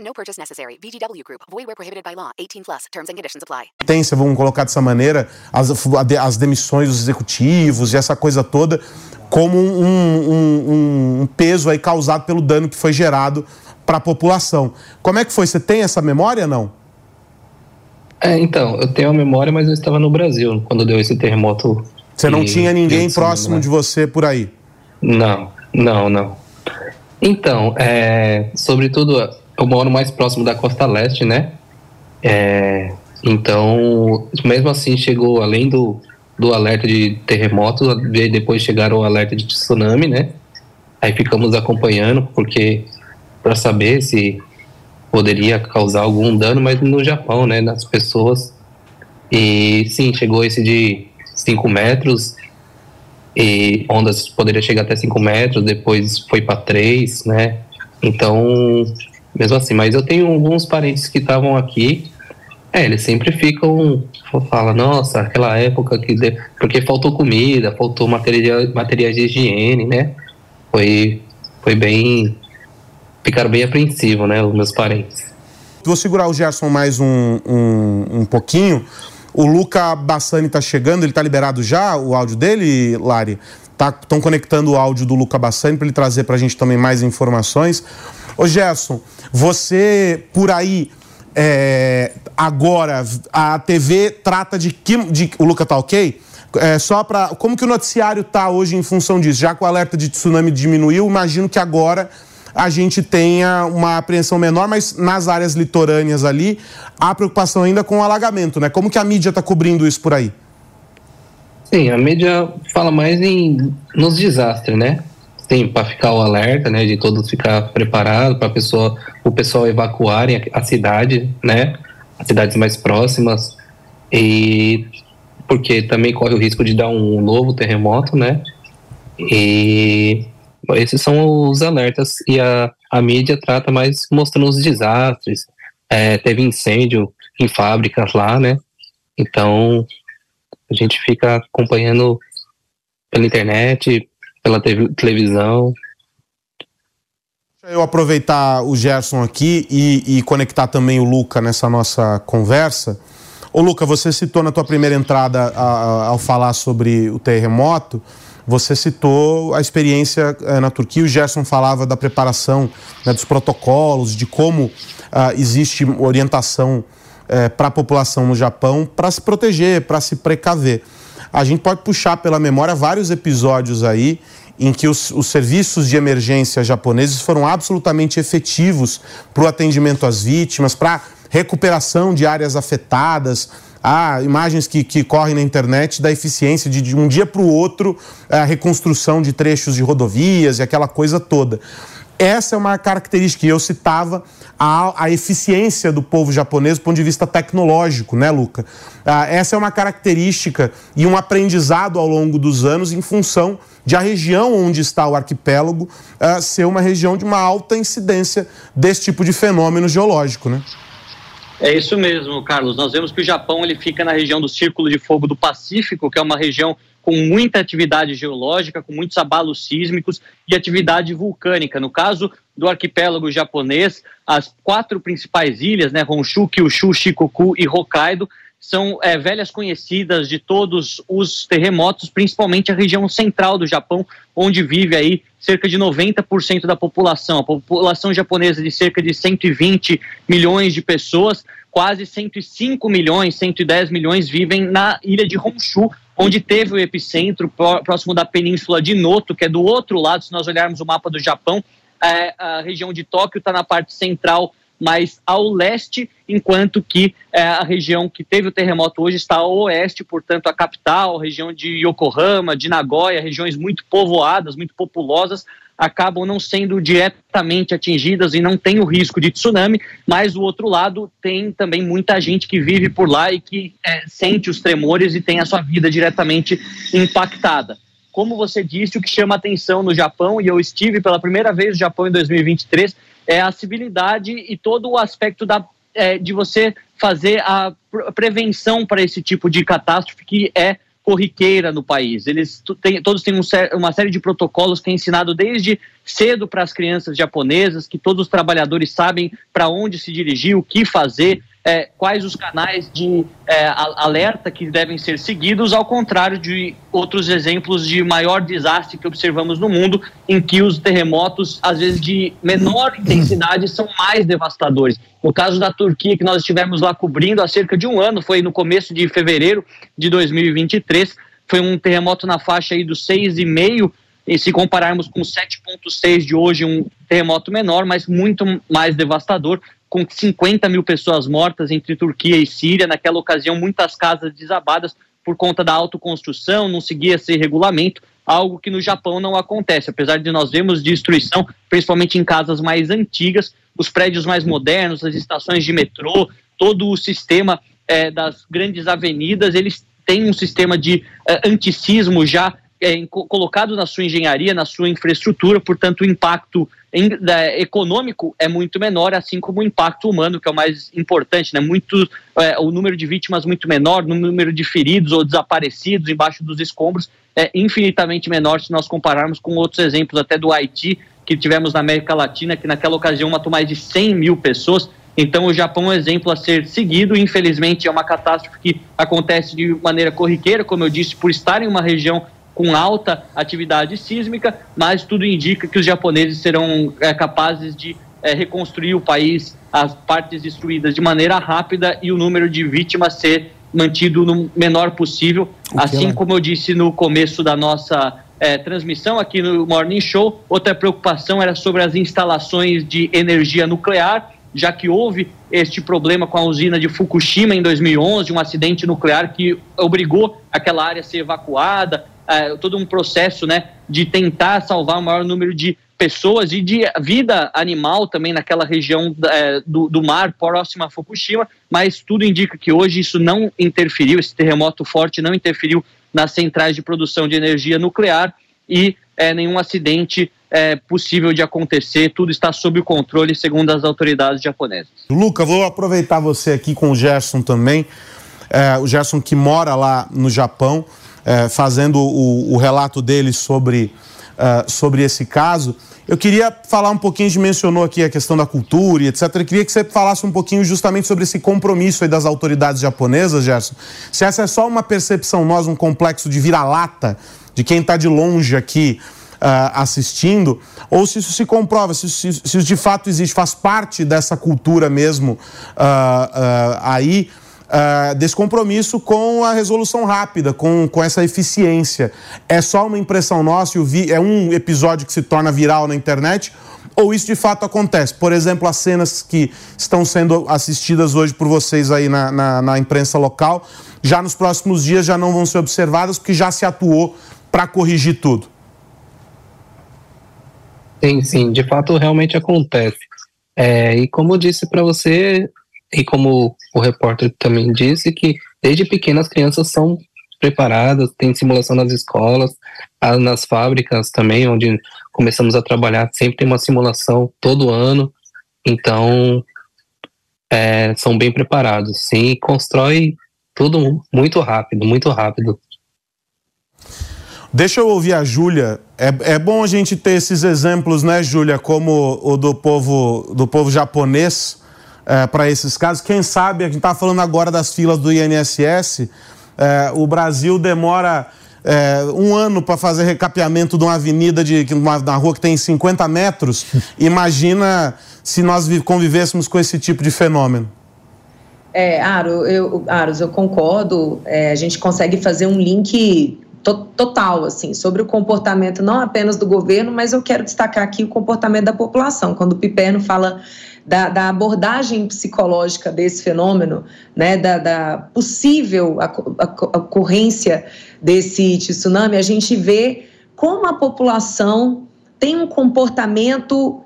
No purchase necessary. VGW Group. Void where prohibited by law. 18 plus. Terms and conditions apply. Vamos colocar dessa maneira as, as demissões dos executivos e essa coisa toda como um, um, um peso aí causado pelo dano que foi gerado para a população. Como é que foi? Você tem essa memória não? É, então, eu tenho a memória, mas eu estava no Brasil quando deu esse terremoto. Você não tinha ninguém próximo né? de você por aí? Não, não, não. Então, é, sobretudo, eu moro mais próximo da costa leste, né? É, então, mesmo assim, chegou além do, do alerta de terremoto, depois chegaram o alerta de tsunami, né? Aí ficamos acompanhando, porque para saber se poderia causar algum dano, mas no Japão, né, nas pessoas. E sim, chegou esse de 5 metros, e ondas poderia chegar até 5 metros, depois foi para 3, né? Então, mesmo assim, mas eu tenho alguns parentes que estavam aqui, é, eles sempre ficam, fala, nossa, aquela época que. De... Porque faltou comida, faltou material, materiais de higiene, né? Foi, foi bem ficaram bem apreensivos, né, os meus parentes. Vou segurar o Gerson mais um, um, um pouquinho. O Luca Bassani está chegando, ele está liberado já, o áudio dele, Lari? Estão tá, conectando o áudio do Luca Bassani para ele trazer para a gente também mais informações. Ô Gerson, você por aí, é, agora, a TV trata de que. De, o Luca tá ok? É, só para. Como que o noticiário tá hoje em função disso? Já que o alerta de tsunami diminuiu, imagino que agora a gente tenha uma apreensão menor, mas nas áreas litorâneas ali, há preocupação ainda com o alagamento, né? Como que a mídia está cobrindo isso por aí? Sim, a mídia fala mais em nos desastres, né? Sim, para ficar o alerta, né? De todos ficar preparados para pessoa, o pessoal evacuarem a, a cidade, né? As cidades mais próximas e porque também corre o risco de dar um novo terremoto, né? E esses são os alertas e a, a mídia trata mais mostrando os desastres, é, teve incêndio em fábricas lá, né? Então a gente fica acompanhando pela internet, pela televisão. Eu aproveitar o Gerson aqui e, e, conectar também o Luca nessa nossa conversa. Ô Luca, você citou na tua primeira entrada a, a, ao falar sobre o terremoto, você citou a experiência eh, na Turquia, o Gerson falava da preparação né, dos protocolos, de como ah, existe orientação eh, para a população no Japão para se proteger, para se precaver. A gente pode puxar pela memória vários episódios aí em que os, os serviços de emergência japoneses foram absolutamente efetivos para o atendimento às vítimas, para recuperação de áreas afetadas. Há imagens que, que correm na internet da eficiência de, de um dia para o outro a reconstrução de trechos de rodovias e aquela coisa toda. Essa é uma característica, e eu citava a, a eficiência do povo japonês do ponto de vista tecnológico, né, Luca? Ah, essa é uma característica e um aprendizado ao longo dos anos em função de a região onde está o arquipélago ah, ser uma região de uma alta incidência desse tipo de fenômeno geológico, né? É isso mesmo, Carlos. Nós vemos que o Japão ele fica na região do Círculo de Fogo do Pacífico, que é uma região com muita atividade geológica, com muitos abalos sísmicos e atividade vulcânica. No caso do arquipélago japonês, as quatro principais ilhas, né, Honshu, Kyushu, Shikoku e Hokkaido, são é, velhas conhecidas de todos os terremotos, principalmente a região central do Japão, onde vive aí cerca de 90% da população. A população japonesa de cerca de 120 milhões de pessoas, quase 105 milhões, 110 milhões vivem na ilha de Honshu, onde teve o epicentro próximo da península de Noto, que é do outro lado, se nós olharmos o mapa do Japão, é, a região de Tóquio está na parte central, mais ao leste, enquanto que é, a região que teve o terremoto hoje está ao oeste, portanto, a capital, a região de Yokohama, de Nagoya, regiões muito povoadas, muito populosas, acabam não sendo diretamente atingidas e não tem o risco de tsunami, mas o outro lado tem também muita gente que vive por lá e que é, sente os tremores e tem a sua vida diretamente impactada. Como você disse, o que chama atenção no Japão, e eu estive pela primeira vez no Japão em 2023, é a civilidade e todo o aspecto da, é, de você fazer a prevenção para esse tipo de catástrofe que é corriqueira no país. Eles têm, todos têm um, uma série de protocolos que é ensinado desde cedo para as crianças japonesas, que todos os trabalhadores sabem para onde se dirigir, o que fazer, é, quais os canais de é, alerta que devem ser seguidos, ao contrário de outros exemplos de maior desastre que observamos no mundo, em que os terremotos, às vezes de menor intensidade, são mais devastadores. No caso da Turquia, que nós estivemos lá cobrindo há cerca de um ano, foi no começo de fevereiro de 2023, foi um terremoto na faixa aí dos 6,5 e se compararmos com 7,6 de hoje, um terremoto menor, mas muito mais devastador, com 50 mil pessoas mortas entre Turquia e Síria. Naquela ocasião, muitas casas desabadas por conta da autoconstrução, não seguia esse regulamento, algo que no Japão não acontece. Apesar de nós vermos destruição, principalmente em casas mais antigas, os prédios mais modernos, as estações de metrô, todo o sistema é, das grandes avenidas, eles têm um sistema de é, anticismo já é, colocado na sua engenharia, na sua infraestrutura, portanto, o impacto em, é, econômico é muito menor, assim como o impacto humano, que é o mais importante, né? Muito, é, o número de vítimas muito menor, o número de feridos ou desaparecidos embaixo dos escombros é infinitamente menor se nós compararmos com outros exemplos, até do Haiti, que tivemos na América Latina, que naquela ocasião matou mais de 100 mil pessoas. Então, o Japão é um exemplo a ser seguido. Infelizmente, é uma catástrofe que acontece de maneira corriqueira, como eu disse, por estar em uma região com alta atividade sísmica, mas tudo indica que os japoneses serão é, capazes de é, reconstruir o país, as partes destruídas de maneira rápida e o número de vítimas ser mantido no menor possível. Assim é? como eu disse no começo da nossa é, transmissão aqui no Morning Show, outra preocupação era sobre as instalações de energia nuclear, já que houve este problema com a usina de Fukushima em 2011, um acidente nuclear que obrigou aquela área a ser evacuada, todo um processo né, de tentar salvar o maior número de pessoas e de vida animal também naquela região é, do, do mar próxima a Fukushima, mas tudo indica que hoje isso não interferiu, esse terremoto forte não interferiu nas centrais de produção de energia nuclear e é, nenhum acidente é, possível de acontecer, tudo está sob controle, segundo as autoridades japonesas. Luca, vou aproveitar você aqui com o Gerson também, é, o Gerson que mora lá no Japão, é, fazendo o, o, relato dele sobre, é, sobre esse caso. Eu queria falar um pouquinho, a gente mencionou aqui a questão da cultura e etc. Eu queria que você falasse um pouquinho justamente sobre esse compromisso das autoridades japonesas, Gerson. Se essa é só uma percepção nós, um complexo de vira-lata, de quem está de longe aqui uh, assistindo, ou se isso se comprova, se, se, se, isso de fato existe, faz parte dessa cultura mesmo uh, uh, aí. Uh, desse compromisso com a resolução rápida, com, com essa eficiência. É só uma impressão nossa, vi, é um episódio que se torna viral na internet, ou isso de fato acontece? Por exemplo, as cenas que estão sendo assistidas hoje por vocês aí na, na, na imprensa local, já nos próximos dias já não vão ser observadas, porque já se atuou para corrigir tudo. Sim, sim, de fato realmente acontece. É, e como eu disse para você, e como o repórter também disse, que desde pequenas as crianças são preparadas, tem simulação nas escolas, nas fábricas também, onde começamos a trabalhar, sempre tem uma simulação todo ano, então é, são bem preparados, sim, constrói tudo muito rápido, muito rápido. Deixa eu ouvir a Júlia. É, é bom a gente ter esses exemplos, né, Júlia, como o do povo, do povo japonês, é, para esses casos. Quem sabe, a gente está falando agora das filas do INSS, é, o Brasil demora é, um ano para fazer recapeamento de uma avenida de uma, na rua que tem 50 metros. Imagina se nós convivêssemos com esse tipo de fenômeno. É, Aro, eu, Aros, eu concordo. É, a gente consegue fazer um link total, assim, sobre o comportamento não apenas do governo, mas eu quero destacar aqui o comportamento da população. Quando o Piperno fala da, da abordagem psicológica desse fenômeno, né, da, da possível ocorrência desse tsunami, a gente vê como a população tem um comportamento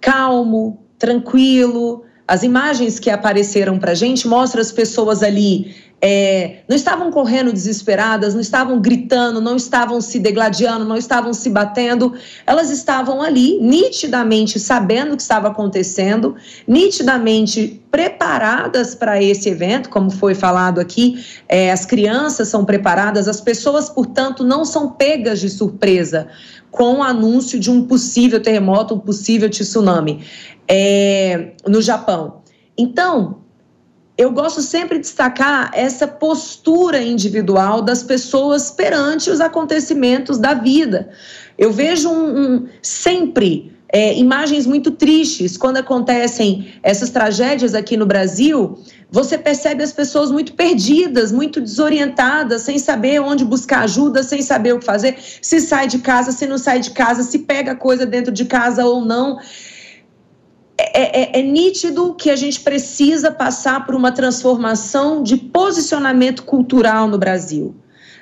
calmo, tranquilo. As imagens que apareceram para a gente mostram as pessoas ali é, não estavam correndo desesperadas, não estavam gritando, não estavam se degladiando, não estavam se batendo, elas estavam ali, nitidamente sabendo o que estava acontecendo, nitidamente preparadas para esse evento, como foi falado aqui, é, as crianças são preparadas, as pessoas, portanto, não são pegas de surpresa com o anúncio de um possível terremoto, um possível tsunami é, no Japão. Então, eu gosto sempre de destacar essa postura individual das pessoas perante os acontecimentos da vida. Eu vejo um, um, sempre é, imagens muito tristes quando acontecem essas tragédias aqui no Brasil. Você percebe as pessoas muito perdidas, muito desorientadas, sem saber onde buscar ajuda, sem saber o que fazer, se sai de casa, se não sai de casa, se pega coisa dentro de casa ou não. É, é, é, nítido que a gente precisa passar por uma transformação de posicionamento cultural no Brasil.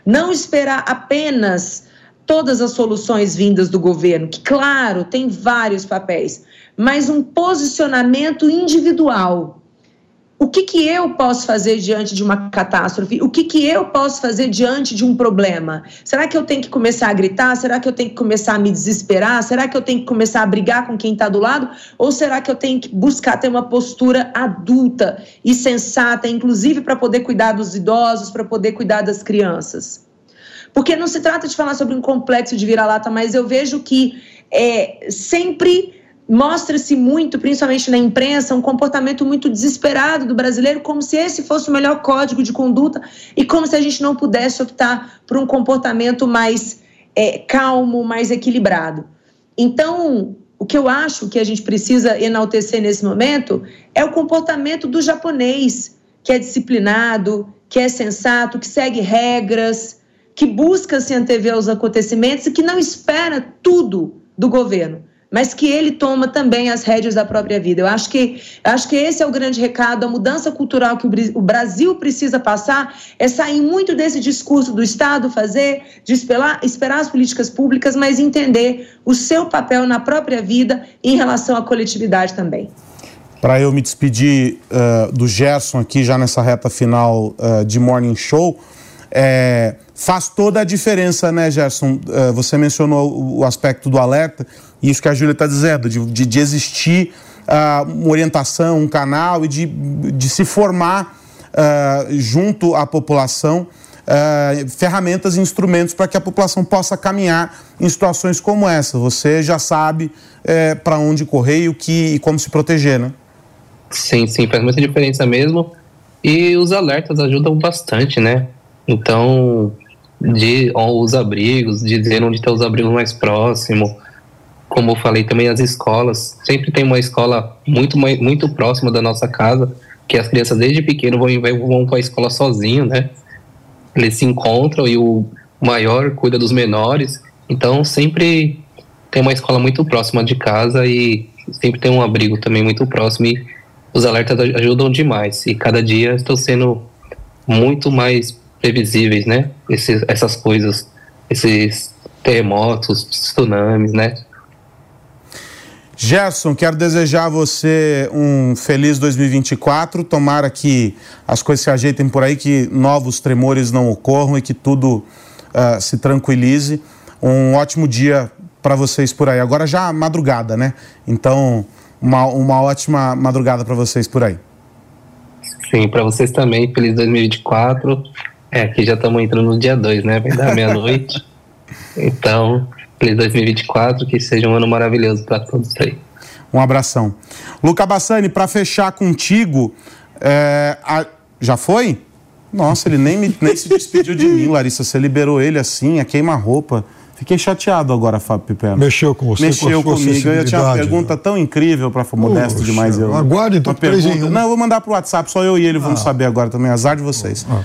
Não esperar apenas todas as soluções vindas do governo, que, claro, tem vários papéis, mas um posicionamento individual o que, que eu posso fazer diante de uma catástrofe? O que, que eu posso fazer diante de um problema? Será que eu tenho que começar a gritar? Será que eu tenho que começar a me desesperar? Será que eu tenho que começar a brigar com quem está do lado? Ou será que eu tenho que buscar ter uma postura adulta e sensata, inclusive para poder cuidar dos idosos, para poder cuidar das crianças? Porque não se trata de falar sobre um complexo de vira-lata, mas eu vejo que é, sempre mostra-se muito, principalmente na imprensa, um comportamento muito desesperado do brasileiro, como se esse fosse o melhor código de conduta e como se a gente não pudesse optar por um comportamento mais é, calmo, mais equilibrado. Então, o que eu acho que a gente precisa enaltecer nesse momento é o comportamento do japonês, que é disciplinado, que é sensato, que segue regras, que busca se antever aos acontecimentos e que não espera tudo do governo mas que ele toma também as rédeas da própria vida. Eu acho que, acho que esse é o grande recado, a mudança cultural que o Brasil precisa passar é sair muito desse discurso do Estado fazer, de esperar, esperar as políticas públicas, mas entender o seu papel na própria vida em relação à coletividade também. Para eu me despedir uh, do Gerson aqui já nessa reta final uh, de Morning Show, é, faz toda a diferença, né, Gerson? Uh, você mencionou o aspecto do alerta Isso que a Júlia está dizendo, de, de, de existir uh, uma orientação, um canal e de, de se formar uh, junto à população uh, ferramentas e instrumentos para que a população possa caminhar em situações como essa. Você já sabe uh, para onde correr e, o que, e como se proteger, né? Sim, sim, faz muita diferença mesmo. E os alertas ajudam bastante, né? Então, de os abrigos, dizer onde estão os abrigos mais próximos. Como eu falei também, as escolas. Sempre tem uma escola muito, muito próxima da nossa casa, que as crianças desde pequeno vão, vão para a escola sozinho, né? Eles se encontram e o maior cuida dos menores. Então, sempre tem uma escola muito próxima de casa e sempre tem um abrigo também muito próximo. E os alertas ajudam demais. E cada dia estão sendo muito mais previsíveis, né? Esses, essas coisas, esses terremotos, tsunamis, né? Gerson, quero desejar a você um feliz 2024. Tomara que as coisas se ajeitem por aí, que novos tremores não ocorram e que tudo uh, se tranquilize. Um ótimo dia para vocês por aí. Agora já madrugada, né? Então, uma, uma ótima madrugada para vocês por aí. Sim, para vocês também. Feliz 2024. É, aqui já estamos entrando no dia 2, né? Vai dar meia-noite. então, Feliz 2024, que seja um ano maravilhoso para todos aí. Um abração. Luca Bassani, para fechar contigo, é, a... já foi? Nossa, ele nem, me, nem se despediu de mim, Larissa. Você liberou ele assim, a queima-roupa. Fiquei chateado agora, Fábio Pipeno. Mexeu com você, Mexeu com comigo. Eu tinha uma pergunta né? tão incrível para Modesto Poxa, demais. Eu, aguarde então, pergunta... Não, eu vou mandar pro WhatsApp, só eu e ele vamos ah. saber agora também. Azar de vocês. Ah.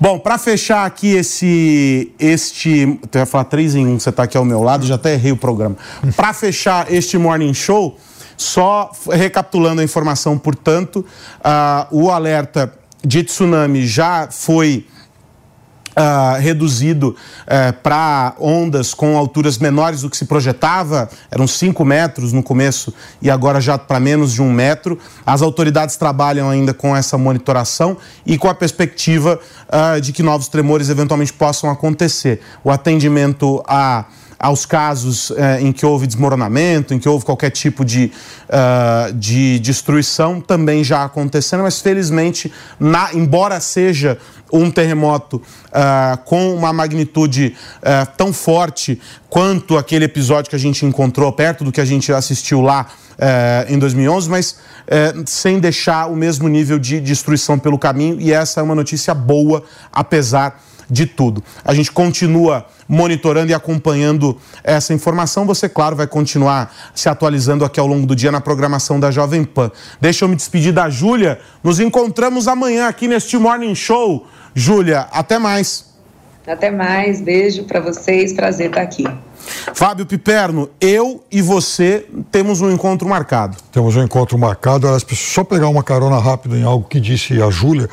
Bom, para fechar aqui esse, este, eu ia falar três em um, você está aqui ao meu lado, já até errei o programa. Para fechar este morning show, só recapitulando a informação, portanto, uh, o alerta de tsunami já foi uh, reduzido uh, para ondas com alturas menores do que se projetava, eram 5 metros no começo e agora já para menos de um metro. As autoridades trabalham ainda com essa monitoração e com a perspectiva uh, de que novos tremores eventualmente possam acontecer. O atendimento a aos casos eh, em que houve desmoronamento, em que houve qualquer tipo de, uh, de destruição, também já acontecendo, mas felizmente, na, embora seja um terremoto uh, com uma magnitude uh, tão forte quanto aquele episódio que a gente encontrou perto do que a gente assistiu lá em 2011, mas sem deixar o mesmo nível de destruição pelo caminho. E essa é uma notícia boa, apesar de tudo. A gente continua monitorando e acompanhando essa informação. Você, claro, vai continuar se atualizando aqui ao longo do dia na programação da Jovem Pan. Deixa eu me despedir da Júlia. Nos encontramos amanhã aqui neste Morning Show Júlia, até mais. Até mais, beijo para vocês, prazer estar aqui. Fábio Piperno, eu e você temos um encontro marcado. Temos um encontro marcado. Só pegar uma carona rápida em algo que disse a Júlia,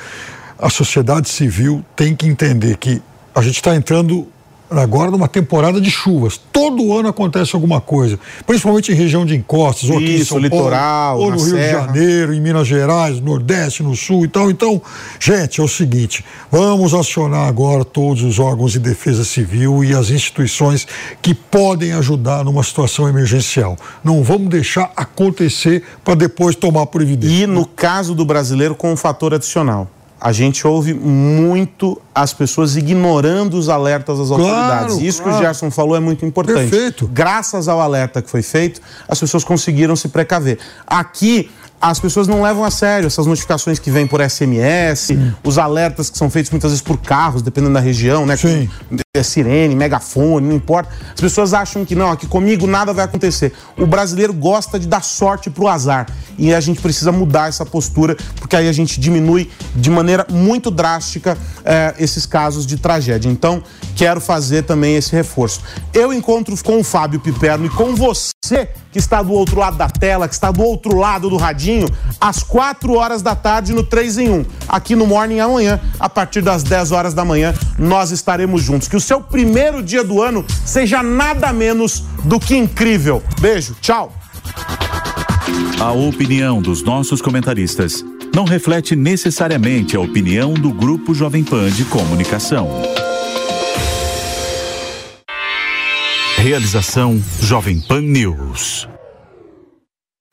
a sociedade civil tem que entender que a gente está entrando agora numa temporada de chuvas. Todo ano acontece alguma coisa, principalmente em região de encostas, ou aqui Isso, em São litoral, Paulo, ou no Rio Serra. de Janeiro, em Minas Gerais, Nordeste, no Sul e tal. Então, gente, é o seguinte, vamos acionar agora todos os órgãos de defesa civil e as instituições que podem ajudar numa situação emergencial. Não vamos deixar acontecer para depois tomar providência. E no caso do brasileiro, com um fator adicional a gente ouve muito as pessoas ignorando os alertas das autoridades. Claro, Isso claro. que o Gerson falou é muito importante. Perfeito. Graças ao alerta que foi feito, as pessoas conseguiram se precaver. Aqui, as pessoas não levam a sério essas notificações que vêm por SMS, Sim. os alertas que são feitos muitas vezes por carros, dependendo da região, né? Sim. É sirene, megafone, não importa. As pessoas acham que não, aqui comigo nada vai acontecer. O brasileiro gosta de dar sorte pro azar. E a gente precisa mudar essa postura, porque aí a gente diminui de maneira muito drástica eh, esses casos de tragédia. Então, quero fazer também esse reforço. Eu encontro com o Fábio Piperno e com você que está do outro lado da tela, que está do outro lado do radinho, às 4 horas da tarde no 3 em 1. Aqui no Morning amanhã, a partir das 10 horas da manhã, nós estaremos juntos. Que o seu primeiro dia do ano seja nada menos do que incrível. Beijo, tchau. A opinião dos nossos comentaristas não reflete necessariamente a opinião do Grupo Jovem Pan de Comunicação. Realização Jovem Pan News.